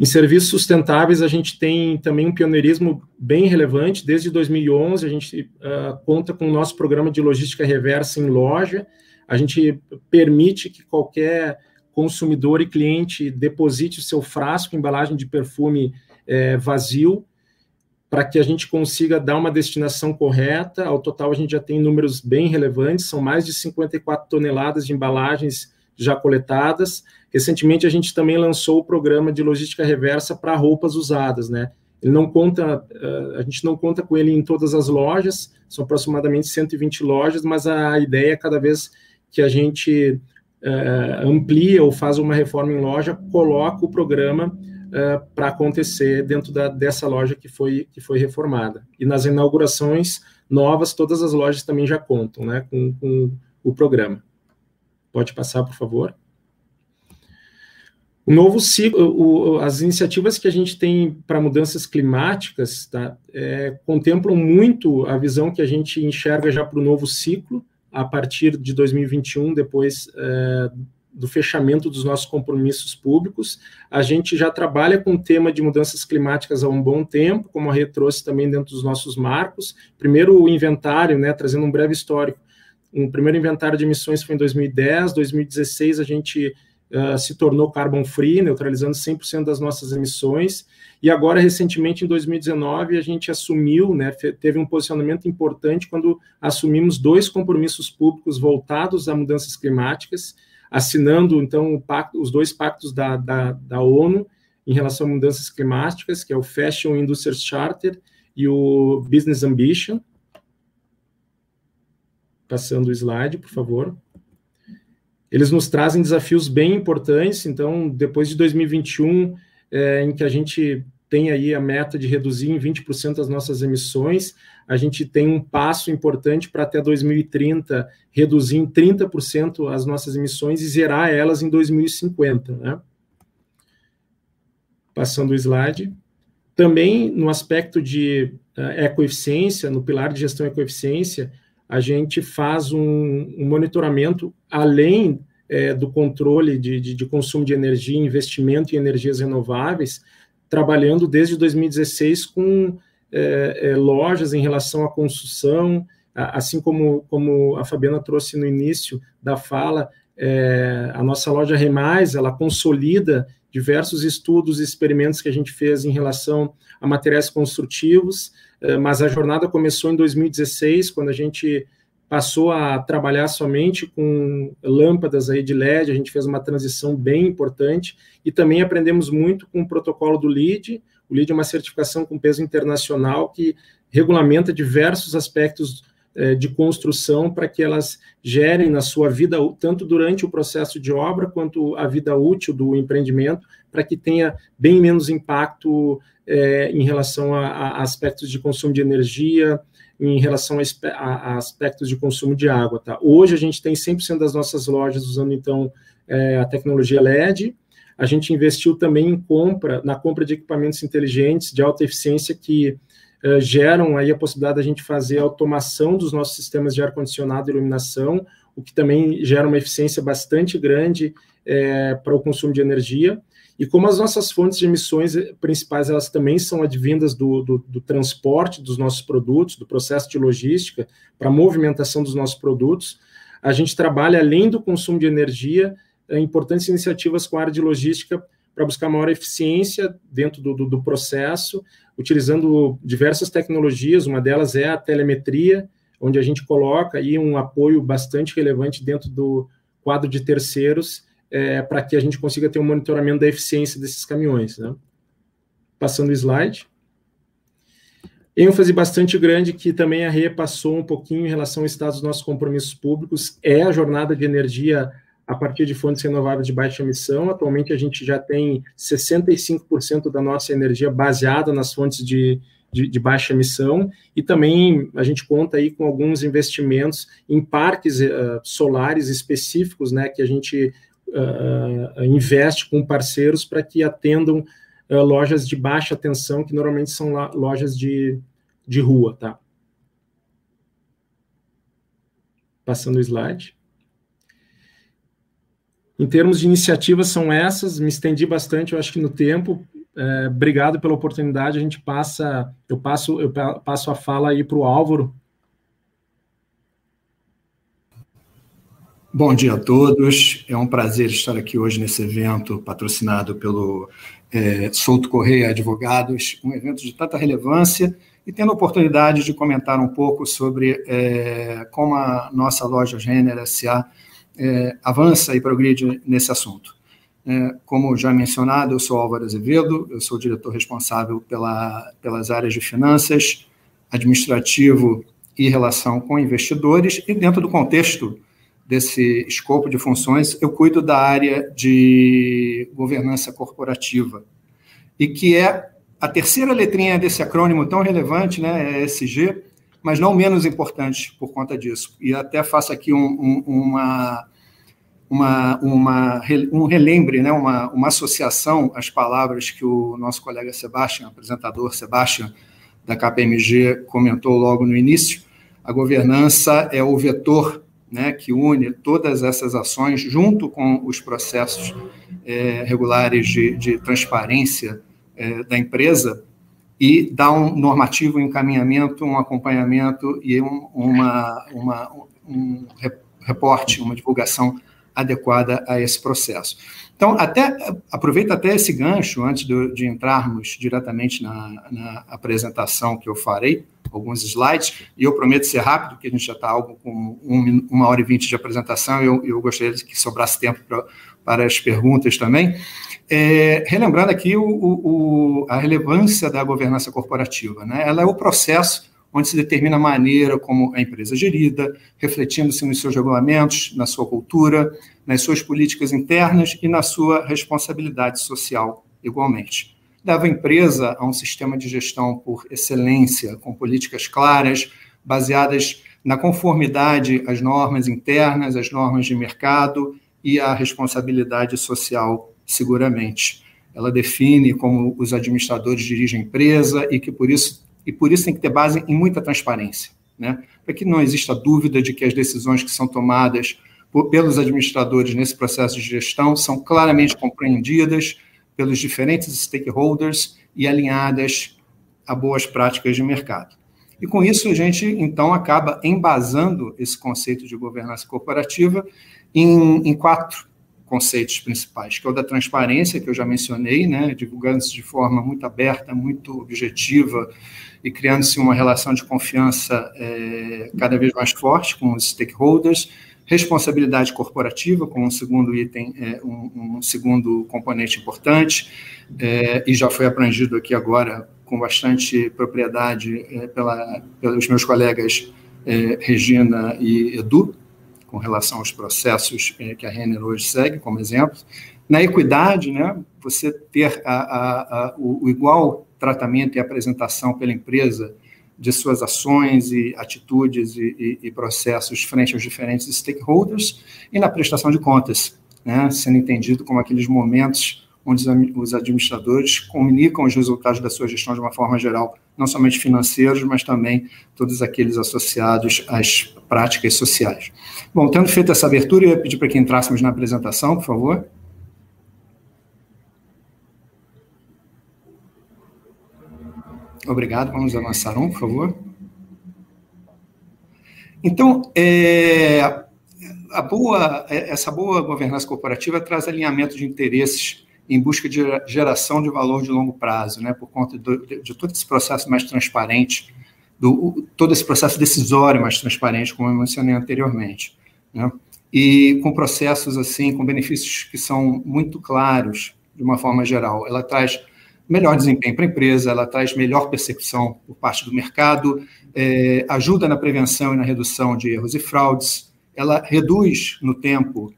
Em serviços sustentáveis, a gente tem também um pioneirismo bem relevante. Desde 2011, a gente uh, conta com o nosso programa de logística reversa em loja. A gente permite que qualquer consumidor e cliente deposite o seu frasco, embalagem de perfume é, vazio, para que a gente consiga dar uma destinação correta. Ao total, a gente já tem números bem relevantes, são mais de 54 toneladas de embalagens já coletadas. Recentemente, a gente também lançou o programa de logística reversa para roupas usadas, né? Ele não conta, eh, a gente não conta com ele em todas as lojas, são aproximadamente 120 lojas, mas a ideia é cada vez que a gente uh, amplia ou faz uma reforma em loja, coloca o programa uh, para acontecer dentro da, dessa loja que foi, que foi reformada. E nas inaugurações novas, todas as lojas também já contam né, com, com o programa. Pode passar, por favor. O novo ciclo, o, as iniciativas que a gente tem para mudanças climáticas tá, é, contemplam muito a visão que a gente enxerga já para o novo ciclo, a partir de 2021, depois é, do fechamento dos nossos compromissos públicos. A gente já trabalha com o tema de mudanças climáticas há um bom tempo, como a Rê trouxe também dentro dos nossos marcos. Primeiro, o inventário, né, trazendo um breve histórico. Um primeiro inventário de emissões foi em 2010, 2016 a gente uh, se tornou carbon free, neutralizando 100% das nossas emissões. E agora, recentemente, em 2019, a gente assumiu, né, teve um posicionamento importante quando assumimos dois compromissos públicos voltados a mudanças climáticas, assinando, então, pacto, os dois pactos da, da, da, ONU em relação a mudanças climáticas, que é o Fashion Industries Charter e o Business Ambition. Passando o slide, por favor. Eles nos trazem desafios bem importantes, então, depois de 2021, é, em que a gente tem aí a meta de reduzir em 20% as nossas emissões, a gente tem um passo importante para até 2030 reduzir em 30% as nossas emissões e zerar elas em 2050, né? Passando o slide. Também no aspecto de uh, ecoeficiência, no pilar de gestão ecoeficiência, a gente faz um, um monitoramento além é, do controle de, de, de, consumo de energia, investimento em energias renováveis, trabalhando desde 2016 com é, é, lojas em relação à construção, assim como, como a Fabiana trouxe no início da fala, é, a nossa loja Remais, ela consolida diversos estudos e experimentos que a gente fez em relação a materiais construtivos, mas a jornada começou em 2016, quando a gente passou a trabalhar somente com lâmpadas aí de LED, a gente fez uma transição bem importante, e também aprendemos muito com o protocolo do LEED, o LEED é uma certificação com peso internacional que regulamenta diversos aspectos é, de construção para que elas gerem na sua vida, tanto durante o processo de obra quanto a vida útil do empreendimento, para que tenha bem menos impacto é, em relação a, a, aspectos de consumo de energia, em relação a, a, aspectos de consumo de água. Tá? Hoje a gente tem 100% das nossas lojas usando então é, a tecnologia LED. A gente investiu também em compra, na compra de equipamentos inteligentes de alta eficiência que é, geram aí a possibilidade da gente fazer automação dos nossos sistemas de ar-condicionado e iluminação, o que também gera uma eficiência bastante grande é, para o consumo de energia. E como as nossas fontes de emissões principais elas também são advindas do, do, do transporte dos nossos produtos, do processo de logística para a movimentação dos nossos produtos, a gente trabalha além do consumo de energia, é, importantes iniciativas com a área de logística para buscar maior eficiência dentro do, do, do processo, utilizando diversas tecnologias, uma delas é a telemetria, onde a gente coloca aí um apoio bastante relevante dentro do quadro de terceiros, é, para que a gente consiga ter um monitoramento da eficiência desses caminhões. Né? Passando o slide. ênfase bastante grande que também a RE passou um pouquinho em relação ao estado dos nossos compromissos públicos é a jornada de energia a partir de fontes renováveis de baixa emissão. Atualmente a gente já tem 65% da nossa energia baseada nas fontes de, de, de, baixa emissão e também a gente conta aí com alguns investimentos em parques uh, solares específicos, né, que a gente uh, investe com parceiros para que atendam uh, lojas de baixa tensão, que normalmente são lojas de, de rua, tá? Passando o slide. Em termos de iniciativas, são essas, me estendi bastante, eu acho que no tempo. É, obrigado pela oportunidade. A gente passa, eu passo, eu passo a fala aí para o Álvaro, Bom dia a todos. É um prazer estar aqui hoje nesse evento patrocinado pelo é, Souto Correia Advogados, um evento de tanta relevância e tendo a oportunidade de comentar um pouco sobre é, como a nossa loja Renner SA é, avança e progride nesse assunto. É, como já mencionado, eu sou Álvaro Azevedo, eu sou diretor responsável pela, pelas áreas de finanças, administrativo e relação com investidores, e dentro do contexto desse escopo de funções, eu cuido da área de governança corporativa, e que é a terceira letrinha desse acrônimo tão relevante, né, é ESG, mas não menos importante por conta disso. E até faço aqui um, um, uma, uma, uma, um relembre, né, uma, uma associação às palavras que o nosso colega Sebastião, apresentador Sebastião, da KPMG, comentou logo no início. A governança é o vetor né, que une todas essas ações, junto com os processos é, regulares de, de transparência é, da empresa e dar um normativo um encaminhamento, um acompanhamento e um, uma, uma, um reporte, uma divulgação adequada a esse processo. Então, até aproveita até esse gancho, antes de, de entrarmos diretamente na, na, apresentação que eu farei, alguns slides, e eu prometo ser rápido, porque a gente já está algo com um, uma hora e vinte de apresentação, e eu, eu gostaria que sobrasse tempo pra, para as perguntas também. É, relembrando aqui o, o, a relevância da governança corporativa. Né? Ela é o processo onde se determina a maneira como a empresa é gerida, refletindo-se nos seus regulamentos, na sua cultura, nas suas políticas internas e na sua responsabilidade social, igualmente. Leva a empresa a um sistema de gestão por excelência, com políticas claras, baseadas na conformidade às normas internas, às normas de mercado e à responsabilidade social seguramente. Ela define como os administradores dirigem a empresa e que por isso e por isso tem que ter base em muita transparência, né? Para que não exista dúvida de que as decisões que são tomadas por, pelos administradores nesse processo de gestão são claramente compreendidas pelos diferentes stakeholders e alinhadas a boas práticas de mercado. E com isso a gente então acaba embasando esse conceito de governança corporativa em, em quatro conceitos principais, que é o da transparência, que eu já mencionei, né, divulgando-se de forma muito aberta, muito objetiva e criando-se uma relação de confiança é, cada vez mais forte com os stakeholders, responsabilidade corporativa, como um segundo item, é, um, um, segundo componente importante, é, e já foi aprendido aqui agora com bastante propriedade é, pela, pelos meus colegas é, Regina e Edu, com relação aos processos eh, que a Renner hoje segue, como exemplo. Na equidade, né, você ter a, a, a, o, o, igual tratamento e apresentação pela empresa de suas ações e atitudes e, e, e processos frente aos diferentes stakeholders, e na prestação de contas, né, sendo entendido como aqueles momentos onde os administradores comunicam os resultados da sua gestão de uma forma geral, não somente financeiros, mas também todos aqueles associados às práticas sociais. Bom, tendo feito essa abertura, eu ia pedir para que entrássemos na apresentação, por favor. Obrigado, vamos avançar um, por favor. Então, é, boa, essa boa governança corporativa traz alinhamento de interesses em busca de geração de valor de longo prazo, né, por conta do, de, de, todo esse processo mais transparente, do, todo esse processo decisório mais transparente, como eu mencionei anteriormente. Né, e com processos assim, com benefícios que são muito claros, de uma forma geral. Ela traz melhor desempenho para a empresa, ela traz melhor percepção por parte do mercado, é, ajuda na prevenção e na redução de erros e fraudes, ela reduz no tempo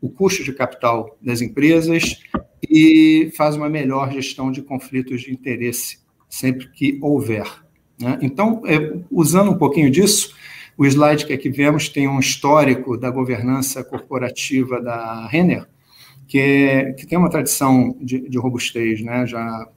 o custo de capital das empresas e faz uma melhor gestão de conflitos de interesse sempre que houver. Né? Então, é, usando um pouquinho disso, o slide que aqui vemos tem um histórico da governança corporativa da Renner, que, é, que tem uma tradição de, de robustez, né? já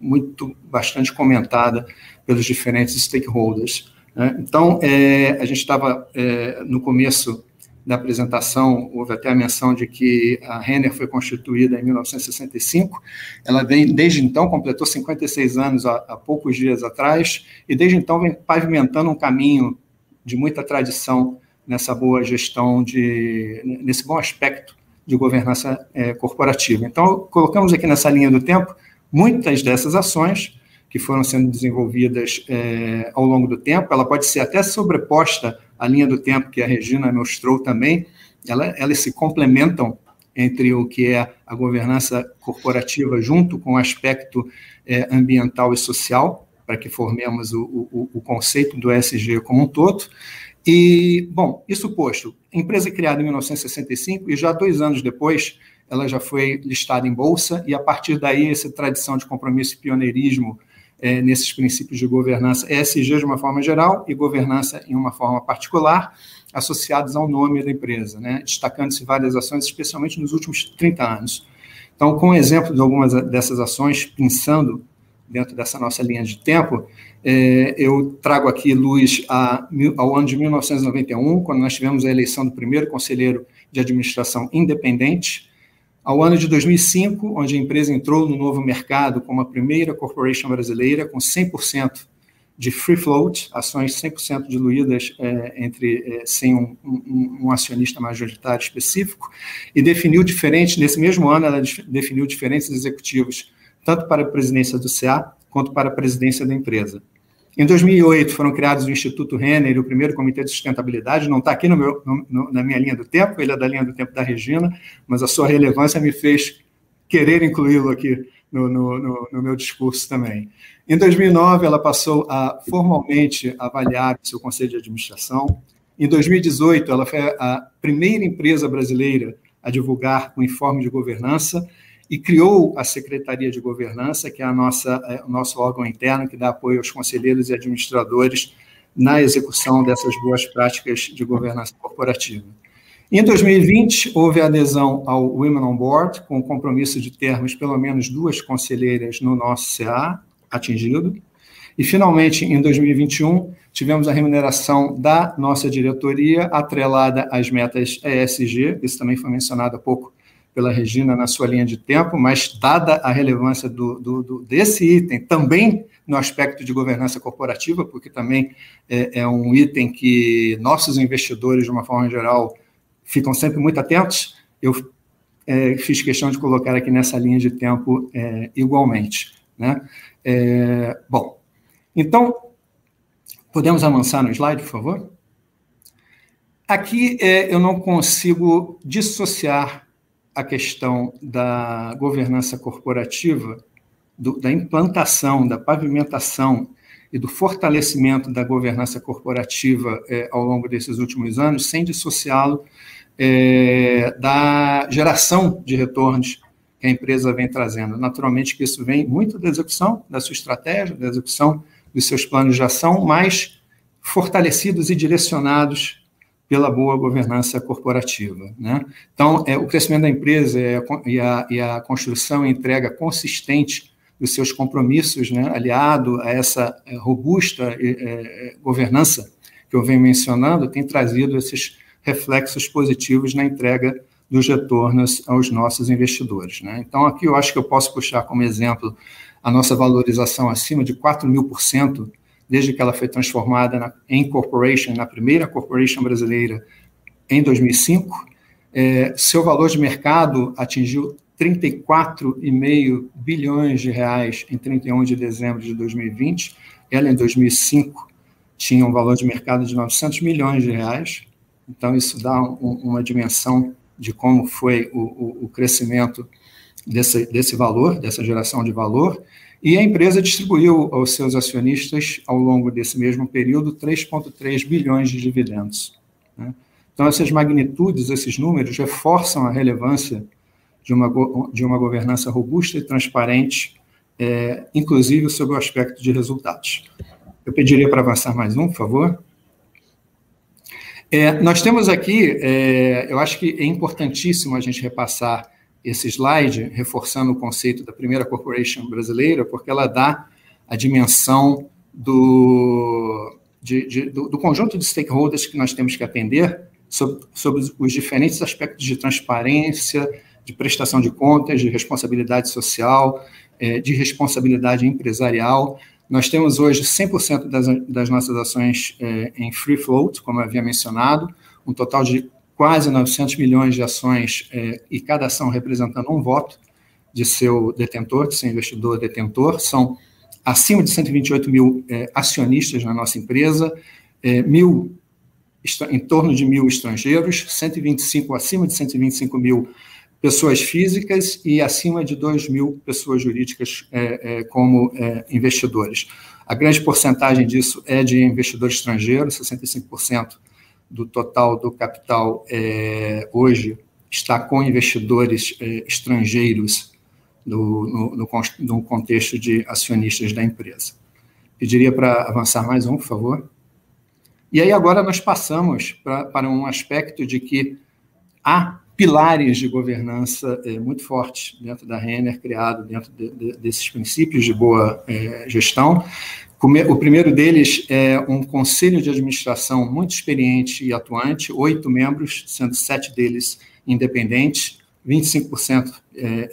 muito bastante comentada pelos diferentes stakeholders. Né? Então, é, a gente estava é, no começo da apresentação, houve até a menção de que a Renner foi constituída em 1965. Ela vem, desde então, completou 56 anos há, há poucos dias atrás, e desde então vem pavimentando um caminho de muita tradição nessa boa gestão, de, nesse bom aspecto de governança é, corporativa. Então, colocamos aqui nessa linha do tempo Muitas dessas ações que foram sendo desenvolvidas é, ao longo do tempo, ela pode ser até sobreposta à linha do tempo que a Regina mostrou também, ela, elas se complementam entre o que é a governança corporativa junto com o aspecto é, ambiental e social, para que formemos o, o, o, conceito do ESG como um todo. E, bom, isso posto, empresa criada em 1965 e já dois anos depois, ela já foi listada em bolsa e a partir daí essa tradição de compromisso e pioneirismo é, nesses princípios de governança ESG de uma forma geral e governança em uma forma particular, associados ao nome da empresa, né? destacando-se várias ações, especialmente nos últimos 30 anos. Então, com o exemplo de algumas dessas ações, pensando dentro dessa nossa linha de tempo, é, eu trago aqui luz a, ao ano de 1991, quando nós tivemos a eleição do primeiro conselheiro de administração independente, ao ano de 2005, onde a empresa entrou no novo mercado como a primeira corporation brasileira com 100% de free float, ações 100% diluídas é, entre é, sem um, um, um, acionista majoritário específico, e definiu diferentes, nesse mesmo ano, ela definiu diferentes executivos, tanto para a presidência do CA quanto para a presidência da empresa. Em 2008, foram criados o Instituto Renner, o primeiro comitê de sustentabilidade. Não está aqui no meu, no, na minha linha do tempo, ele é da linha do tempo da Regina, mas a sua relevância me fez querer incluí-lo aqui no, no, no, meu discurso também. Em 2009, ela passou a formalmente avaliar o seu conselho de administração. Em 2018, ela foi a primeira empresa brasileira a divulgar o informe de governança e criou a Secretaria de Governança, que é a nossa, é, o nosso órgão interno que dá apoio aos conselheiros e administradores na execução dessas boas práticas de governança corporativa. Em 2020, houve a adesão ao Women on Board, com o compromisso de termos pelo menos duas conselheiras no nosso CA atingido. E, finalmente, em 2021, tivemos a remuneração da nossa diretoria atrelada às metas ESG, isso também foi mencionado há pouco pela Regina na sua linha de tempo, mas dada a relevância do, do, do, desse item também no aspecto de governança corporativa, porque também é, é, um item que nossos investidores, de uma forma geral, ficam sempre muito atentos, eu é, fiz questão de colocar aqui nessa linha de tempo é, igualmente. Né? É, bom, então, podemos avançar no slide, por favor? Aqui é, eu não consigo dissociar a questão da governança corporativa, do, da implantação, da pavimentação e do fortalecimento da governança corporativa é, ao longo desses últimos anos, sem dissociá-lo é, da geração de retornos que a empresa vem trazendo. Naturalmente que isso vem muito da execução da sua estratégia, da execução dos seus planos de ação, mais fortalecidos e direcionados pela boa governança corporativa. Né? Então, é, o crescimento da empresa e a, e a construção e entrega consistente dos seus compromissos, né, aliado a essa é, robusta é, é, governança que eu venho mencionando, tem trazido esses reflexos positivos na entrega dos retornos aos nossos investidores. Né? Então, aqui eu acho que eu posso puxar como exemplo a nossa valorização acima de 4 mil por cento desde que ela foi transformada na, em corporation, na primeira corporation brasileira, em 2005. É, seu valor de mercado atingiu 34,5 bilhões de reais em 31 de dezembro de 2020. Ela, em 2005, tinha um valor de mercado de 900 milhões de reais. Então, isso dá um, uma dimensão de como foi o, o, o crescimento desse, desse valor, dessa geração de valor. E a empresa distribuiu aos seus acionistas, ao longo desse mesmo período, 3,3 bilhões de dividendos. Né? Então, essas magnitudes, esses números, reforçam a relevância de uma, de uma governança robusta e transparente, é, inclusive sob o aspecto de resultados. Eu pediria para avançar mais um, por favor. É, nós temos aqui, é, eu acho que é importantíssimo a gente repassar esse slide, reforçando o conceito da primeira corporation brasileira, porque ela dá a dimensão do, de, de, do, do, conjunto de stakeholders que nós temos que atender sobre, sobre os diferentes aspectos de transparência, de prestação de contas, de responsabilidade social, é, de responsabilidade empresarial. Nós temos hoje 100% das, das nossas ações é, em free float, como eu havia mencionado, um total de quase 900 milhões de ações é, e cada ação representando um voto de seu detentor, de seu investidor detentor, são acima de 128 mil é, acionistas na nossa empresa, é, mil, em torno de mil estrangeiros, 125, acima de 125 mil pessoas físicas e acima de 2 mil pessoas jurídicas é, é, como é, investidores. A grande porcentagem disso é de investidores estrangeiros, 65% do total do capital é, hoje está com investidores é, estrangeiros no, no, no, no, contexto de acionistas da empresa. Pediria para avançar mais um, por favor. E aí agora nós passamos pra, para um aspecto de que há pilares de governança é, muito fortes dentro da Renner, criado dentro de, de, desses princípios de boa é, gestão. O primeiro deles é um conselho de administração muito experiente e atuante, oito membros, sendo sete deles independentes, 25% é,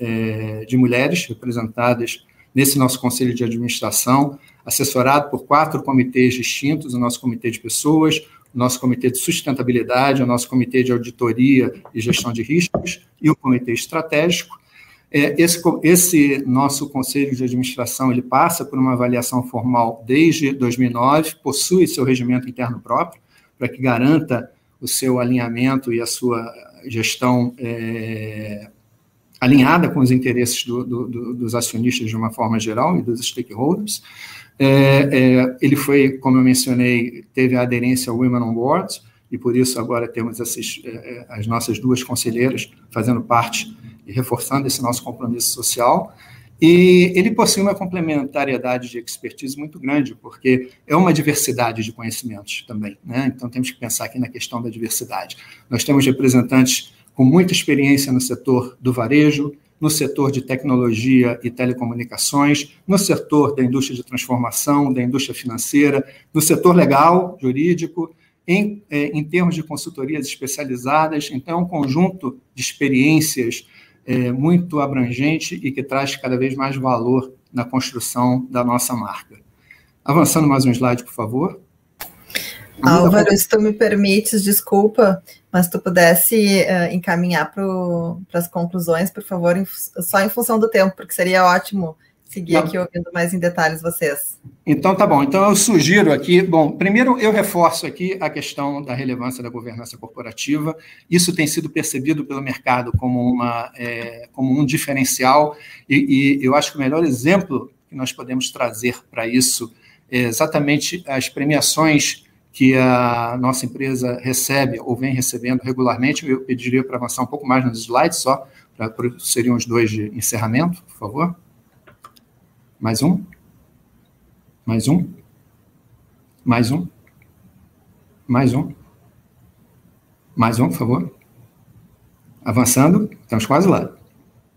é, de mulheres representadas nesse nosso conselho de administração, assessorado por quatro comitês distintos, o nosso comitê de pessoas, o nosso comitê de sustentabilidade, o nosso comitê de auditoria e gestão de riscos e o comitê estratégico. É, esse, esse, nosso conselho de administração ele passa por uma avaliação formal desde 2009, possui seu regimento interno próprio para que garanta o seu alinhamento e a sua gestão é, alinhada com os interesses do, do, do, dos acionistas de uma forma geral e dos stakeholders. É, é, ele foi, como eu mencionei, teve a aderência ao Women on Board, e por isso agora temos essas, é, é, as nossas duas conselheiras fazendo parte e reforçando esse nosso compromisso social. E ele possui uma complementariedade de expertise muito grande, porque é uma diversidade de conhecimentos também. Né? Então, temos que pensar aqui na questão da diversidade. Nós temos representantes com muita experiência no setor do varejo, no setor de tecnologia e telecomunicações, no setor da indústria de transformação, da indústria financeira, no setor legal, jurídico, em, é, em termos de consultorias especializadas. Então, é um conjunto de experiências é, muito abrangente e que traz cada vez mais valor na construção da nossa marca. Avançando mais um slide, por favor. Álvaro, se tu me permites, desculpa, mas tu pudesse uh, encaminhar para as conclusões, por favor, em, só em função do tempo, porque seria ótimo seguir tá. aqui ouvindo mais em detalhes vocês. Então, tá bom. Então, eu sugiro aqui, bom, primeiro eu reforço aqui a questão da relevância da governança corporativa. Isso tem sido percebido pelo mercado como, uma, é, como um diferencial, e, e eu acho que o melhor exemplo que nós podemos trazer para isso é exatamente as premiações que a nossa empresa recebe ou vem recebendo regularmente. Eu pediria para avançar um pouco mais nos slides, só, pra, seriam os dois de encerramento, por favor. Mais um. Mais um. Mais um. Mais um. Mais um, por favor. Avançando, estamos quase lá.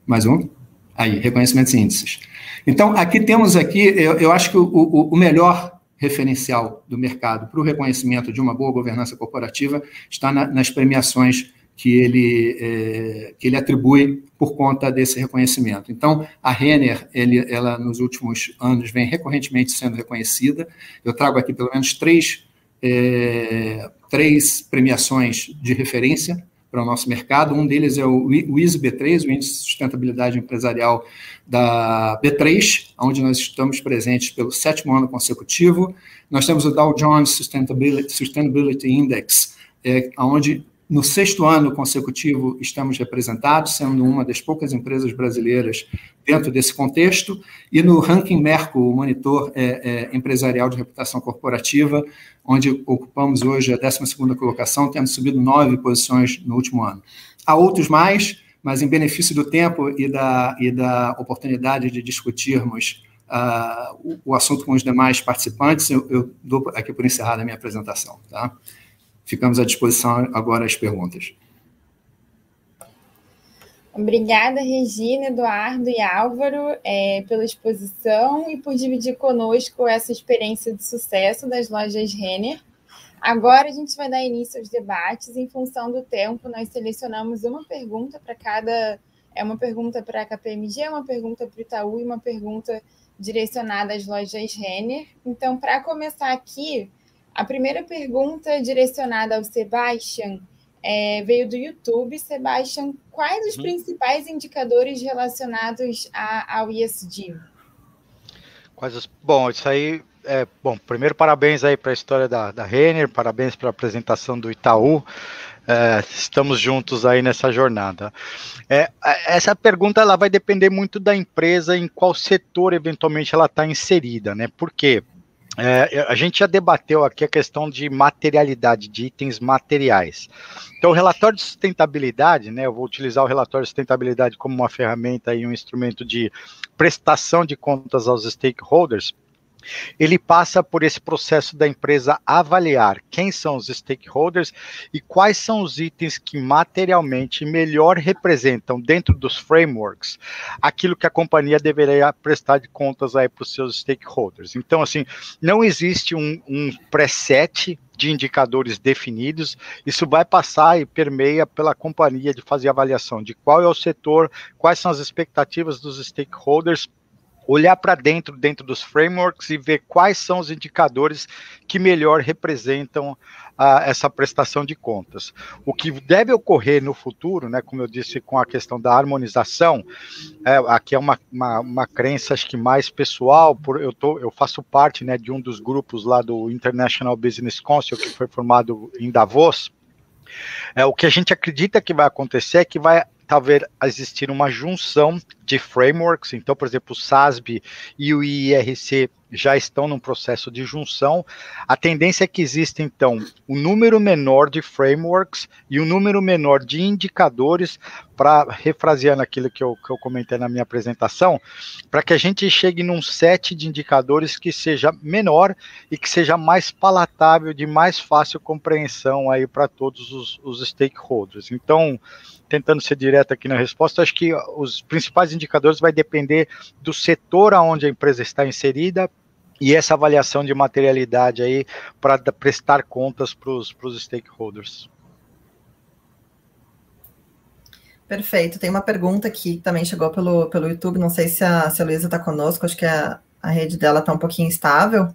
Mais um. Aí, reconhecimentos e índices. Então, aqui temos aqui, eu, eu acho que o, o, o melhor referencial do mercado para o reconhecimento de uma boa governança corporativa está na, nas premiações que ele, é, que ele atribui por conta desse reconhecimento. Então, a Renner, ele, ela nos últimos anos vem recorrentemente sendo reconhecida. Eu trago aqui pelo menos três, é, três premiações de referência para o nosso mercado. Um deles é o ISO B3, o Índice de Sustentabilidade Empresarial da B3, onde nós estamos presentes pelo sétimo ano consecutivo. Nós temos o Dow Jones Sustainability, Sustainability Index, é, onde no sexto ano consecutivo, estamos representados, sendo uma das poucas empresas brasileiras dentro desse contexto, e no ranking Merco, o monitor é, é, empresarial de reputação corporativa, onde ocupamos hoje a 12 colocação, tendo subido nove posições no último ano. Há outros mais, mas em benefício do tempo e da, e da oportunidade de discutirmos uh, o, o, assunto com os demais participantes, eu, eu dou aqui por encerrada a minha apresentação. Tá? Ficamos à disposição agora às perguntas. Obrigada, Regina, Eduardo e Álvaro, é, pela exposição e por dividir conosco essa experiência de sucesso das lojas Renner. Agora a gente vai dar início aos debates. Em função do tempo, nós selecionamos uma pergunta para cada. É uma pergunta para a KPMG, uma pergunta para o Itaú e uma pergunta direcionada às lojas Renner. Então, para começar aqui, a primeira pergunta direcionada ao Sebastian é, veio do YouTube. Sebastião, quais os uhum. principais indicadores relacionados a, ao ESG? Quais os... Bom, isso aí é, bom, primeiro parabéns aí para a história da, da Renner, parabéns pela apresentação do Itaú. É, estamos juntos aí nessa jornada. É, essa pergunta ela vai depender muito da empresa, em qual setor eventualmente ela está inserida, né? Por quê? É, a gente já debateu aqui a questão de materialidade, de itens materiais. Então, o relatório de sustentabilidade, né, eu vou utilizar o relatório de sustentabilidade como uma ferramenta e um instrumento de prestação de contas aos stakeholders ele passa por esse processo da empresa avaliar quem são os stakeholders e quais são os itens que materialmente melhor representam dentro dos frameworks aquilo que a companhia deveria prestar de contas aí para os seus stakeholders. Então, assim, não existe um, um preset de indicadores definidos, isso vai passar e permeia pela companhia de fazer avaliação de qual é o setor, quais são as expectativas dos stakeholders olhar para dentro, dentro dos frameworks e ver quais são os indicadores que melhor representam ah, essa prestação de contas. O que deve ocorrer no futuro, né, como eu disse, com a questão da harmonização, é, aqui é uma, uma, uma, crença, acho que mais pessoal, por, eu, tô, eu faço parte né, de um dos grupos lá do International Business Council, que foi formado em Davos, é, o que a gente acredita que vai acontecer é que vai talvez existir uma junção de frameworks. Então, por exemplo, o SASB e o IRC já estão num processo de junção. A tendência é que exista, então, um número menor de frameworks e um número menor de indicadores, para refraseando aquilo que eu, que eu comentei na minha apresentação, para que a gente chegue num set de indicadores que seja menor e que seja mais palatável, de mais fácil compreensão aí para todos os, os stakeholders. Então, tentando ser direto aqui na resposta, acho que os principais indicadores vai depender do setor aonde a empresa está inserida e essa avaliação de materialidade aí para prestar contas para os stakeholders. Perfeito. Tem uma pergunta que também chegou pelo, pelo YouTube. Não sei se a, se a Luísa está conosco, acho que a, a rede dela está um pouquinho instável.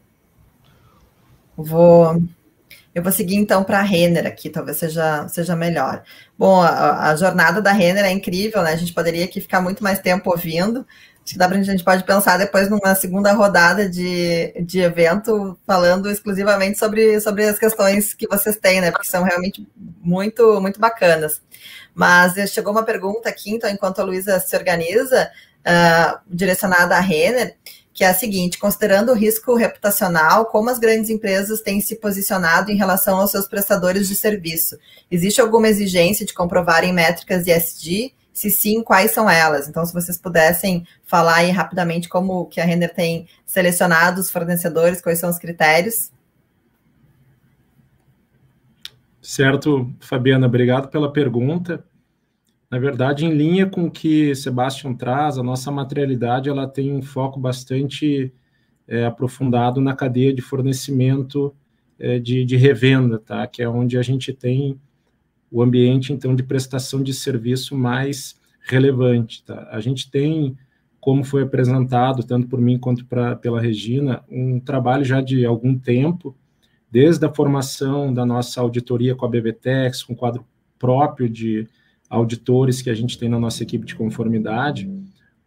Vou, eu vou seguir então para a Renner aqui, talvez seja, seja melhor. Bom, a, a, jornada da Renner é incrível, né? A gente poderia aqui ficar muito mais tempo ouvindo. Acho que dá pra, a gente pode pensar depois numa segunda rodada de, de evento, falando exclusivamente sobre, sobre as questões que vocês têm, né? Porque são realmente muito, muito bacanas. Mas chegou uma pergunta aqui, então, enquanto a Luísa se organiza, uh, direcionada à Renner que é a seguinte: considerando o risco reputacional, como as grandes empresas têm se posicionado em relação aos seus prestadores de serviço? Existe alguma exigência de comprovarem métricas ESG? Se sim, quais são elas? Então, se vocês pudessem falar aí rapidamente como que a Render tem selecionado os fornecedores, quais são os critérios? Certo, Fabiana, obrigado pela pergunta. Na verdade, em linha com o que Sebastião traz, a nossa materialidade ela tem um foco bastante é, aprofundado na cadeia de fornecimento é, de, de, revenda, tá? que é onde a gente tem o ambiente então de prestação de serviço mais relevante. Tá? A gente tem, como foi apresentado, tanto por mim quanto pra, pela Regina, um trabalho já de algum tempo, desde a formação da nossa auditoria com a BBTEX, com quadro próprio de auditores que a gente tem na nossa equipe de conformidade,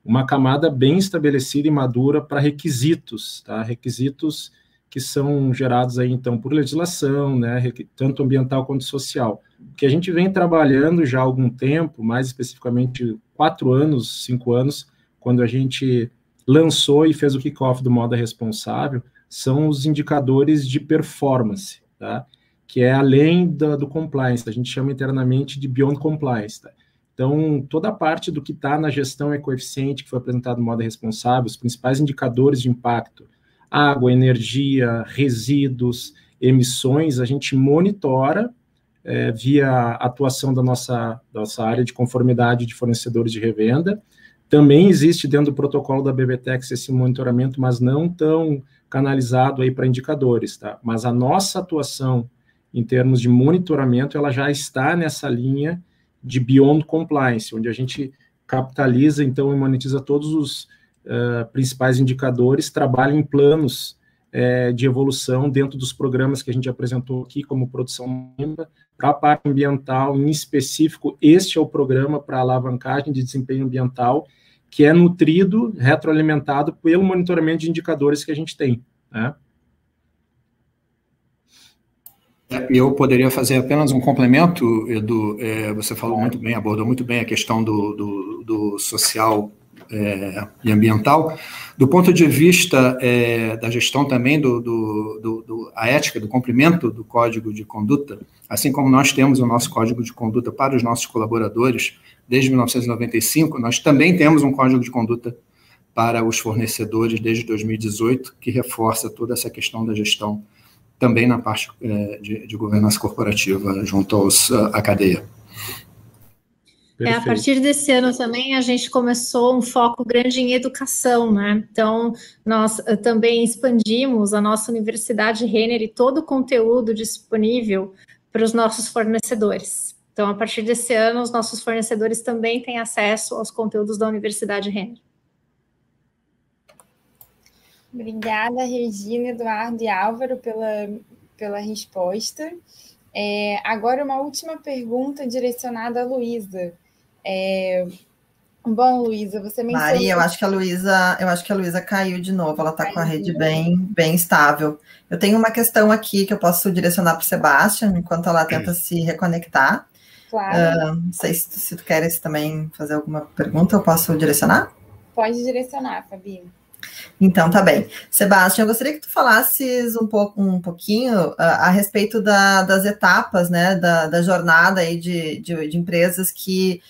uma camada bem estabelecida e madura para requisitos, tá? Requisitos que são gerados aí então por legislação, né, tanto ambiental quanto social. Que a gente vem trabalhando já há algum tempo, mais especificamente quatro anos, cinco anos, quando a gente lançou e fez o kickoff do moda responsável, são os indicadores de performance, tá? que é além do, compliance, a gente chama internamente de beyond compliance. Tá? Então, toda a parte do que está na gestão ecoeficiente, que foi apresentado no modo responsável, os principais indicadores de impacto, água, energia, resíduos, emissões, a gente monitora é, via atuação da nossa, nossa área de conformidade de fornecedores de revenda. Também existe dentro do protocolo da BBTEX esse monitoramento, mas não tão canalizado aí para indicadores, tá? Mas a nossa atuação em termos de monitoramento, ela já está nessa linha de Beyond Compliance, onde a gente capitaliza, então, e monetiza todos os uh, principais indicadores, trabalha em planos uh, de evolução dentro dos programas que a gente apresentou aqui, como produção limpa, para a parte ambiental, em específico, este é o programa para alavancagem de desempenho ambiental, que é nutrido, retroalimentado pelo monitoramento de indicadores que a gente tem. Né? É, eu poderia fazer apenas um complemento, Edu. É, você falou muito bem, abordou muito bem a questão do, do, do social é, e ambiental. Do ponto de vista é, da gestão também do, do, do, a ética, do cumprimento do código de conduta, assim como nós temos o nosso código de conduta para os nossos colaboradores desde 1995, nós também temos um código de conduta para os fornecedores desde 2018, que reforça toda essa questão da gestão também na parte é, de, de, governança corporativa junto aos, à cadeia. É, a partir desse ano também a gente começou um foco grande em educação, né? Então, nós eh, também expandimos a nossa Universidade Renner e todo o conteúdo disponível para os nossos fornecedores. Então, a partir desse ano, os nossos fornecedores também têm acesso aos conteúdos da Universidade Renner. Obrigada, Regina, Eduardo e Álvaro, pela, pela resposta. É, agora, uma última pergunta direcionada à Luísa. É... Bom, Luísa, você mencionou... Maria, eu acho que a Luísa, eu acho que a Luísa caiu de novo, ela está com a rede bem, bem estável. Eu tenho uma questão aqui que eu posso direcionar para o Sebastião, enquanto ela tenta se reconectar. Claro. Uh, não sei se, se tu queres também fazer alguma pergunta, eu posso direcionar? Pode direcionar, Fabi. Então, tá bem. Sebastião, eu gostaria que tu falasses um, pouco, um pouquinho uh, a respeito da, das etapas, né, da, da jornada aí de, de, de empresas que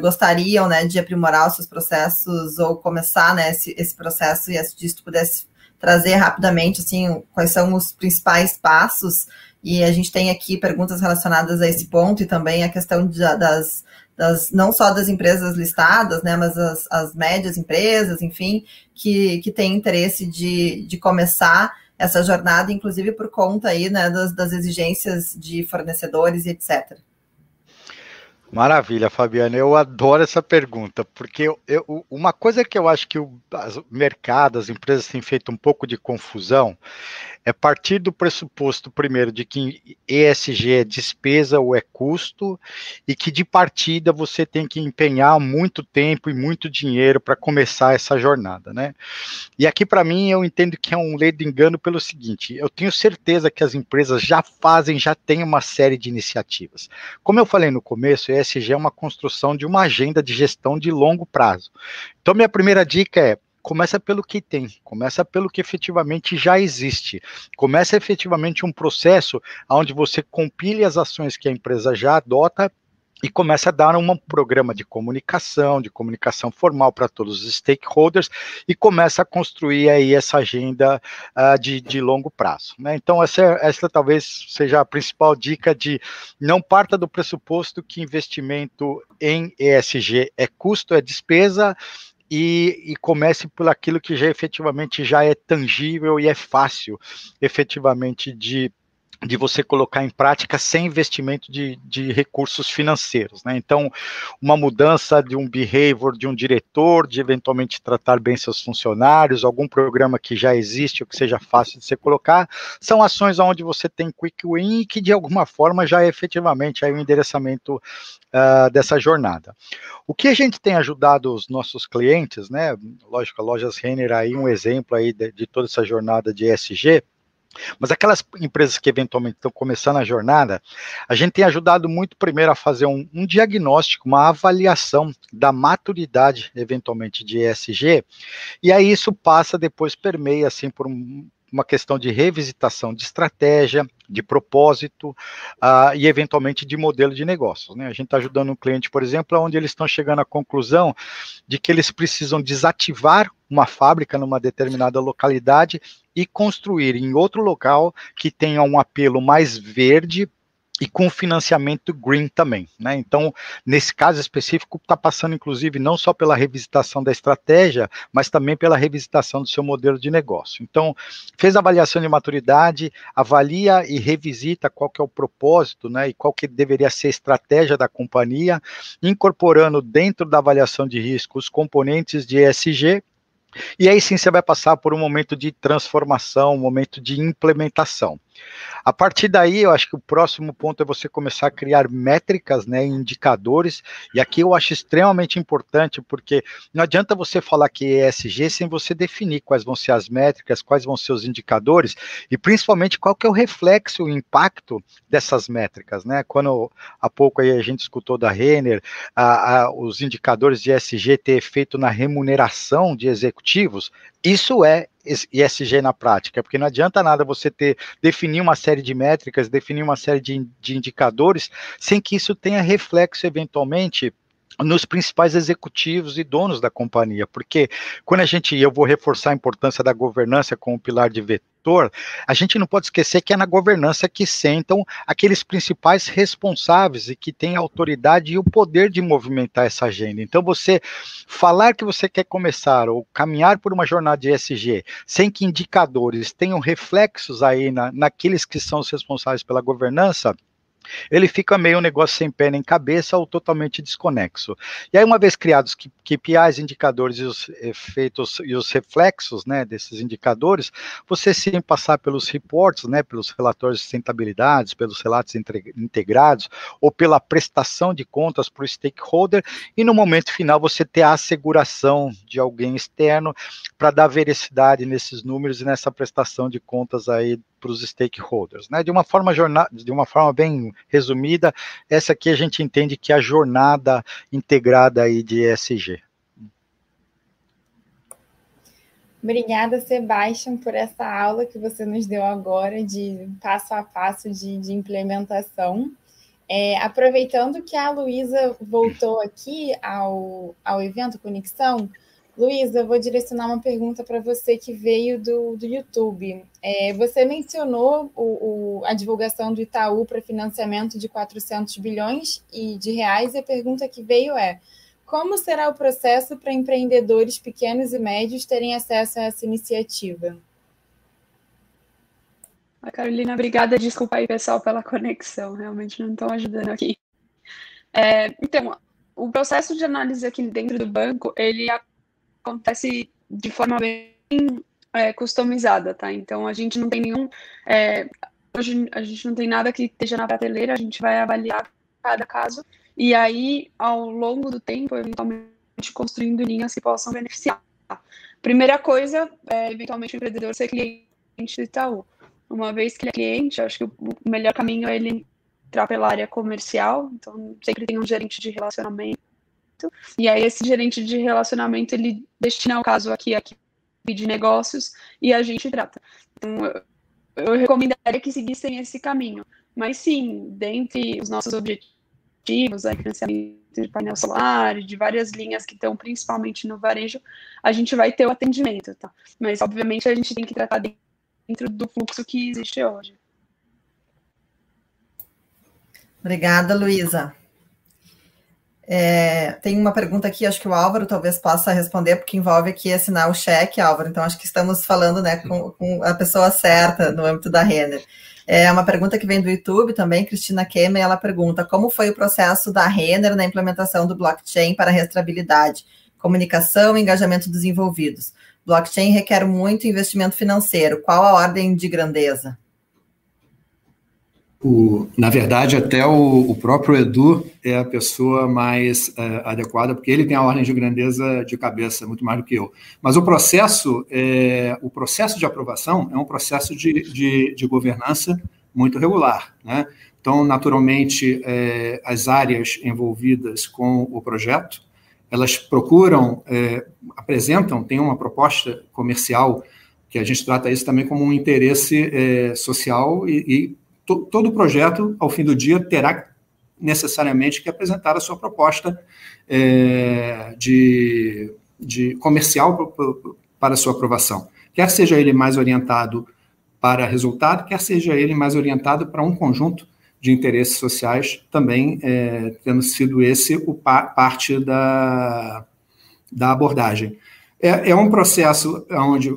gostariam, né, de aprimorar os seus processos ou começar, né, esse, esse processo e se tu pudesse trazer rapidamente, assim, quais são os principais passos e a gente tem aqui perguntas relacionadas a esse ponto e também a questão de, das, das, não só das empresas listadas, né, mas as, as médias empresas, enfim, que, que têm interesse de, de começar essa jornada, inclusive por conta aí, né, das, das exigências de fornecedores e etc. Maravilha, Fabiana. Eu adoro essa pergunta, porque eu, eu, uma coisa que eu acho que o mercado, as empresas têm feito um pouco de confusão é partir do pressuposto, primeiro, de que ESG é despesa ou é custo, e que de partida você tem que empenhar muito tempo e muito dinheiro para começar essa jornada, né? E aqui, para mim, eu entendo que é um ledo engano pelo seguinte: eu tenho certeza que as empresas já fazem, já têm uma série de iniciativas. Como eu falei no começo, ESG é uma construção de uma agenda de gestão de longo prazo. Então, minha primeira dica é começa pelo que tem, começa pelo que efetivamente já existe, começa efetivamente um processo onde você compile as ações que a empresa já adota e começa a dar um programa de comunicação, de comunicação formal para todos os stakeholders e começa a construir aí essa agenda uh, de, de, longo prazo. Né? Então, essa, essa talvez seja a principal dica de não parta do pressuposto que investimento em ESG é custo, é despesa, e, e, comece por aquilo que já efetivamente já é tangível e é fácil efetivamente de de você colocar em prática sem investimento de, de recursos financeiros. Né? Então, uma mudança de um behavior de um diretor, de eventualmente tratar bem seus funcionários, algum programa que já existe ou que seja fácil de você colocar, são ações onde você tem quick win e que de alguma forma já é efetivamente aí o endereçamento uh, dessa jornada. O que a gente tem ajudado os nossos clientes, né? Lógico, a Lojas Renner aí um exemplo aí de, de toda essa jornada de ESG, mas aquelas empresas que eventualmente estão começando a jornada, a gente tem ajudado muito primeiro a fazer um, um diagnóstico, uma avaliação da maturidade, eventualmente, de ESG, e aí isso passa, depois permeia, assim, por um, uma questão de revisitação de estratégia, de propósito uh, e eventualmente de modelo de negócio. Né? A gente está ajudando um cliente, por exemplo, onde eles estão chegando à conclusão de que eles precisam desativar uma fábrica numa determinada localidade e construir em outro local que tenha um apelo mais verde e com financiamento green também, né? Então, nesse caso específico, está passando, inclusive, não só pela revisitação da estratégia, mas também pela revisitação do seu modelo de negócio. Então, fez a avaliação de maturidade, avalia e revisita qual que é o propósito, né? E qual que deveria ser a estratégia da companhia, incorporando dentro da avaliação de risco os componentes de ESG, e aí sim você vai passar por um momento de transformação, um momento de implementação. A partir daí, eu acho que o próximo ponto é você começar a criar métricas, né, indicadores, e aqui eu acho extremamente importante, porque não adianta você falar que é ESG sem você definir quais vão ser as métricas, quais vão ser os indicadores, e principalmente qual que é o reflexo, o impacto dessas métricas, né, quando há pouco aí a gente escutou da Renner, a, a, os indicadores de ESG ter efeito na remuneração de executivos, isso é ESG na prática, porque não adianta nada você ter definir uma série de métricas, definir uma série de, de indicadores, sem que isso tenha reflexo eventualmente nos principais executivos e donos da companhia, porque quando a gente, eu vou reforçar a importância da governança como pilar de vetor, a gente não pode esquecer que é na governança que sentam aqueles principais responsáveis e que têm a autoridade e o poder de movimentar essa agenda. Então, você falar que você quer começar ou caminhar por uma jornada de ESG sem que indicadores tenham reflexos aí na, naqueles que são os responsáveis pela governança, ele fica meio um negócio sem pé nem cabeça ou totalmente desconexo. E aí, uma vez criados KPIs, indicadores e os efeitos e os reflexos né, desses indicadores, você sim passar pelos reports, né, pelos relatórios de sustentabilidade, pelos relatos integrados, ou pela prestação de contas para o stakeholder, e no momento final você ter a asseguração de alguém externo para dar veracidade nesses números e nessa prestação de contas aí para os stakeholders. Né? De uma forma de uma forma bem resumida, essa aqui a gente entende que é a jornada integrada aí de ESG. Obrigada, Sebastian, por essa aula que você nos deu agora de passo a passo de, de implementação. É, aproveitando que a Luísa voltou aqui ao, ao evento Conexão, Luísa, vou direcionar uma pergunta para você que veio do, do YouTube. É, você mencionou o, o, a divulgação do Itaú para financiamento de 400 bilhões e de reais, e a pergunta que veio é: como será o processo para empreendedores pequenos e médios terem acesso a essa iniciativa? A Carolina, obrigada. Desculpa aí, pessoal, pela conexão. Realmente não estão ajudando aqui. É, então, o processo de análise aqui dentro do banco, ele acontece de forma bem é, customizada, tá? Então a gente não tem nenhum. É, hoje a gente não tem nada que esteja na prateleira, a gente vai avaliar cada caso e aí, ao longo do tempo, eventualmente construindo linhas que possam beneficiar. Primeira coisa é, eventualmente, o empreendedor ser cliente do Itaú. Uma vez que ele é cliente, acho que o melhor caminho é ele entrar pela área comercial, então sempre tem um gerente de relacionamento e aí esse gerente de relacionamento, ele destina o caso aqui, aqui de negócios, e a gente trata. Então, eu, eu recomendaria que seguissem esse caminho. Mas sim, dentre os nossos objetivos, a financiamento de painel solar, de várias linhas que estão principalmente no varejo, a gente vai ter o atendimento, tá? Mas, obviamente, a gente tem que tratar dentro do fluxo que existe hoje. Obrigada, Luísa. É, tem uma pergunta aqui, acho que o Álvaro talvez possa responder, porque envolve aqui assinar o cheque, Álvaro. Então, acho que estamos falando né, com, com a pessoa certa no âmbito da Renner. É uma pergunta que vem do YouTube também, Cristina Kemme, ela pergunta como foi o processo da Renner na implementação do blockchain para rastreabilidade, comunicação e engajamento dos envolvidos. Blockchain requer muito investimento financeiro. Qual a ordem de grandeza? O, na verdade, até o, o, próprio Edu é a pessoa mais é, adequada, porque ele tem a ordem de grandeza de cabeça, muito mais do que eu. Mas o processo, é, o processo de aprovação é um processo de, de, de governança muito regular. Né? Então, naturalmente, é, as áreas envolvidas com o projeto, elas procuram, é, apresentam, tem uma proposta comercial, que a gente trata isso também como um interesse é, social e, e to, todo projeto, ao fim do dia, terá necessariamente que apresentar a sua proposta é, de, de comercial para sua aprovação. Quer seja ele mais orientado para resultado, quer seja ele mais orientado para um conjunto de interesses sociais, também é, tendo sido esse o parte da, da abordagem. É, é um processo onde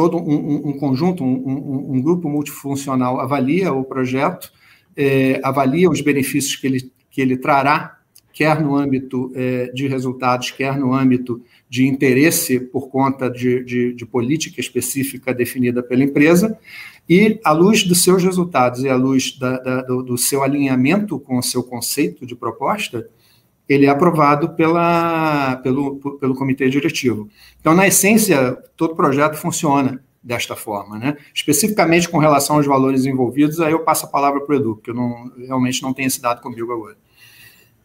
todo um, um conjunto, um, um, grupo multifuncional avalia o projeto, é, avalia os benefícios que ele, que ele trará quer no âmbito é, de resultados, quer no âmbito de interesse por conta de, de, de, política específica definida pela empresa, e à luz dos seus resultados e à luz da, da, do, do, seu alinhamento com o seu conceito de proposta, ele é aprovado pela, pelo, pelo comitê diretivo. Então, na essência, todo projeto funciona desta forma. Né? Especificamente com relação aos valores envolvidos, aí eu passo a palavra para o Edu, porque eu não, realmente não tenho esse dado comigo agora.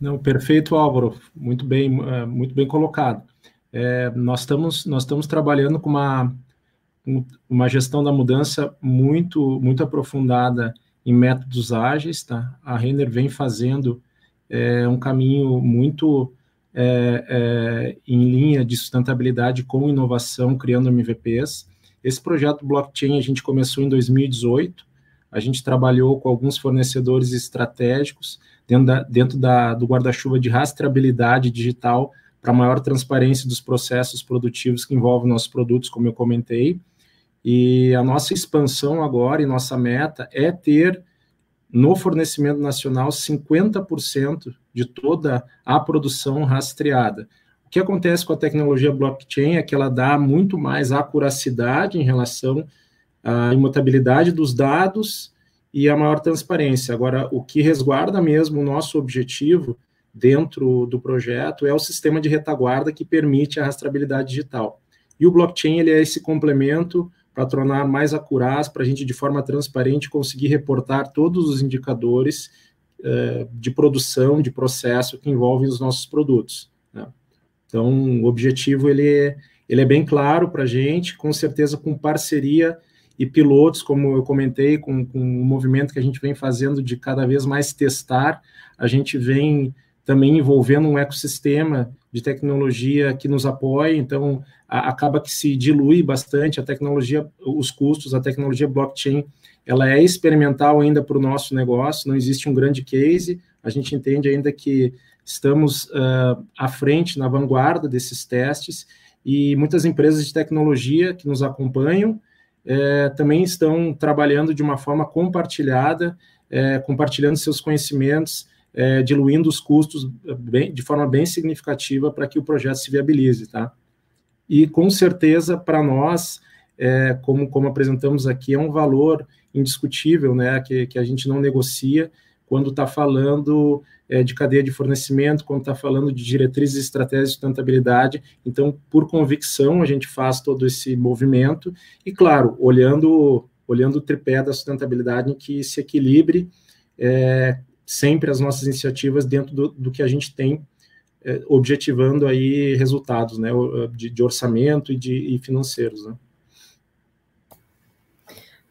Não, perfeito, Álvaro. Muito bem, é, muito bem colocado. É, nós, estamos, nós estamos trabalhando com uma, uma gestão da mudança muito, muito aprofundada em métodos ágeis. Tá? A Renner vem fazendo é, um caminho muito é, é, em linha de sustentabilidade com inovação, criando MVPs. Esse projeto blockchain a gente começou em 2018. A gente trabalhou com alguns fornecedores estratégicos dentro, da, dentro da, do guarda-chuva de rastreabilidade digital para maior transparência dos processos produtivos que envolvem nossos produtos, como eu comentei. E a nossa expansão agora e nossa meta é ter no fornecimento nacional 50% de toda a produção rastreada. O que acontece com a tecnologia blockchain é que ela dá muito mais acuracidade em relação à imutabilidade dos dados e a maior transparência. Agora, o que resguarda mesmo o nosso objetivo dentro do projeto é o sistema de retaguarda que permite a rastreabilidade digital. E o blockchain ele é esse complemento para tornar mais acuraz, para a gente de forma transparente conseguir reportar todos os indicadores uh, de produção, de processo que envolvem os nossos produtos. Né? Então, o objetivo ele é, ele é bem claro para a gente, com certeza com parceria e pilotos, como eu comentei, com, com o movimento que a gente vem fazendo de cada vez mais testar, a gente vem também envolvendo um ecossistema de tecnologia que nos apoia, então a, acaba que se dilui bastante a tecnologia, os custos, a tecnologia blockchain, ela é experimental ainda para o nosso negócio, não existe um grande case, a gente entende ainda que estamos uh, à frente, na vanguarda desses testes, e muitas empresas de tecnologia que nos acompanham é, também estão trabalhando de uma forma compartilhada, é, compartilhando seus conhecimentos, é, diluindo os custos bem, de forma bem significativa para que o projeto se viabilize, tá? E com certeza para nós, é, como, como apresentamos aqui, é um valor indiscutível, né, que, que a gente não negocia quando está falando é, de cadeia de fornecimento, quando está falando de diretrizes e estratégias de sustentabilidade. Então, por convicção, a gente faz todo esse movimento e, claro, olhando olhando o tripé da sustentabilidade em que se equilibre é, sempre as nossas iniciativas dentro do, do que a gente tem, é, objetivando aí resultados, né, de, de orçamento e de e financeiros, né.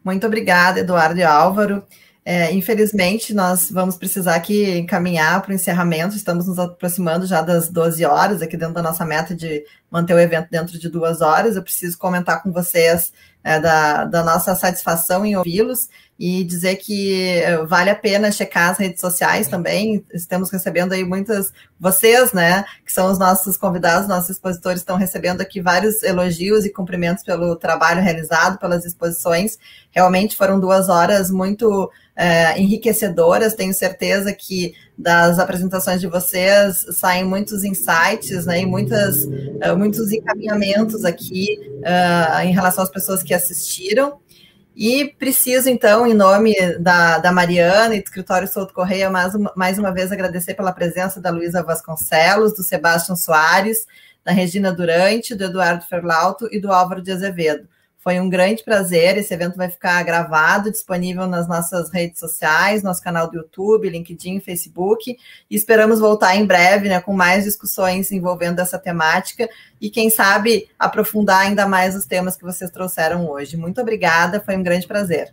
Muito obrigada, Eduardo e Álvaro. É, infelizmente, nós vamos precisar aqui encaminhar para o encerramento. Estamos nos aproximando já das 12 horas, aqui dentro da nossa meta de manter o evento dentro de duas horas. Eu preciso comentar com vocês é, da, da nossa satisfação em ouvi-los e dizer que eh, vale a pena checar as redes sociais também. Estamos recebendo aí muitas, vocês, né, que são os nossos convidados, nossos expositores, estão recebendo aqui vários elogios e cumprimentos pelo trabalho realizado, pelas exposições. Realmente foram duas horas muito é, enriquecedoras. Tenho certeza que das apresentações de vocês saem muitos insights, né, e muitas, uh, muitos encaminhamentos aqui uh, em relação às pessoas que assistiram. E preciso, então, em nome da, da Mariana e do Escritório Souto Correia, mais uma, mais uma vez agradecer pela presença da Luísa Vasconcelos, do Sebastião Soares, da Regina Durante, do Eduardo Ferlauto e do Álvaro de Azevedo. Foi um grande prazer. Esse evento vai ficar gravado, disponível nas nossas redes sociais, nosso canal do YouTube, LinkedIn, Facebook. E esperamos voltar em breve, né, com mais discussões envolvendo essa temática e, quem sabe, aprofundar ainda mais os temas que vocês trouxeram hoje. Muito obrigada, foi um grande prazer.